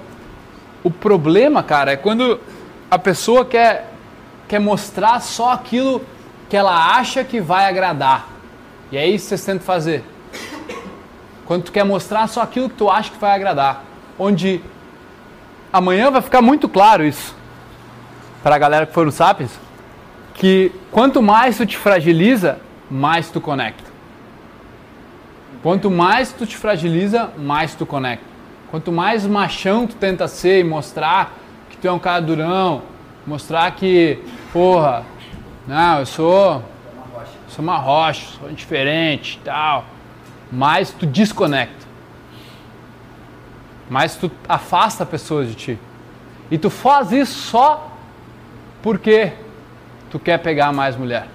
o problema, cara, é quando a pessoa quer, quer mostrar só aquilo que ela acha que vai agradar. E é isso que vocês tentam fazer. Quando tu quer mostrar só aquilo que tu acha que vai agradar. Onde amanhã vai ficar muito claro isso para a galera que for no Sapiens, que quanto mais tu te fragiliza, mais tu conecta. Quanto mais tu te fragiliza, mais tu conecta. Quanto mais machão tu tenta ser e mostrar que tu é um cara durão, mostrar que, porra, não, eu sou sou uma rocha, sou diferente e tal, mais tu desconecta. Mais tu afasta pessoas de ti. E tu faz isso só porque tu quer pegar mais mulher.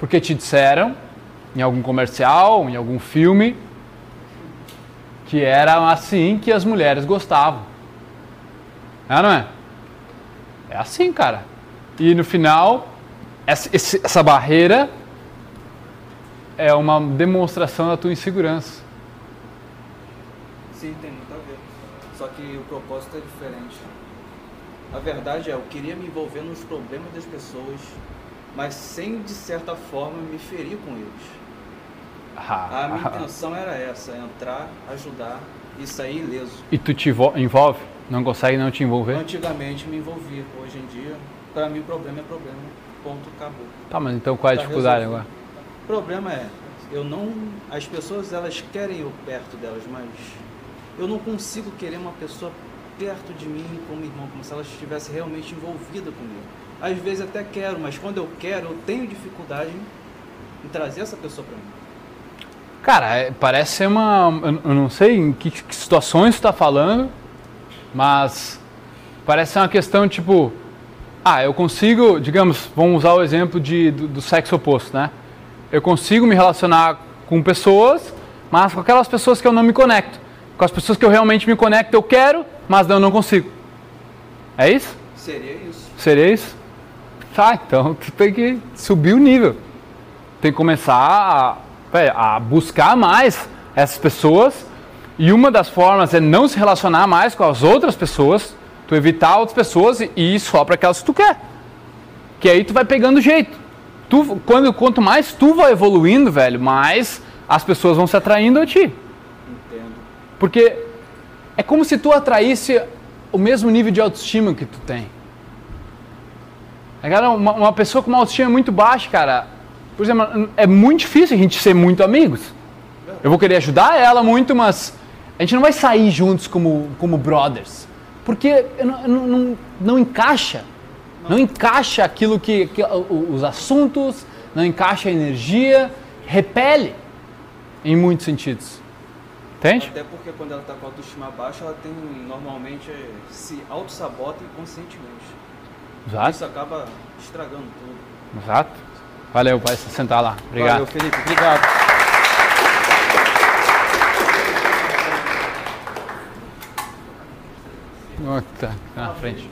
Porque te disseram em algum comercial, em algum filme, que era assim que as mulheres gostavam. É, não é? É assim, cara. E no final, essa, essa barreira é uma demonstração da tua insegurança. Sim, tem muito a ver. Só que o propósito é diferente. A verdade é, eu queria me envolver nos problemas das pessoas, mas sem, de certa forma, me ferir com eles. A minha intenção era essa, entrar, ajudar e sair ileso. E tu te envol- envolve? Não consegue não te envolver? Antigamente me envolvia, hoje em dia, para mim problema é problema. Ponto, acabou. Tá, mas então qual é a Tá dificuldade resolvido. agora? O problema é, eu não. As pessoas elas querem eu perto delas, mas eu não consigo querer uma pessoa perto de mim como irmão, como se ela estivesse realmente envolvida comigo. Às vezes até quero, mas quando eu quero, eu tenho dificuldade em trazer essa pessoa para mim. Cara, é- parece ser uma. Eu não sei em que, situações tu tá falando, mas parece ser uma questão tipo. Ah, eu consigo, digamos, vamos usar o exemplo de, do, do sexo oposto, né? Eu consigo me relacionar com pessoas, mas com aquelas pessoas que eu não me conecto. Com as pessoas que eu realmente me conecto, eu quero, mas eu não consigo. É isso? Seria isso. Seria isso? Tá, então tu tem que subir o nível. Tem que começar a, a buscar mais essas pessoas. E uma das formas é não se relacionar mais com as outras pessoas, tu evitar outras pessoas e ir só para aquelas que tu quer. Que aí tu vai pegando jeito. Tu, quando, quanto mais tu vai evoluindo, velho, mais as pessoas vão se atraindo a ti. Entendo. Porque é como se tu atraísse o mesmo nível de autoestima que tu tem. Cara, uma, uma pessoa com uma autoestima muito baixa, cara, por exemplo, é muito difícil a gente ser muito amigos. Eu vou querer ajudar ela muito, mas a gente não vai sair juntos como, como brothers. Porque não, não, não, encaixa. Não encaixa aquilo que, que os assuntos, não encaixa a energia, repele em muitos sentidos. Entende? Até porque quando ela está com a autoestima baixa, ela tem normalmente se auto-sabota inconscientemente. Exato. Isso acaba estragando tudo. Exato. Valeu, vai se sentar lá. Obrigado. Valeu, Felipe. Obrigado. Tá, tá na frente.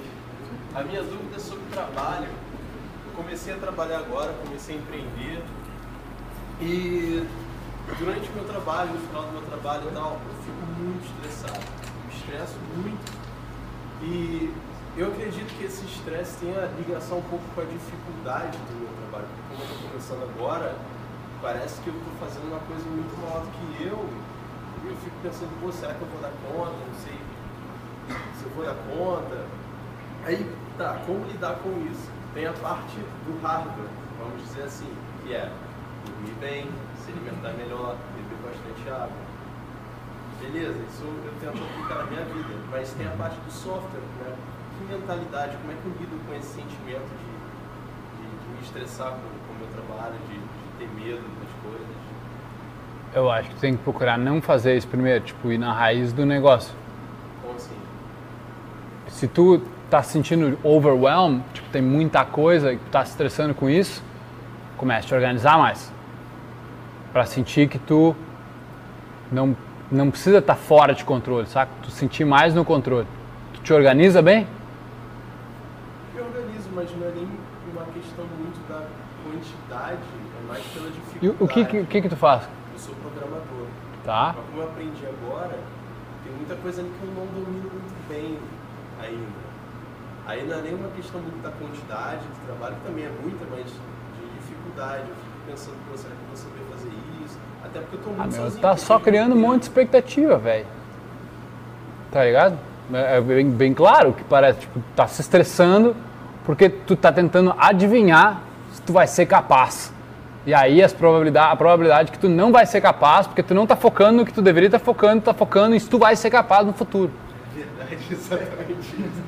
A minha dúvida é sobre trabalho. Eu comecei a trabalhar agora, comecei a empreender. E durante o meu trabalho, no final do meu trabalho e tal, eu fico muito estressado. Me estresso muito. E eu acredito que esse estresse tenha ligação um pouco com a dificuldade do meu trabalho. Como eu estou começando agora, parece que eu estou fazendo uma coisa muito maior do que eu. E eu fico pensando, pô, será que eu vou dar conta? Não sei se eu vou dar conta. Aí, tá, como lidar com isso? Tem a parte do hardware, vamos dizer assim, que é dormir bem, alimentar melhor, beber bastante água. Beleza, isso eu tento aplicar na minha vida, mas tem a parte do software, né? Que mentalidade, como é que eu lido com esse sentimento de, de, de me estressar com, com o meu trabalho, de, de ter medo das coisas? Eu acho que tu tem que procurar não fazer isso primeiro, tipo, ir na raiz do negócio. Como assim? Se tu tá se sentindo overwhelmed, tipo, tem muita coisa e tu tá se estressando com isso, comece a te organizar mais. Pra sentir que tu não, não precisa estar fora de controle, saca? Tu sentir mais no controle. Tu te organiza bem? Eu organizo, mas não é nem uma questão muito da quantidade, é mais pela E dificuldade. o o que, que, que que tu faz? Eu sou programador. Tá. Mas como eu aprendi agora, tem muita coisa ali que eu não domino muito bem ainda. Aí não é nem uma questão muito da quantidade de trabalho, que também é muita, mas de dificuldade. Eu fico pensando, pô, será que eu vou saber fazer isso? Até porque eu tô muito Ah, meu, sozinho. tá só criando um monte de expectativa, velho. Tá ligado? É é bem, bem claro que parece, tipo, tá se estressando porque tu tá tentando adivinhar se tu vai ser capaz. E aí as probabilidade, a probabilidade que tu não vai ser capaz, porque tu não tá focando no que tu deveria estar focando, tá focando em se tu vai ser capaz no futuro. Verdade, exatamente isso.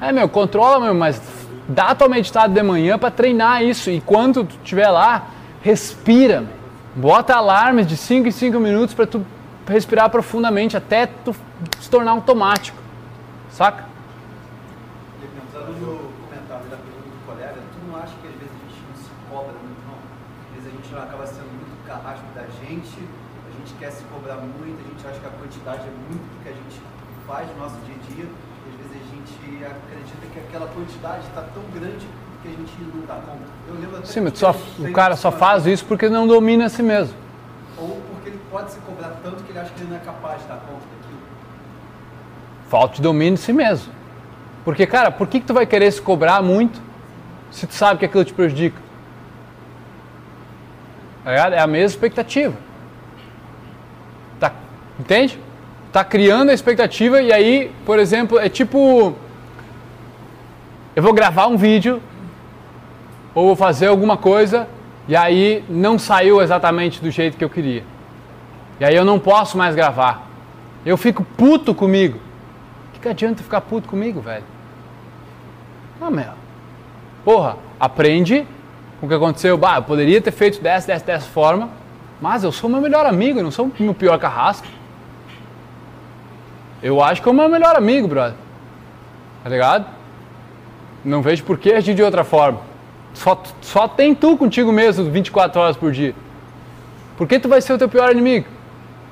É, meu, controla, meu, mas dá tua meditada de manhã pra treinar isso. E quando tu estiver lá, respira, meu. Bota alarmes de 5 em 5 minutos pra tu respirar profundamente até tu se tornar automático. Saca? Comentário da pergunta do colega, tu não acha que às vezes a gente não se cobra muito, não? Às vezes a gente acaba sendo muito carrasco da gente, a gente quer se cobrar muito, a gente acha que a quantidade é muito do que a gente faz no nosso dia a dia, e às vezes a gente acredita que aquela quantidade está tão grande que a gente não dá conta. Eu lembro até Sim, mas só, o cara só faz isso porque não domina a si mesmo. Ou porque ele pode se cobrar tanto que ele acha que ele não é capaz de dar conta daquilo. Falta de domínio de si mesmo. Porque, cara, por que, que tu vai querer se cobrar muito se tu sabe que aquilo te prejudica? Tá? É a mesma expectativa. Tá, entende? Tá criando a expectativa e aí, por exemplo, é tipo. Eu vou gravar um vídeo ou vou fazer alguma coisa e aí não saiu exatamente do jeito que eu queria. E aí eu não posso mais gravar. Eu fico puto comigo. O que, que adianta ficar puto comigo, velho? Ah, meu. Porra, aprende com o que aconteceu. Bah, eu poderia ter feito dessa, dessa, dessa forma, mas eu sou meu melhor amigo, eu não sou meu pior carrasco. Eu acho que é o meu melhor amigo, brother. Tá ligado? Não vejo por que agir de outra forma. Só, só tem tu contigo mesmo 24 horas por dia. Por que tu vai ser o teu pior inimigo?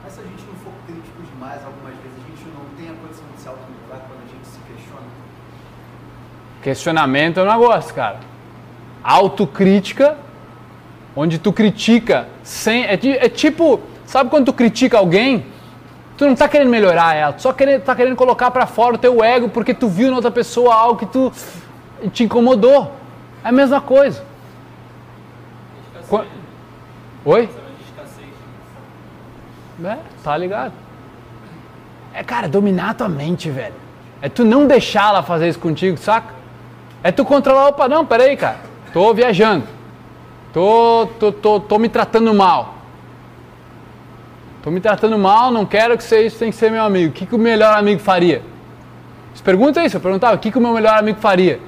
Mas se a gente não for crítico demais, algumas vezes a gente não tem a condição de se autolimitar quando a gente se questiona. Questionamento é um negócio, cara. Autocrítica, onde tu critica sem. É, é tipo, sabe quando tu critica alguém? Tu não tá querendo melhorar ela, tu só querendo, tá querendo colocar pra fora o teu ego porque tu viu na outra pessoa algo que tu te incomodou. É a mesma coisa. Qua- Oi? É, tá ligado? É, cara, dominar a tua mente, velho. É tu não deixar ela fazer isso contigo, saca? É tu controlar, opa, não, peraí, cara. Tô viajando. Tô, tô, tô, tô me tratando mal. Tô me tratando mal, não quero que você isso tem que ser meu amigo. O que, que o melhor amigo faria? Se pergunta isso, eu perguntava, o que, que o meu melhor amigo faria?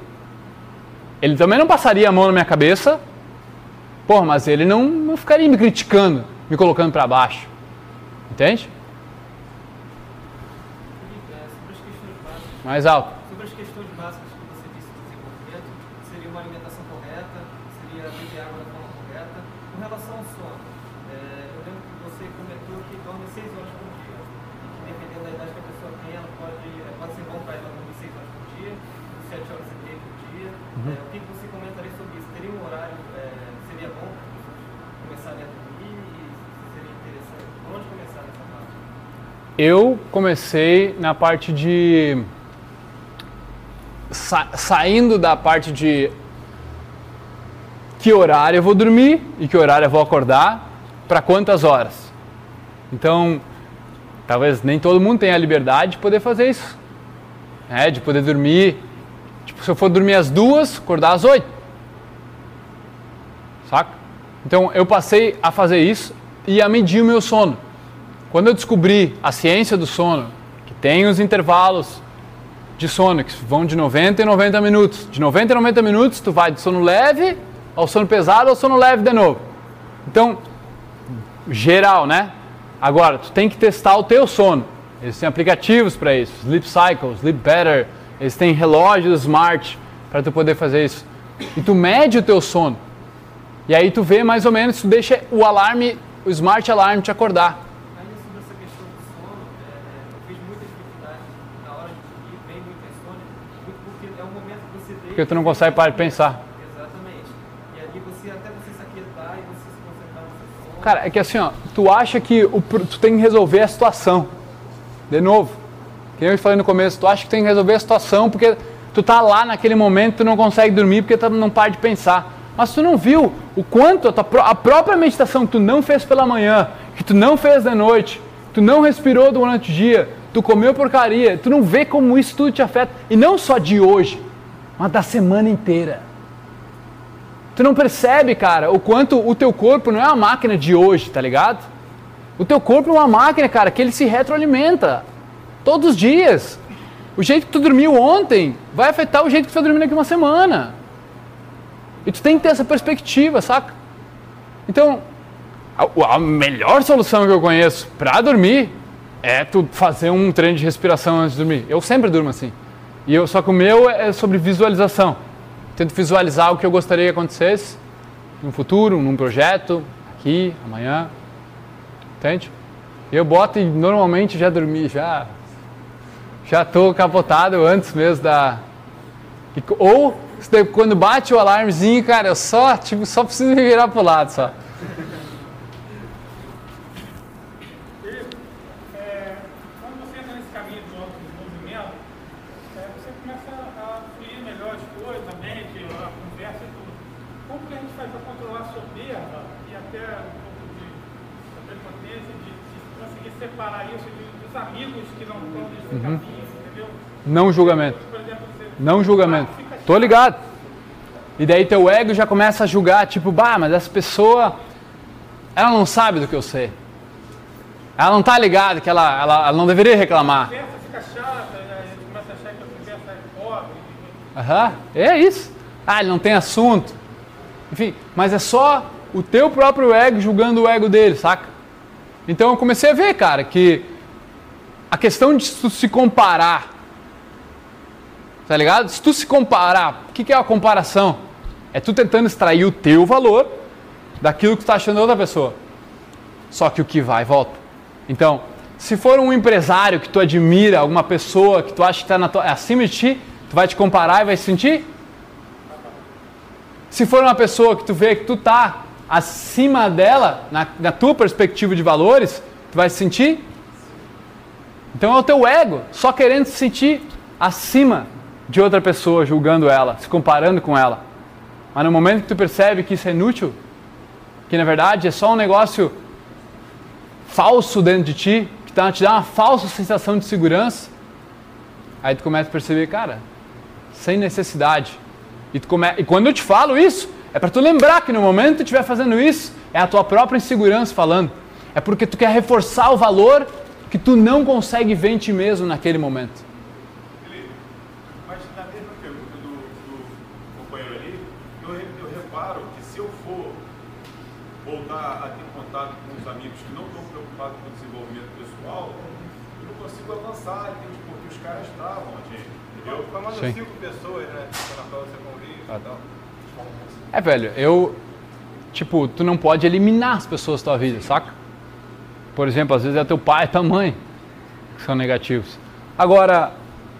Ele também não passaria a mão na minha cabeça, porra, mas ele não, não ficaria me criticando, me colocando pra baixo. Entende? Básicas. Mais alto. Sobre as questões básicas que você disse do desenvolvimento, seria uma alimentação correta, seria beber água da forma correta. Com relação ao sono, é, eu lembro que você comentou que dorme 6 horas por dia. E que dependendo da idade que a pessoa tem, ela pode, é, pode ser bom para ela dormir 6 horas por dia, 7 horas e meia por dia. Uhum. É, o que que você comentaria sobre isso? Teria um horário, é, seria bom para as pessoas começarem a dormir e se seria interessante? Por onde começar nessa parte? Eu comecei na parte de. sa- saindo da parte de que horário eu vou dormir e que horário eu vou acordar, para quantas horas. Então, talvez nem todo mundo tenha a liberdade de poder fazer isso. Né? De poder dormir. Tipo, se eu for dormir às duas, acordar às oito. Saca? Então, eu passei a fazer isso e a medir o meu sono. Quando eu descobri a ciência do sono, que tem os intervalos de sono, que vão de 90 e 90 minutos. De 90 e 90 minutos, tu vai de sono leve ao sono pesado ao sono leve de novo. Então, geral, né? Agora, tu tem que testar o teu sono. Eles têm aplicativos para isso, Sleep Cycle, Sleep Better, eles têm relógios smart para tu poder fazer isso. E tu mede o teu sono. E aí tu vê mais ou menos, tu deixa o alarme, o smart alarm te acordar. Ainda sobre essa questão do sono, é, é, eu fiz muita dificuldade na hora de dormir, vem muita insônia, muito porque é um momento que você deita... Porque tu não consegue parar de pensar. Exatamente. E ali você, até você se aquietar e você se concentrar no seu sono... Cara, é que assim, ó, tu acha que o, tu tem que resolver a situação. De novo, que eu falei no começo, tu acha que tem que resolver a situação porque tu tá lá naquele momento, tu não consegue dormir porque tu não para de pensar. Mas tu não viu o quanto a, tua, a própria meditação que tu não fez pela manhã, que tu não fez de noite, tu não respirou durante o dia, tu comeu porcaria, tu não vê como isso tudo te afeta. E não só de hoje, mas da semana inteira. Tu não percebe, cara, o quanto o teu corpo não é uma máquina de hoje, tá ligado? O teu corpo é uma máquina, cara, que ele se retroalimenta todos os dias. O jeito que tu dormiu ontem vai afetar o jeito que tu vai dormir daqui uma semana. E tu tem que ter essa perspectiva, saca? Então, a, a melhor solução que eu conheço para dormir é tu fazer um treino de respiração antes de dormir. Eu sempre durmo assim. E eu, só que o meu é sobre visualização. Tento visualizar o que eu gostaria que acontecesse no futuro, num projeto, aqui, amanhã. Entende? Eu boto e normalmente já dormi, já já tô capotado antes mesmo da ou quando bate o alarmezinho, cara, eu só tipo só preciso me virar pro lado só. É, quando você entra nesse caminho do autodesenvolvimento, é, você começa a fluir melhor as coisas, a mente, a conversa e tudo. Como que a gente faz para controlar a soberba e até um pouco de da prepotência, de, de conseguir separar isso de- dos amigos que não estão nesse Uhum. caminho, entendeu? Não julgamento. Não julgamento. Tô ligado. E daí teu ego já começa a julgar, tipo, bah, mas essa pessoa, ela não sabe do que eu sei. Ela não tá ligada que ela, ela, ela não deveria reclamar. a conversa fica chata, a gente começa a achar que a conversa é. Aham, isso. Ah, ele não tem assunto. Enfim, mas é só o teu próprio ego julgando o ego dele, saca? Então eu comecei a ver, cara, que a questão de se comparar, tá ligado? Se tu se comparar, o que, que é a comparação? É tu tentando extrair o teu valor daquilo que tu tá achando da outra pessoa. Só que o que vai, volta. Então, se for um empresário que tu admira, alguma pessoa que tu acha que está tua, acima de ti, tu vai te comparar e vai se sentir? Se for uma pessoa que tu vê que tu tá acima dela, na, na tua perspectiva de valores, tu vai se sentir? Então é o teu ego só querendo se sentir acima de outra pessoa, julgando ela, se comparando com ela. Mas no momento que tu percebe que isso é inútil, que na verdade é só um negócio falso dentro de ti, que tá, te dá uma falsa sensação de segurança, aí tu começa a perceber, cara, sem necessidade. E, tu come... e quando eu te falo isso, é para tu lembrar que no momento que tu estiver fazendo isso, é a tua própria insegurança falando. É porque tu quer reforçar o valor que tu não consegue ver em ti mesmo naquele momento. Mas na mesma pergunta do, do companheiro ali, eu, re- reparo que se eu for voltar a ter contato com os amigos que não estão preocupados com o desenvolvimento pessoal, eu não consigo avançar? Porque os caras travam a gente, entendeu? Falando Sim. cinco pessoas, né? Na qual você convive e tal. É, velho, eu. Tipo, tu não pode eliminar as pessoas da tua vida, saca? Por exemplo, às vezes é teu pai e tua mãe que são negativos. Agora,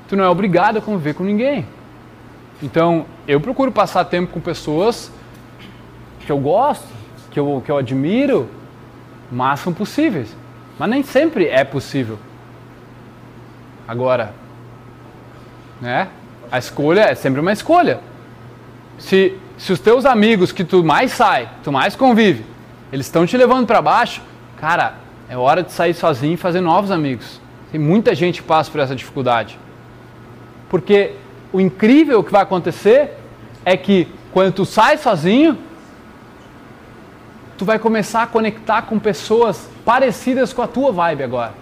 tu não é obrigado a conviver com ninguém. Então, eu procuro passar tempo com pessoas que eu gosto, que eu, que eu admiro, o máximo possíveis. Mas nem sempre é possível. Agora, né? A escolha é sempre uma escolha. Se, se os teus amigos que tu mais sai, tu mais convive, eles estão te levando para baixo, cara, É hora de sair sozinho e fazer novos amigos. Tem muita gente que passa por essa dificuldade. Porque o incrível que vai acontecer é que quando tu sai sozinho, tu vai começar a conectar com pessoas parecidas com a tua vibe agora.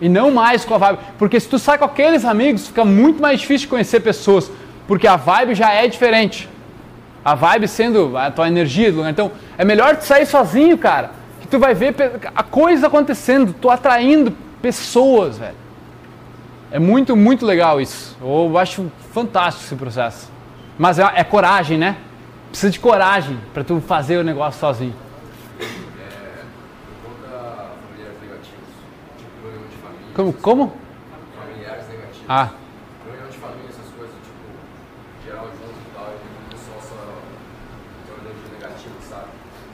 E não mais com a vibe. Porque se tu sai com aqueles amigos, fica muito mais difícil de conhecer pessoas. Porque a vibe já é diferente. A vibe sendo a tua energia. Então, é melhor tu sair sozinho, cara. Que tu vai ver a coisa acontecendo. Tu atraindo pessoas, velho. É muito, muito legal isso. Eu acho fantástico esse processo. Mas é, é coragem, né? Precisa de coragem para tu fazer o negócio sozinho. Como? como? Familiares negativos. Ah. Reunião de família, essas coisas, tipo, geral junto e tal, e o pessoal só tem uma energia negativa, sabe?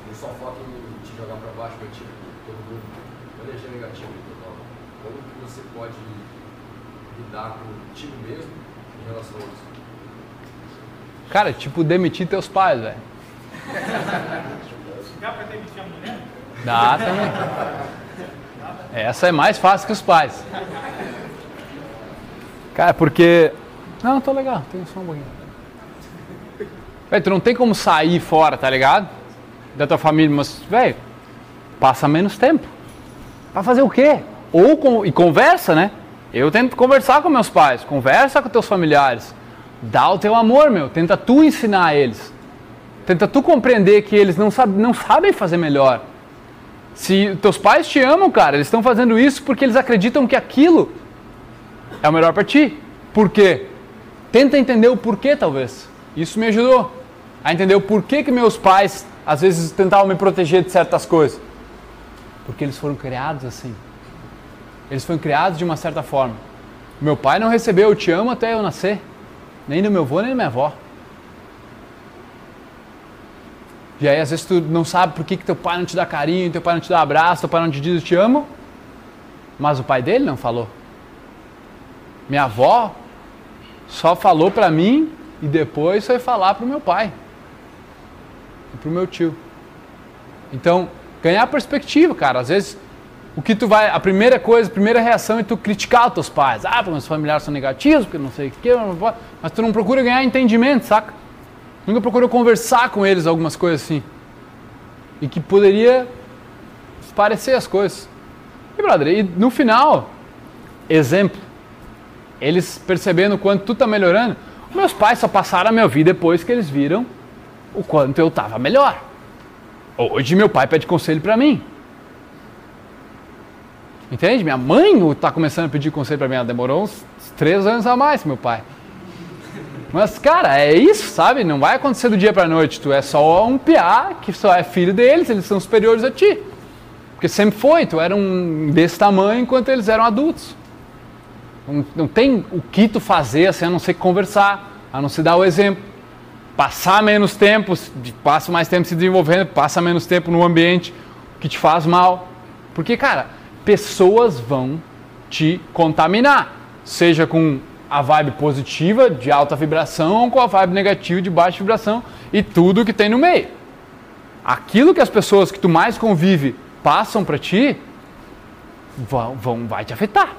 Não só foca em te jogar pra baixo, mas tipo, todo mundo. Uma energia negativa total. Como que você pode lidar contigo mesmo em relação a isso? Cara, tipo, demitir teus pais, velho. Dá pra demitir a mulher? Dá também. Essa é mais fácil que os pais. Cara, porque. Não, tô legal, tem só um pouquinho. Tu não tem como sair fora, tá ligado? Da tua família, mas, velho, passa menos tempo. Pra fazer o quê? Ou com, e conversa, né? Eu tento conversar com meus pais, conversa com teus familiares. Dá o teu amor, meu. Tenta tu ensinar eles. Tenta tu compreender que eles não, sabe, não sabem fazer melhor. Se teus pais te amam, cara, eles estão fazendo isso porque eles acreditam que aquilo é o melhor para ti. Por quê? Tenta entender o porquê, talvez. Isso me ajudou a entender o porquê que meus pais às vezes tentavam me proteger de certas coisas. Porque eles foram criados assim. Eles foram criados de uma certa forma. Meu pai não recebeu eu te amo até eu nascer. Nem do meu avô, nem da minha avó. E aí, às vezes, tu não sabe por que, que teu pai não te dá carinho, teu pai não te dá abraço, teu pai não te diz eu te amo. Mas o pai dele não falou. Minha avó só falou para mim e depois foi falar para o meu pai e para o meu tio. Então, ganhar perspectiva, cara. Às vezes, o que tu vai. A primeira coisa, a primeira reação é tu criticar os teus pais. Ah, meus familiares são negativos, porque não sei o que, mas tu não procura ganhar entendimento, saca? Nunca procurou conversar com eles algumas coisas assim. E que poderia parecer as coisas. E, brother, e no final, exemplo, eles percebendo o quanto tu tá melhorando, meus pais só passaram a minha vida depois que eles viram o quanto eu tava melhor. Hoje meu pai pede conselho para mim. Entende? Minha mãe está começando a pedir conselho para mim. Ela demorou uns três anos a mais, meu pai. Mas, cara, é isso, sabe? Não vai acontecer do dia pra noite. Tu é só um piá que só é filho deles, eles são superiores a ti. Porque sempre foi, tu era um desse tamanho enquanto eles eram adultos. Não, não tem o que tu fazer assim, a não ser conversar, a não se dar o exemplo. Passar menos tempo, passa mais tempo se desenvolvendo, passa menos tempo no ambiente que te faz mal. Porque, cara, pessoas vão te contaminar. Seja com a vibe positiva de alta vibração com a vibe negativa de baixa vibração e tudo que tem no meio. Aquilo que as pessoas que tu mais convive passam para ti vão, vão vai te afetar.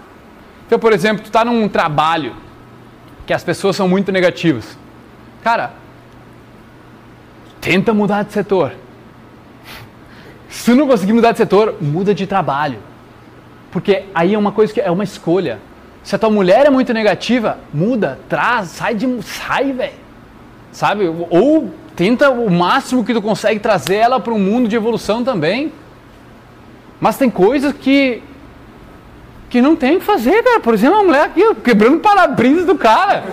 Então, por exemplo, tu está num trabalho que as pessoas são muito negativas. Cara, tenta mudar de setor. Se não conseguir mudar de setor, muda de trabalho. Porque aí é uma coisa que é uma escolha. Se a tua mulher é muito negativa, muda, traz, sai de. sai, velho. Sabe? Ou tenta o máximo que tu consegue trazer ela para um mundo de evolução também. Mas tem coisas que. que não tem o que fazer, cara. Por exemplo, a mulher aqui, quebrando o para-brisa do cara.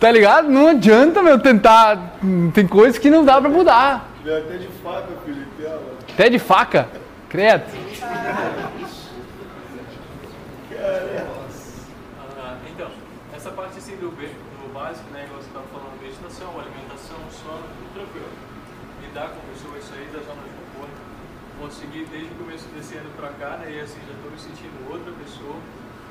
Tá ligado? Não adianta, meu, tentar. Tem coisas que não dá pra mudar. Até de faca, Felipe. Até de faca? Credo. Ah, então, essa parte assim do, do básico, né, igual você estava falando, meditação, alimentação, sono, tudo tranquilo. Lidar com pessoas, sair da zona de conforto, conseguir desde o começo desse ano pra cá, né, e assim, já estou me sentindo outra pessoa,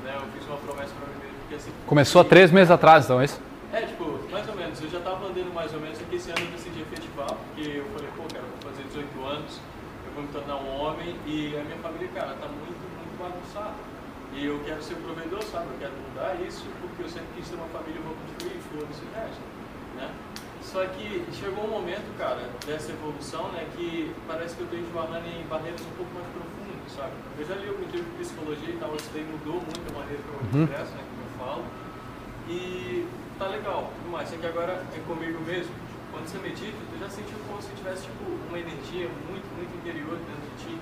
né, eu fiz uma promessa pra mim mesmo, que assim... Começou há três meses atrás, então, é isso? É, tipo, mais ou menos, eu já estava andando mais ou menos, só que esse ano eu decidi efetivar, porque eu falei, pô, cara, eu vou fazer 18 anos, eu vou me tornar um homem e a minha família, cara, tá muito, muito bagunçada. E eu quero ser provedor, sabe? Eu quero mudar isso porque eu sempre quis ter uma família, eu vou construir, foda-se o resto, né? Só que chegou um momento, cara, dessa evolução, né, que parece que eu estou esbarrando em barreiras um pouco mais profundas, sabe? Eu já li algum livro de psicologia e tal, isso daí mudou muito a maneira como eu me Uhum. expresso, né, E tá legal, tudo mais. Só que agora é comigo mesmo. Quando você medita, tu já sentiu como se tivesse tipo, uma energia muito, muito interior dentro de ti,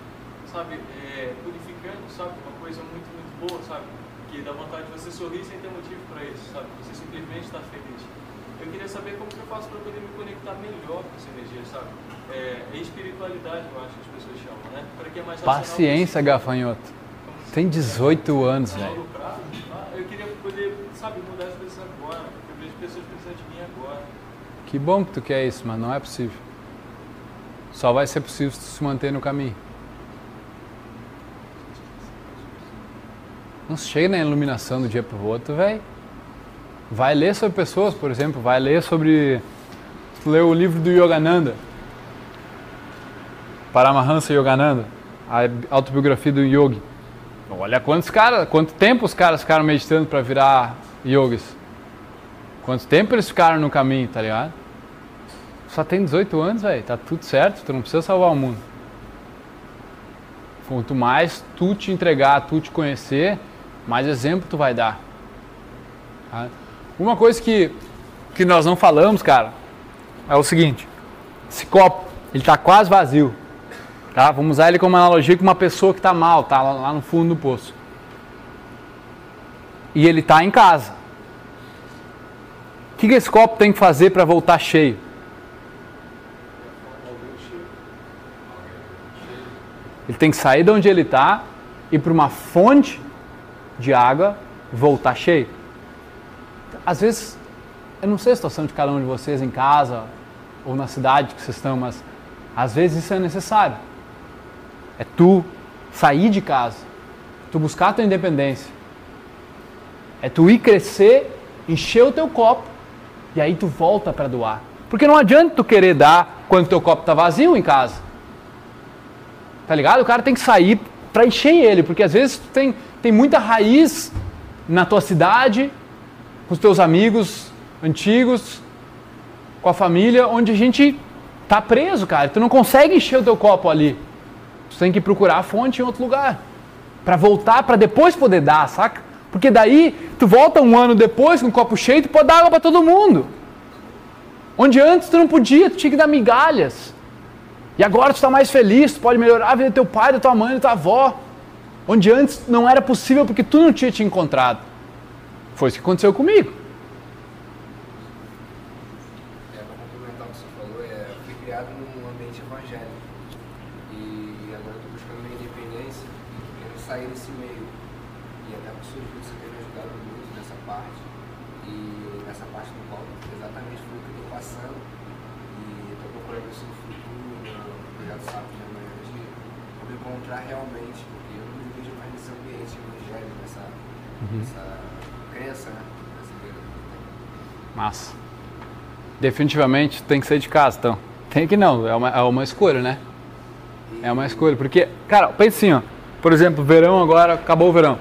sabe? É, purificando, sabe? Uma coisa muito, muito boa, sabe? Que dá vontade de você sorrir sem ter motivo para isso, sabe? Você simplesmente está feliz. Eu queria saber como que eu faço para poder me conectar melhor com essa energia, sabe? É, é espiritualidade, eu acho que as pessoas chamam, né? Para que é mais Paciência, gafanhoto. Tem 18 anos, Só velho. lucrar? Ah, Eu queria poder, sabe, mudar as coisas agora. Eu vejo pessoas precisando de mim agora. Que bom que tu quer isso, mas não é possível. Só vai ser possível se tu se manter no caminho. Não chega na iluminação do dia pro outro, velho. Vai ler sobre pessoas, por exemplo, vai ler sobre. Leu o livro do Yogananda. Paramahansa Yogananda, a autobiografia do yogi. Olha quantos caras, quanto tempo os caras ficaram meditando para virar yogis. Quanto tempo eles ficaram no caminho, tá ligado? Só tem 18 anos, velho. Tá tudo certo, tu não precisa salvar o mundo. Quanto mais tu te entregar, tu te conhecer, mais exemplo tu vai dar. Tá? Uma coisa que, que nós não falamos, cara, é o seguinte. Esse copo, ele tá quase vazio. Tá? Vamos usar ele como analogia com uma pessoa que tá mal, tá lá, lá no fundo do poço. E ele tá em casa. O que, que esse copo tem que fazer para voltar cheio? Ele tem que sair de onde ele está e para uma fonte de água voltar cheio. Às vezes, eu não sei a situação de cada um de vocês em casa ou na cidade que vocês estão, mas às vezes isso é necessário. É tu sair de casa, tu buscar a tua independência. É tu ir crescer, encher o teu copo e aí tu volta para doar. Porque não adianta tu querer dar quando teu copo está vazio em casa. Tá ligado? O cara tem que sair para encher ele, porque às vezes tu tem, tem muita raiz na tua cidade, com os teus amigos antigos, com a família, onde a gente tá preso, cara. Tu não consegue encher o teu copo ali. Tu tem que procurar a fonte em outro lugar. Para voltar, para depois poder dar, saca? Porque daí tu volta um ano depois com o copo cheio, tu pode dar água para todo mundo. Onde antes tu não podia, tu tinha que dar migalhas. E agora tu está mais feliz, tu pode melhorar a vida do teu pai, da tua mãe, da tua avó. Onde antes não era possível porque tu não tinha te encontrado. Foi isso que aconteceu comigo. É, para complementar o que você falou, é, eu fui criado num ambiente evangélico. E agora eu estou buscando minha independência e querendo sair desse meio. E até por sua ajuda você tem me ajudado muito nessa parte. E nessa parte do qual exatamente foi o que eu estou passando. E estou procurando isso no futuro, no projeto Sapo de amanhã, de me encontrar realmente, porque eu não me vejo mais nesse ambiente evangélico, nessa, Uhum. nessa crença, né? Nessa ideia. Massa. Definitivamente tem que sair de casa, então. Tem que não, é uma, é uma escolha, né? É uma escolha, porque, cara, pensa assim, ó. Por exemplo, verão agora, acabou o verão.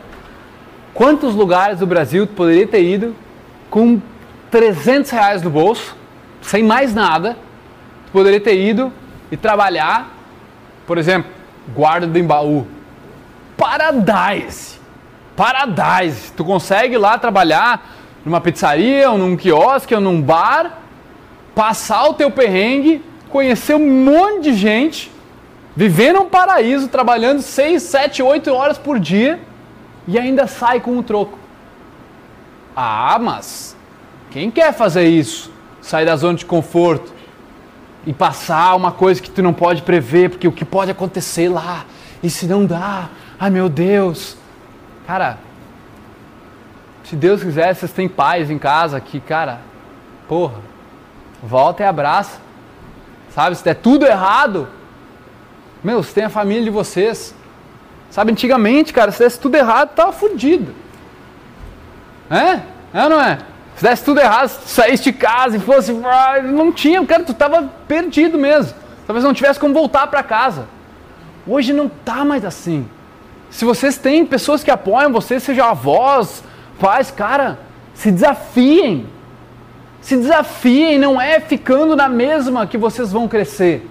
Quantos lugares do Brasil tu poderia ter ido com 300 reais no bolso, sem mais nada, tu poderia ter ido e trabalhar, por exemplo, guarda do Embaú. Paradise! Paradise! Tu consegue lá trabalhar numa pizzaria, ou num quiosque, ou num bar, passar o teu perrengue, conhecer um monte de gente, viver num paraíso, trabalhando 6, 7, 8 horas por dia e ainda sai com o troco. Ah, mas quem quer fazer isso? Sair da zona de conforto e passar uma coisa que tu não pode prever, porque o que pode acontecer lá, e se não dá, ai meu Deus. Cara, se Deus quiser, vocês têm paz em casa que, cara, porra, volta e abraça. Sabe, se der tudo errado, meu, você tem a família de vocês. Sabe, antigamente, cara, se desse tudo errado, tava fudido. É? É ou não é? Se desse tudo errado, se saísse de casa e fosse. ah, Não tinha, cara, tu tava perdido mesmo. Talvez não tivesse como voltar para casa. Hoje não tá mais assim. Se vocês têm pessoas que apoiam vocês, seja avós, pais, cara, se desafiem. Se desafiem, não é ficando na mesma que vocês vão crescer.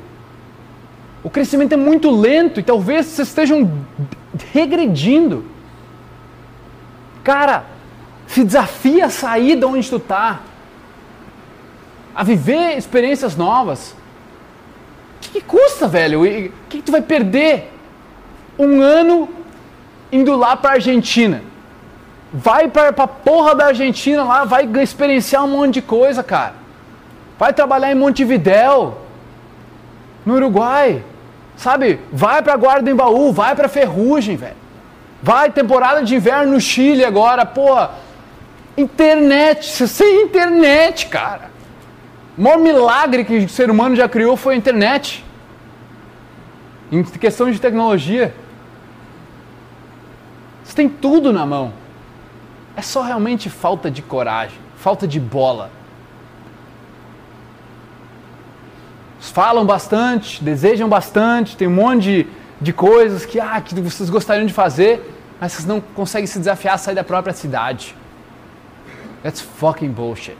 O crescimento é muito lento e talvez vocês estejam regredindo. Cara, se desafia a sair de onde tu tá, a viver experiências novas. O que, que custa, velho? O que, que tu vai perder? Um ano indo lá para Argentina. Vai para a porra da Argentina lá, vai experienciar um monte de coisa, cara. Vai trabalhar em Montevidéu, no Uruguai. Sabe? Vai para Guarda do Embaú, vai para Ferrugem, velho. Vai temporada de inverno no Chile agora, porra. Internet, sem internet, cara. O maior milagre que o ser humano já criou foi a internet. Em questão de tecnologia. Você tem tudo na mão. É só realmente falta de coragem, falta de bola. Falam bastante, desejam bastante, tem um monte de, de coisas que, ah, que vocês gostariam de fazer, mas vocês não conseguem se desafiar a sair da própria cidade. That's fucking bullshit.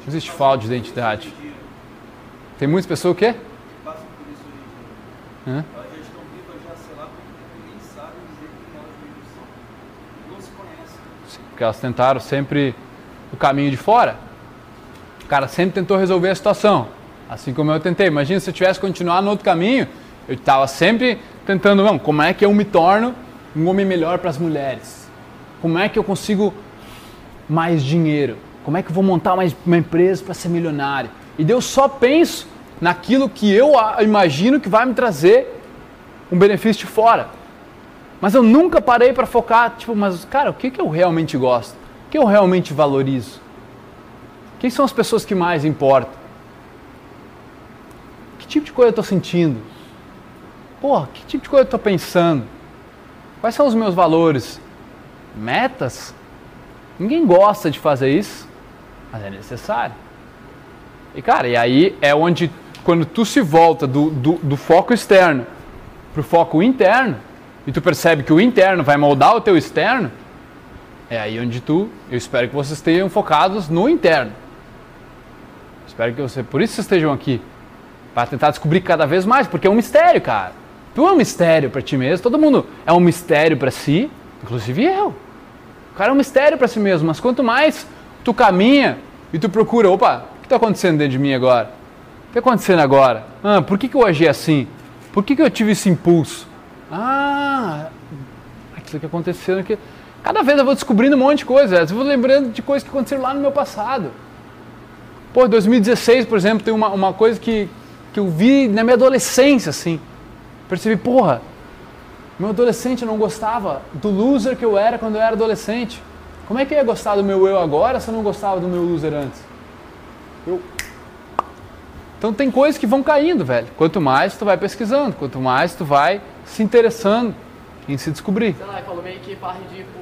Não existe falta de identidade. Tem muitas pessoas o quê? Hã? Já sei lá, sabe elas mesmas são. Não se conhecem. Porque elas tentaram sempre o caminho de fora. O cara sempre tentou resolver a situação. Assim como eu tentei. Imagina se eu tivesse continuado no outro caminho, eu estava sempre tentando, não, como é que eu me torno um homem melhor para as mulheres? Como é que eu consigo mais dinheiro? Como é que eu vou montar uma, uma empresa para ser milionário? E eu só penso naquilo que eu imagino que vai me trazer um benefício de fora. Mas eu nunca parei para focar, tipo, mas cara, o que, que eu realmente gosto? O que eu realmente valorizo? Quem são as pessoas que mais importam? Que tipo de coisa eu estou sentindo? Porra, que tipo de coisa eu estou pensando? Quais são os meus valores? Metas? Ninguém gosta de fazer isso, mas é necessário. E cara, e aí é onde quando tu se volta do, do, do foco externo para o foco interno, e tu percebe que o interno vai moldar o teu externo, é aí onde tu, eu espero que vocês estejam focados no interno. Espero que você, por isso vocês estejam aqui, para tentar descobrir cada vez mais, porque é um mistério, cara. Tu é um mistério para ti mesmo, todo mundo é um mistério para si, inclusive eu. O cara é um mistério para si mesmo, mas quanto mais tu caminha e tu procura, opa, o que está acontecendo dentro de mim agora? Que está acontecendo agora? Ah, por que, que eu agi assim? Por que, que eu tive esse impulso? Ah, aquilo que aconteceu aqui. Cada vez eu vou descobrindo um monte de coisa. Eu vou lembrando de coisas que aconteceram lá no meu passado. Pô, 2016, por exemplo, tem uma, uma coisa que, que eu vi na minha adolescência, assim. Percebi, porra, meu adolescente não gostava do loser que eu era quando eu era adolescente. Como é que eu ia gostar do meu eu agora se eu não gostava do meu loser antes? Eu então tem coisas que vão caindo, velho. Quanto mais tu vai pesquisando, quanto mais tu vai se interessando em se descobrir. Sei lá, falou meio que parte de, tipo,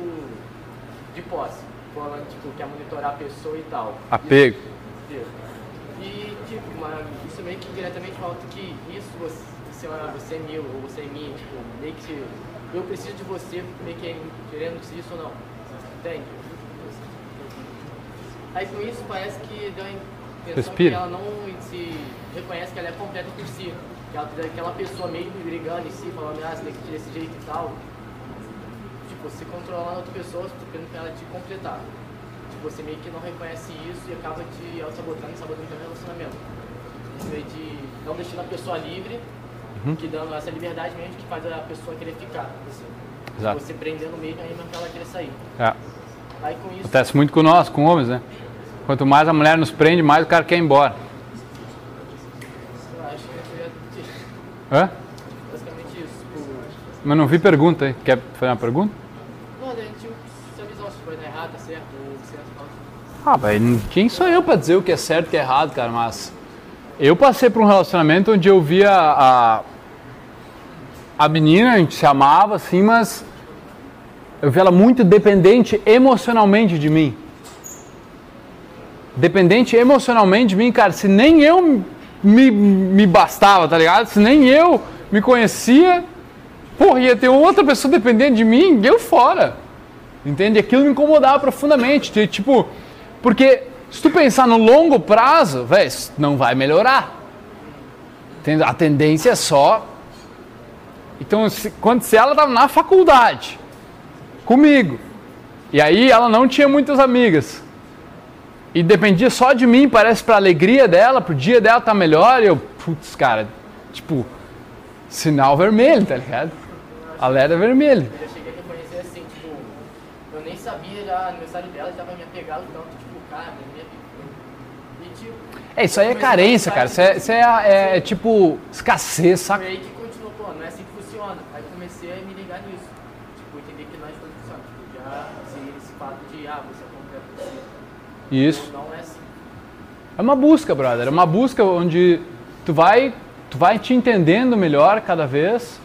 de posse. Falando, tipo, quer monitorar a pessoa e tal. Apego. Isso. E, tipo, isso meio que diretamente fala que isso, você, você, você é meu, ou você é minha, tipo, meio que eu preciso de você, meio que querendo isso ou não. Entende? Aí com isso parece que deu Respira. que ela não se reconhece que ela é completa por si. Que ela, aquela pessoa meio que brigando em si, falando, ah, você tem que ir desse jeito e tal. Tipo, você controlando a outra pessoa, tentando ela te completar. Tipo, você meio que não reconhece isso e acaba te auto-sabotando e sabotando o relacionamento. Em vez de não deixando a pessoa livre, Uhum. que dando essa liberdade mesmo que faz a pessoa querer ficar. Você, Exato. você prendendo mesmo aí mesmo que ela querer sair. É. Aí com isso. Acontece muito com nós, com homens, né? Quanto mais a mulher nos prende, mais o cara quer ir embora. Hã? basicamente isso. Tipo, Mas não vi pergunta aí. Quer fazer uma pergunta? não, a gente se avisou se foi na errada, certo, ou certo, tal. Ah, velho, quem sou eu pra dizer o que é certo e o que é errado, cara? Mas eu passei por um relacionamento onde eu via a, a menina, a gente se amava assim, mas eu via ela muito dependente emocionalmente de mim. Dependente emocionalmente de mim, cara, se nem eu me, me bastava, tá ligado? Se nem eu me conhecia, porra, ia ter outra pessoa dependendo de mim, eu fora. Entende? Aquilo me incomodava profundamente. Tipo, porque se tu pensar no longo prazo, velho, não vai melhorar. A tendência é só. Então, se, quando se ela estava na faculdade comigo, e aí ela não tinha muitas amigas, e dependia só de mim, parece para alegria dela, pro dia dela tá melhor, e eu, putz, cara, tipo, sinal vermelho, tá ligado? Alerta vermelho. Eu cheguei a reconhecer assim, tipo, eu nem sabia já aniversário dela, já tava me apegado tanto, tipo, cara, minha E tipo. É, isso aí é carência, cara. Isso é, isso é, é, é tipo escassez, saca? Foi aí que continuou, pô, não é assim que funciona. Aí comecei a me ligar nisso. Tipo, entender que não é assim que funciona. Tipo, já assim, esse fato de, ah, você é completo você. Isso. É uma busca, brother. É uma busca onde tu vai, tu vai te entendendo melhor cada vez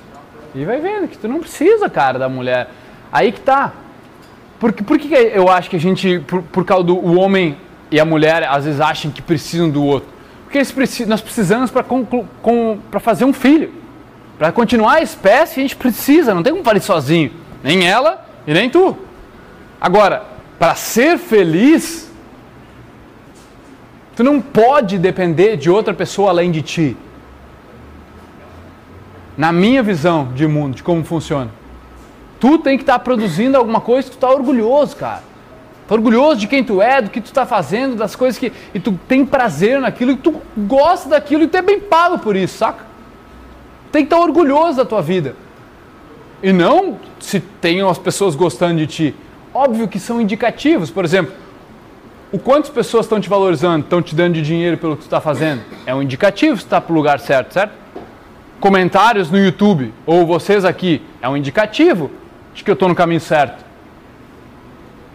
e vai vendo que tu não precisa, cara, da mulher. Aí que tá. Por, por que eu acho que a gente, por, por causa do o homem e a mulher, às vezes acham que precisam do outro? Porque eles precisam, nós precisamos para fazer um filho. Para continuar a espécie, a gente precisa, não tem como fazer sozinho. Nem ela e nem tu. Agora, para ser feliz, tu não pode depender de outra pessoa além de ti na minha visão de mundo, de como funciona. Tu tem que estar tá produzindo alguma coisa que tu está orgulhoso, cara. Tá orgulhoso de quem tu é, do que tu está fazendo, das coisas que. E tu tem prazer naquilo, e tu gosta daquilo e tu é bem pago por isso, saca? Tem que estar tá orgulhoso da tua vida. E não se tem as pessoas gostando de ti. Óbvio que são indicativos, por exemplo, o quantas pessoas estão te valorizando, estão te dando de dinheiro pelo que tu está fazendo. É um indicativo se está para o lugar certo, certo? comentários no YouTube ou vocês aqui é um indicativo de que eu estou no caminho certo.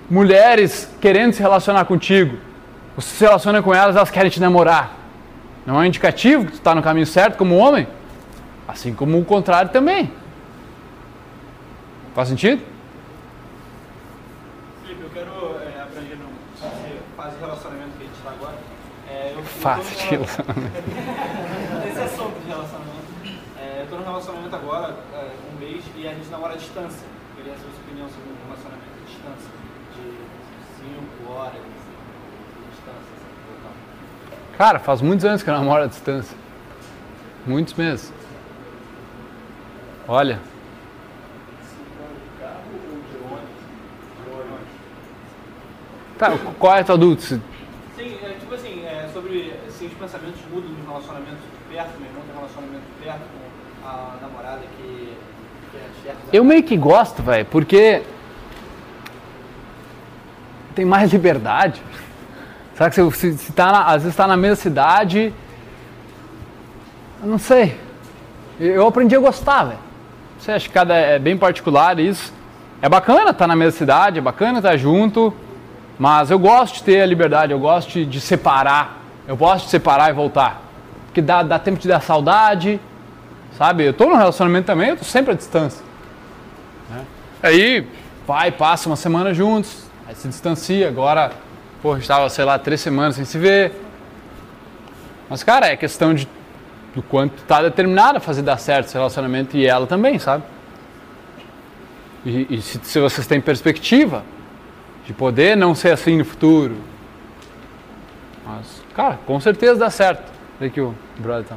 Mulheres querendo se relacionar contigo, você se relaciona com elas, elas querem te namorar. Não é um indicativo que tu está no caminho certo como homem? Assim como o contrário também. Faz sentido? Felipe, eu quero é, abranger no fase de relacionamento que a gente está agora. É, eu, fase de relacionamento. Esse assunto de relacionamento estou num relacionamento agora, é, um mês, e a gente namora à distância. Queria saber sua opinião sobre um relacionamento à distância, de 5 horas de distância. Assim, Cara, faz muitos anos que eu namoro à distância. Muitos meses. Olha. Tá, qual é a tua dúvida? Sim, é, tipo assim, é, sobre assim, os pensamentos mudam nos relacionamentos perto, meu irmão tem relacionamento perto com a namorada que, que é chefe Eu meio que gosto, velho, porque tem mais liberdade. Sabe que se, se tá na, às vezes está na mesma cidade, eu não sei. Eu aprendi a gostar, velho. Você acha que cada é bem particular isso. É bacana estar tá na mesma cidade, é bacana estar tá junto, mas eu gosto de ter a liberdade, eu gosto de, de separar. Eu gosto de separar e voltar. Porque dá, dá tempo de dar saudade, Sabe? Eu estou num relacionamento também, eu estou sempre à distância. Né? Aí vai, passa uma semana juntos, aí se distancia. Agora, porra, estava, sei lá, três semanas sem se ver. Mas, cara, é questão de do quanto está determinado a fazer dar certo esse relacionamento e ela também, sabe? E, e se, se, vocês têm perspectiva de poder não ser assim no futuro. Mas, cara, com certeza dá certo. Vê que o brother tá.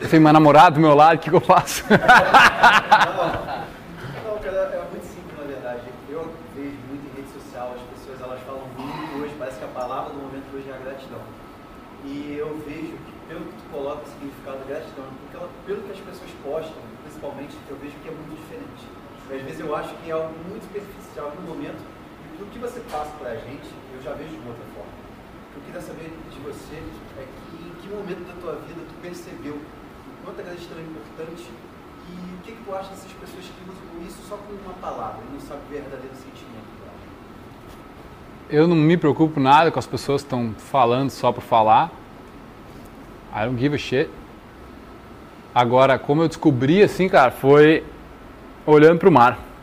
Eu tenho uma namorada do meu lado, o que, que eu faço? não, cara, é muito simples na verdade. Eu vejo muito em rede social, as pessoas elas falam muito hoje, parece que a palavra do momento hoje é a gratidão. E eu vejo que pelo que tu coloca o significado gratidão, porque ela, pelo que as pessoas postam, principalmente, eu vejo que é muito diferente. Às vezes eu acho que é algo muito superficial no momento, que você passa pra gente, eu já vejo de outra forma. O que eu queria saber de você é que, em que momento da tua vida tu percebeu quanto a gratidão é importante e o que, que tu acha dessas pessoas que usam isso só com uma palavra e não sabem o verdadeiro sentimento? Eu não me preocupo nada com as pessoas que estão falando só por falar. I don't give a shit. Agora, como eu descobri assim, cara, foi olhando para o mar.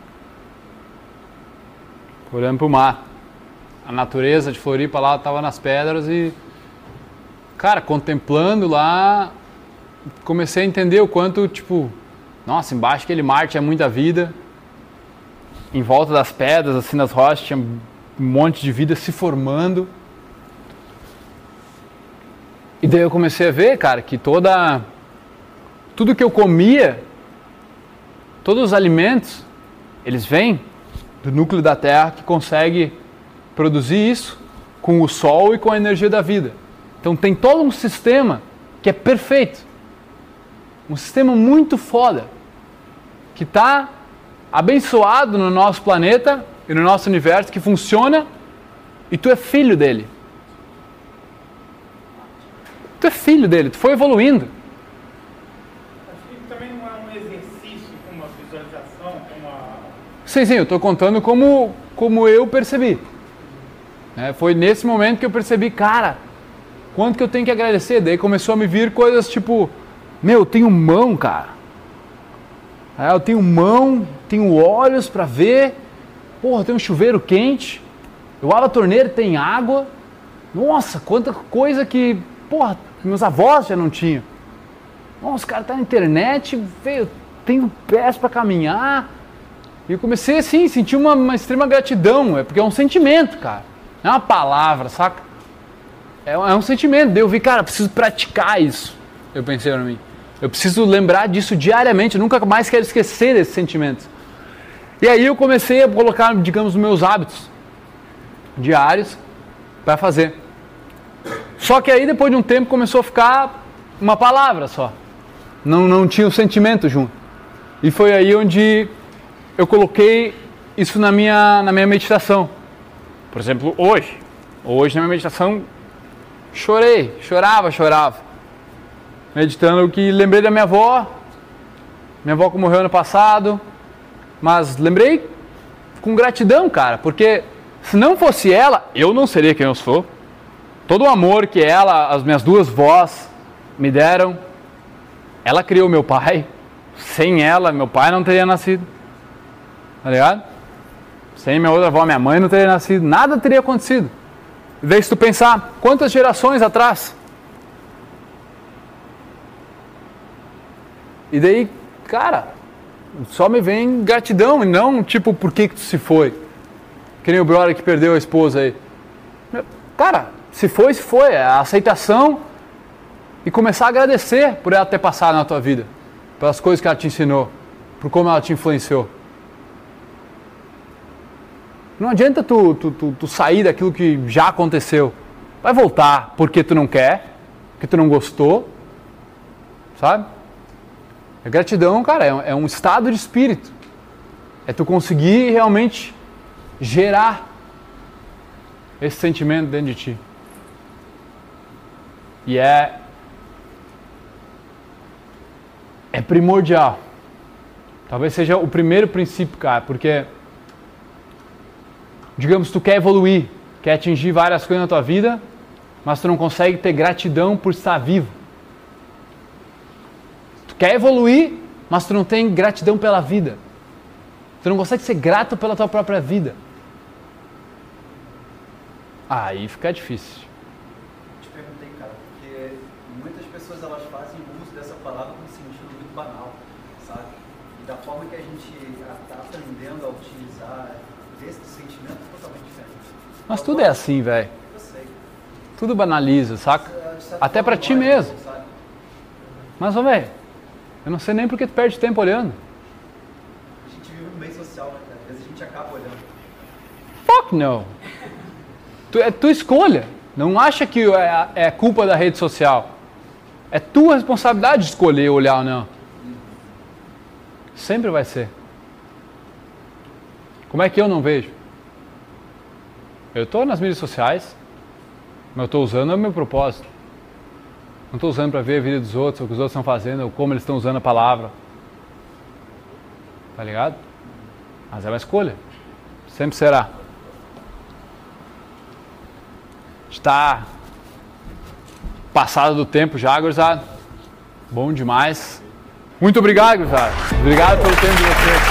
Olhando pro mar. A natureza de Floripa lá tava nas pedras e cara, contemplando lá, comecei a entender o quanto, tipo, nossa, embaixo aquele mar tinha muita vida. Em volta das pedras, assim, nas rochas, tinha um monte de vida se formando. E daí eu comecei a ver, cara, que toda tudo que eu comia, todos os alimentos, eles vêm do núcleo da Terra que consegue produzir isso com o sol e com a energia da vida. Então tem todo um sistema que é perfeito. Um sistema muito foda que está abençoado no nosso planeta e no nosso universo que funciona e tu é filho dele. Tu é filho dele, tu foi evoluindo. Acho que também não é um exercício com uma visualização, com uma. Sim, sim, eu estou contando como, como eu percebi. É, foi nesse momento que eu percebi, cara, quanto que eu tenho que agradecer. Daí começou a me vir coisas tipo, meu, eu tenho mão, cara. É, eu tenho mão, tenho olhos para ver. Porra, tenho um chuveiro quente. Eu abro a torneira, tem água. Nossa, quanta coisa que, porra, meus avós já não tinham. Nossa, o cara tá na internet, veio, tenho pés para caminhar. E eu comecei assim, sentir uma, uma extrema gratidão, é porque é um sentimento, cara. Não é uma palavra, saca? É, é um sentimento. Daí eu vi, cara, preciso praticar isso. Eu pensei para mim. Eu preciso lembrar disso diariamente. Eu nunca mais quero esquecer desses sentimentos. E aí eu comecei a colocar, digamos, meus hábitos diários para fazer. Só que aí depois de um tempo começou a ficar uma palavra só. Não, não tinha o sentimento junto. E foi aí onde eu coloquei isso na minha, na minha meditação. Por exemplo, hoje. Hoje na minha meditação chorei, chorava, chorava. Meditando que lembrei da minha avó. Minha avó que morreu ano passado. Mas lembrei com gratidão, cara, porque se não fosse ela, eu não seria quem eu sou. Todo o amor que ela, as minhas duas vós me deram, ela criou meu pai. Sem ela, meu pai não teria nascido. Tá ligado? Sem minha outra avó, minha mãe não teria nascido. Nada teria acontecido. Se tu pensar, quantas gerações atrás? E daí, cara, só me vem gratidão e não tipo, por que, que tu se foi? Que nem o brother que perdeu a esposa aí. Cara, se foi, se foi. É a aceitação e começar a agradecer por ela ter passado na tua vida, pelas coisas que ela te ensinou, por como ela te influenciou. Não adianta tu, tu, tu, tu sair daquilo que já aconteceu. Vai voltar porque tu não quer, porque tu não gostou, sabe? A gratidão, cara, é um estado de espírito. É tu conseguir realmente gerar esse sentimento dentro de ti. E é é primordial. Talvez seja o primeiro princípio, cara, porque digamos tu quer evoluir, quer atingir várias coisas na tua vida, mas tu não consegue ter gratidão por estar vivo. Tu quer evoluir, mas tu não tem gratidão pela vida. Tu não consegue ser grato pela tua própria vida. Aí fica difícil. Te perguntei, cara, porque muitas pessoas elas fazem uso dessa palavra com um sentido muito banal, sabe? E da forma que a gente está aprendendo a utilizar esse sentimento é totalmente diferente. Mas tudo é assim, velho. Eu sei. Tudo banaliza, saca? Até pra ti mesmo. Mas, ô, velho, eu não sei nem porque tu perde tempo olhando. A gente vive no meio social, né? Às vezes a gente acaba olhando. Fuck no. Tu, é tua escolha. Não acha que é, é culpa da rede social. É tua responsabilidade de escolher olhar ou não. Sempre vai ser. Como é que eu não vejo? Eu estou nas mídias sociais, mas eu estou usando o meu propósito. Não estou usando para ver a vida dos outros, o que os outros estão fazendo, ou como eles estão usando a palavra. Tá ligado? Mas é uma escolha. Sempre será. Está passado do tempo já, gurizada. Bom demais. Muito obrigado, gurizada. Obrigado pelo tempo de vocês.